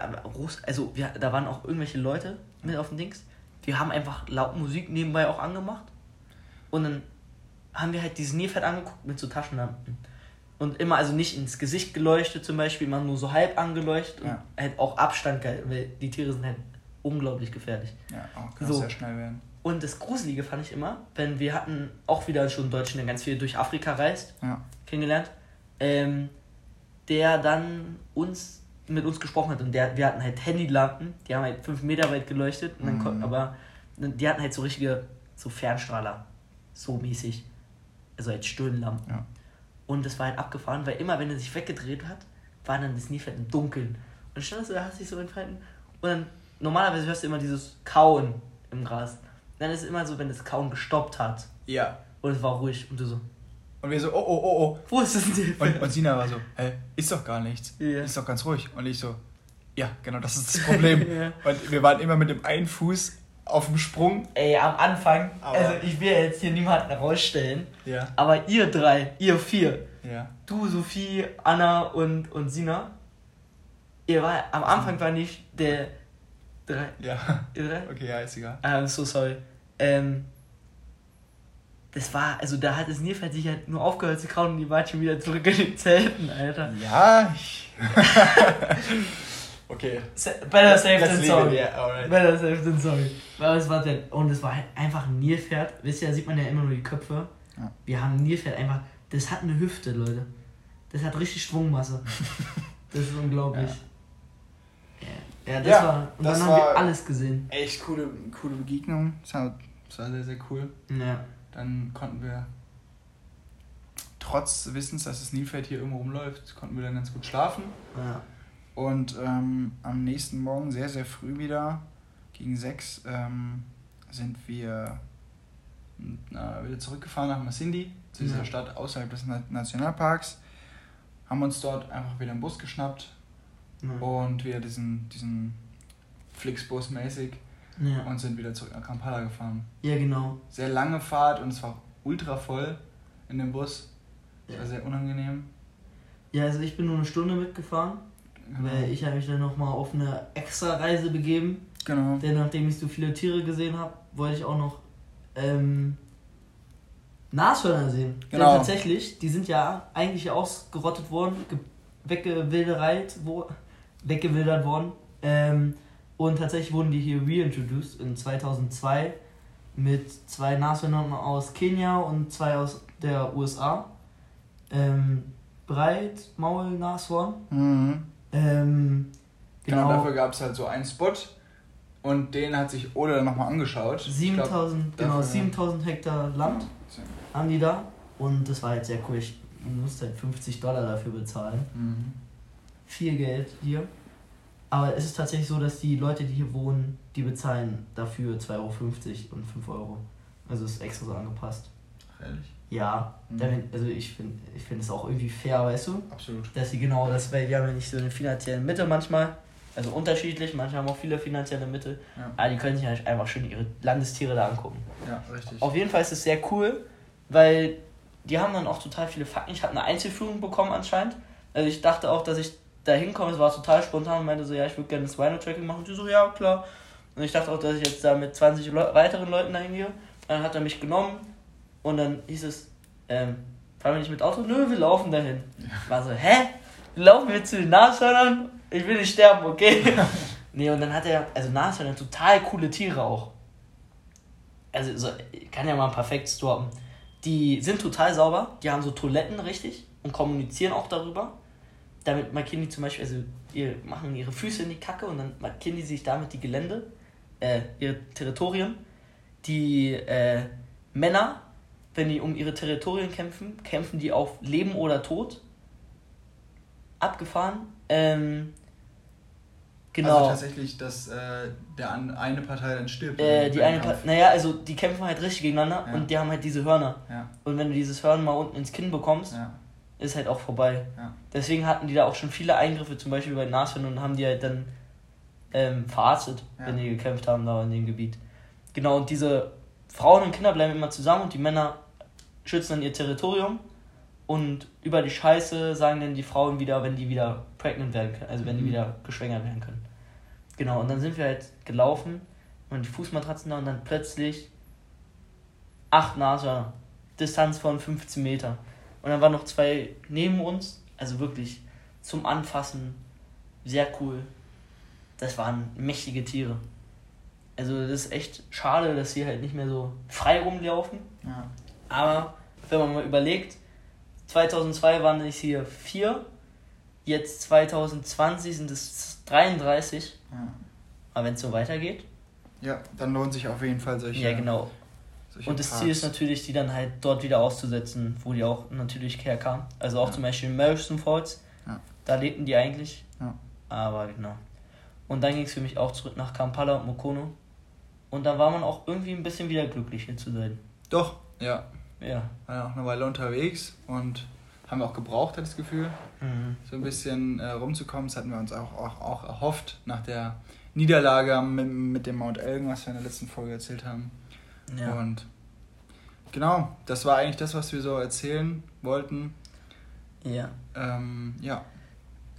Speaker 1: also wir, da waren auch irgendwelche Leute mit auf dem Dings. Wir haben einfach laut Musik nebenbei auch angemacht. Und dann haben wir halt dieses Nilpferd angeguckt mit so Taschenlampen. Und immer, also nicht ins Gesicht geleuchtet zum Beispiel, immer nur so halb angeleuchtet
Speaker 2: Ja.
Speaker 1: und halt auch Abstand gehalten, weil die Tiere sind halt unglaublich gefährlich.
Speaker 2: Ja, oh, kann
Speaker 1: So.
Speaker 2: sehr schnell werden.
Speaker 1: Und das Gruselige fand ich immer, wenn wir hatten auch wieder schon einen Deutschen, der ganz viel durch Afrika reist,
Speaker 2: Ja.
Speaker 1: kennengelernt, ähm, der dann uns mit uns gesprochen hat und der, wir hatten halt Handylampen, die haben halt fünf Meter weit geleuchtet, und dann
Speaker 2: Mhm.
Speaker 1: aber die hatten halt so richtige so Fernstrahler, so mäßig, also als Stirnlampen.
Speaker 2: Ja.
Speaker 1: Und das war halt abgefahren, weil immer wenn er sich weggedreht hat, war dann das Nilpferd im Dunkeln. Und dann standest du da, hast dich so entfalten und dann normalerweise hörst du immer dieses Kauen im Gras. Dann ist es immer so, wenn das Kauen gestoppt hat
Speaker 2: Ja.
Speaker 1: und es war ruhig und du so,
Speaker 2: Und wir so, oh, oh, oh, oh.
Speaker 1: wo ist das Nilpferd?
Speaker 2: Und, und Sina war so, hä, ist doch gar nichts.
Speaker 1: Ja.
Speaker 2: Ist doch ganz ruhig. Und ich so, ja, genau, das ist das Problem. (laughs)
Speaker 1: Ja.
Speaker 2: Und wir waren immer mit dem einen Fuß auf dem Sprung.
Speaker 1: Ey, am Anfang,
Speaker 2: Aber-
Speaker 1: also ich will jetzt hier niemanden rausstellen,
Speaker 2: Ja.
Speaker 1: aber ihr drei, ihr vier,
Speaker 2: Ja.
Speaker 1: du, Sophie, Anna und, und Sina, ihr war, am Anfang war nicht der drei,
Speaker 2: Ja.
Speaker 1: ihr drei? (laughs)
Speaker 2: Okay, ja, ist egal.
Speaker 1: I'm so sorry. Ähm, das war, also da hat das Nilpferd sich halt nur aufgehört zu kauen und die waren schon wieder zurück in den Zelten, Alter.
Speaker 2: Ja. Ich (laughs) okay.
Speaker 1: Better safe than sorry.
Speaker 2: yeah, alright.
Speaker 1: Better safe than sorry. Aber es war der, und es war halt einfach ein Nilpferd. Wisst ihr, da sieht man ja immer nur die Köpfe.
Speaker 2: Ja.
Speaker 1: Wir haben ein Nilpferd einfach, das hat eine Hüfte, Leute. Das hat richtig Schwungmasse. (laughs) Das ist unglaublich. Ja, ja das
Speaker 2: Ja,
Speaker 1: war, und
Speaker 2: das
Speaker 1: dann haben
Speaker 2: war-
Speaker 1: wir alles gesehen.
Speaker 2: Echt coole, coole Begegnung. War, das war sehr, sehr cool.
Speaker 1: Ja.
Speaker 2: Dann konnten wir, trotz Wissens, dass das Nilpferd hier irgendwo rumläuft, konnten wir dann ganz gut schlafen.
Speaker 1: ja.
Speaker 2: Und ähm, am nächsten Morgen, sehr, sehr früh wieder, gegen sechs, ähm, sind wir na, wieder zurückgefahren nach Masindi, zu dieser
Speaker 1: Ja.
Speaker 2: Stadt außerhalb des Na Nationalparks. Haben uns dort einfach wieder einen Bus geschnappt
Speaker 1: Ja.
Speaker 2: und wieder diesen, diesen Flixbus mäßig
Speaker 1: Ja.
Speaker 2: und sind wieder zurück nach Kampala gefahren.
Speaker 1: ja, genau.
Speaker 2: Sehr lange Fahrt und es war ultra voll in dem Bus. Es
Speaker 1: Ja.
Speaker 2: war sehr unangenehm.
Speaker 1: Ja, also ich bin nur eine Stunde mitgefahren, weil ich habe mich dann nochmal auf eine extra Reise begeben.
Speaker 2: Genau.
Speaker 1: Denn nachdem ich so viele Tiere gesehen habe, wollte ich auch noch ähm, Nashörner sehen.
Speaker 2: Genau.
Speaker 1: Denn tatsächlich, die sind ja eigentlich ausgerottet worden, ge- weggewildert, wo, weggewildert worden. Ähm, und tatsächlich wurden die hier reintroduced in 2002 mit zwei Nashörnern aus Kenia und zwei aus der USA. Ähm, breit, Maul, Nashorn.
Speaker 2: Mhm.
Speaker 1: Ähm,
Speaker 2: Genau,
Speaker 1: genau,
Speaker 2: dafür gab es halt so einen Spot und den hat sich dann nochmal angeschaut. Ich glaub,
Speaker 1: 7000, genau,
Speaker 2: dafür-
Speaker 1: 7000 Hektar Land haben die da. Und das war halt sehr cool. Ich musste halt 50 Dollar dafür bezahlen.
Speaker 2: Mhm.
Speaker 1: Viel Geld hier. Aber es ist tatsächlich so, dass die Leute, die hier wohnen, die bezahlen dafür 2,50 Euro und 5 Euro. Also ist extra so angepasst.
Speaker 2: Ach, ehrlich?
Speaker 1: Ja,
Speaker 2: Mhm.
Speaker 1: damit, also ich finde ich find es auch irgendwie fair, weißt du?
Speaker 2: Absolut.
Speaker 1: Dass sie genau das, weil wir haben ja nicht so eine finanzielle Mitte manchmal. Also unterschiedlich, manche haben auch viele finanzielle Mittel.
Speaker 2: Ja.
Speaker 1: Aber die können sich halt einfach schön ihre Landestiere da angucken.
Speaker 2: Ja, richtig.
Speaker 1: Auf jeden Fall ist es sehr cool, weil die haben dann auch total viele Fakten. Ich habe eine Einzelführung bekommen anscheinend. Also ich dachte auch, dass ich da hinkomme. Es war total spontan und meinte so, ja, ich würde gerne das Rhino-Tracking machen. Und die so, ja, klar. Und ich dachte auch, dass ich jetzt da mit 20 Leu weiteren Leuten dahin gehe. Dann hat er mich genommen und dann hieß es, ähm, fahren wir nicht mit Auto? Nö, wir laufen dahin. War so, hä? Laufen wir zu den Nashörnern? Ich will nicht sterben, okay? (laughs) nee, und dann hat er, also Nashörner, total coole Tiere auch. also so, ich kann ja mal perfekt stoppen. Die sind total sauber, die haben so Toiletten richtig und kommunizieren auch darüber. Damit markieren die zum Beispiel, also ihr machen ihre Füße in die Kacke und dann markieren die sich damit die Gelände, äh, ihre Territorien. Die äh, Männer, wenn die um ihre Territorien kämpfen, kämpfen die auf Leben oder Tod. Abgefahren. Ähm,
Speaker 2: genau. Also tatsächlich, dass äh, der an, eine Partei dann stirbt.
Speaker 1: Äh, die eine Partei, naja, also die kämpfen halt richtig gegeneinander ja. und die haben halt diese Hörner. Ja. Und wenn du dieses Hörner mal unten ins Kinn bekommst, ja. Ist halt auch vorbei. Deswegen hatten die da auch schon viele Eingriffe, zum Beispiel bei Nashorn und haben die halt dann ähm, verarztet, wenn die gekämpft haben da in dem Gebiet. Genau, und diese Frauen und Kinder bleiben immer zusammen und die Männer schützen dann ihr Territorium und über die Scheiße sagen dann die Frauen wieder, wenn die wieder pregnant werden können, also wenn die mhm. wieder geschwängert werden können. Genau, und dann sind wir halt gelaufen und die Fußmatratzen da und dann plötzlich acht Nashörner. Distanz von 15 Meter. Und dann waren noch zwei neben uns, also wirklich zum Anfassen sehr cool. Das waren mächtige Tiere. Also das ist echt schade, dass sie halt nicht mehr so frei rumlaufen. Ja. Aber wenn man mal überlegt, 2002 waren es hier vier, jetzt 2020 sind es 33. Ja. Aber wenn es so weitergeht.
Speaker 2: Ja, dann lohnt sich auf jeden Fall solche.
Speaker 1: Ja, genau. Und das Parks. Ziel ist natürlich, die dann halt dort wieder auszusetzen, wo die auch natürlich herkamen. Also auch ja. zum Beispiel in Marrison Falls. Ja. Da lebten die eigentlich. Ja. Aber genau. Und dann ging es für mich auch zurück nach Kampala und Mokono. Und da war man auch irgendwie ein bisschen wieder glücklich hier zu sein.
Speaker 2: Doch, ja. Ja. War auch eine Weile unterwegs und haben wir auch gebraucht, hat das Gefühl, mhm. so ein bisschen äh, rumzukommen. Das hatten wir uns auch, auch, auch erhofft nach der Niederlage mit, mit dem Mount Elgin, was wir in der letzten Folge erzählt haben. Ja. Und genau, das war eigentlich das, was wir so erzählen wollten. Ja. Ähm, ja.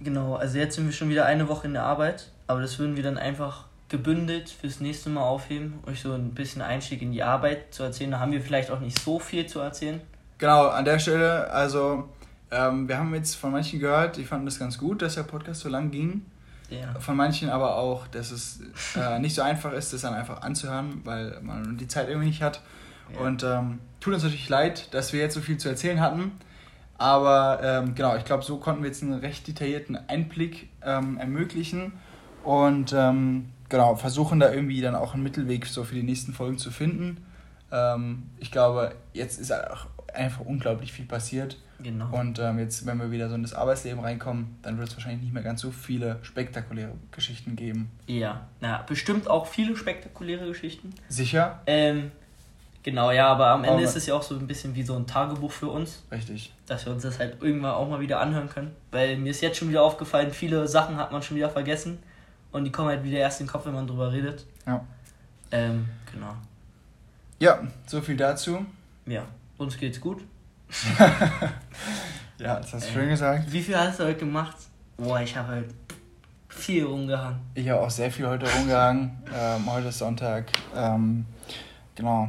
Speaker 1: Genau, also jetzt sind wir schon wieder eine Woche in der Arbeit, aber das würden wir dann einfach gebündelt fürs nächste Mal aufheben, euch so ein bisschen Einstieg in die Arbeit zu erzählen. Da haben wir vielleicht auch nicht so viel zu erzählen.
Speaker 2: Genau, an der Stelle, also ähm, wir haben jetzt von manchen gehört, die fanden das ganz gut, dass der Podcast so lang ging. Ja. Von manchen aber auch, dass es äh, (laughs) nicht so einfach ist, das dann einfach anzuhören, weil man die Zeit irgendwie nicht hat. Ja. Und ähm, tut uns natürlich leid, dass wir jetzt so viel zu erzählen hatten. Aber ähm, genau, ich glaube, so konnten wir jetzt einen recht detaillierten Einblick ähm, ermöglichen. Und ähm, genau, versuchen da irgendwie dann auch einen Mittelweg so für die nächsten Folgen zu finden. Ähm, ich glaube, jetzt ist auch einfach unglaublich viel passiert. Genau. Und ähm, jetzt, wenn wir wieder so in das Arbeitsleben reinkommen, dann wird es wahrscheinlich nicht mehr ganz so viele spektakuläre Geschichten geben.
Speaker 1: Ja, na, bestimmt auch viele spektakuläre Geschichten.
Speaker 2: Sicher?
Speaker 1: Ähm, genau, ja, aber am Ende aber ist es ja auch so ein bisschen wie so ein Tagebuch für uns.
Speaker 2: Richtig.
Speaker 1: Dass wir uns das halt irgendwann auch mal wieder anhören können. Weil mir ist jetzt schon wieder aufgefallen, viele Sachen hat man schon wieder vergessen. Und die kommen halt wieder erst in den Kopf, wenn man drüber redet. Ja. Ähm, genau.
Speaker 2: Ja, so viel dazu.
Speaker 1: Ja, uns geht's gut. (laughs)
Speaker 2: ja, das hast du äh, schön gesagt.
Speaker 1: Wie viel hast du heute gemacht? Boah, ich habe halt viel rumgehangen.
Speaker 2: Ich habe auch sehr viel heute rumgehangen. (laughs) ähm, heute ist Sonntag. Ähm, genau.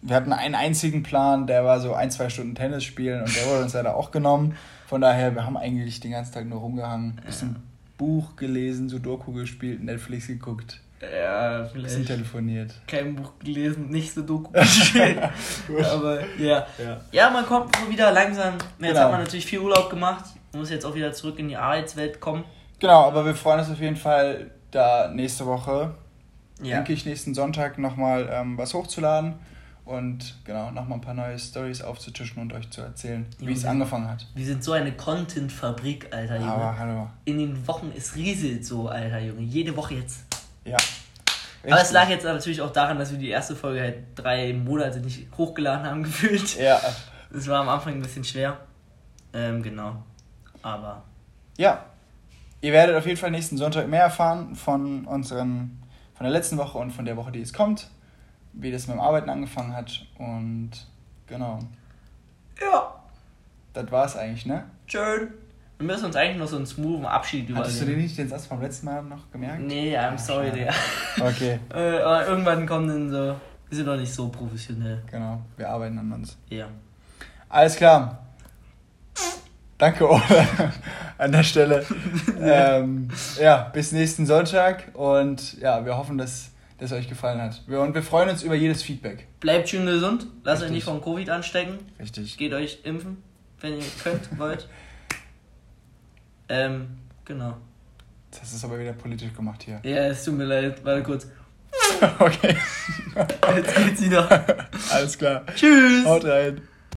Speaker 2: Wir hatten einen einzigen Plan, der war so ein, zwei Stunden Tennis spielen und der wurde uns leider auch genommen. Von daher, wir haben eigentlich den ganzen Tag nur rumgehangen. Bisschen Buch gelesen, Sudoku gespielt, Netflix geguckt.
Speaker 1: Ja,
Speaker 2: vielleicht. Bisschen telefoniert.
Speaker 1: Kein Buch gelesen, nicht Sudoku gespielt. (laughs) Aber ja. ja. Ja, man kommt so wieder langsam. Jetzt genau. hat man natürlich viel Urlaub gemacht. Man muss jetzt auch wieder zurück in die Arbeitswelt kommen.
Speaker 2: Genau, aber wir freuen uns auf jeden Fall, da nächste Woche, ja. denke ich, nächsten Sonntag nochmal ähm, was hochzuladen und genau nochmal ein paar neue Stories aufzutischen und euch zu erzählen, Junge, wie es angefangen hat.
Speaker 1: Wir sind so eine Content-Fabrik, Alter Junge. Aber hallo. In den Wochen, es rieselt so, Alter Junge. Jede Woche jetzt. Ja. Aber es lag jetzt natürlich auch daran, dass wir die erste Folge halt drei Monate nicht hochgeladen haben, (laughs) gefühlt. Ja. Es war am Anfang ein bisschen schwer. Ähm, genau. Aber.
Speaker 2: Ja. Ihr werdet auf jeden Fall nächsten Sonntag mehr erfahren von unseren, von der letzten Woche und von der Woche, die es kommt wie das mit dem Arbeiten angefangen hat. Und genau.
Speaker 1: Ja.
Speaker 2: Das war's eigentlich, ne?
Speaker 1: Schön. Wir müssen uns eigentlich noch so einen smoothen Abschied
Speaker 2: überlegen. Hattest du dir nicht den Satz vom letzten Mal noch gemerkt?
Speaker 1: Nee, I'm sorry, der. (laughs) Okay. (laughs) äh, aber irgendwann kommen dann so. Wir sind doch nicht so professionell.
Speaker 2: Genau, wir arbeiten an uns. Ja. Alles klar. Danke, Ole, (laughs) an der Stelle. ähm, ja, bis nächsten Sonntag und ja, wir hoffen, dass das euch gefallen hat. Wir, und wir freuen uns über jedes Feedback.
Speaker 1: Bleibt schön gesund, lasst euch
Speaker 2: Richtig.
Speaker 1: nicht vom Covid anstecken.
Speaker 2: Richtig.
Speaker 1: Geht euch impfen, wenn ihr könnt, wollt. Ähm, genau.
Speaker 2: Das ist aber wieder politisch gemacht hier.
Speaker 1: Ja, es tut mir leid, warte kurz. (laughs)
Speaker 2: okay.
Speaker 1: Jetzt geht's wieder.
Speaker 2: Alles klar.
Speaker 1: Tschüss.
Speaker 2: Haut rein.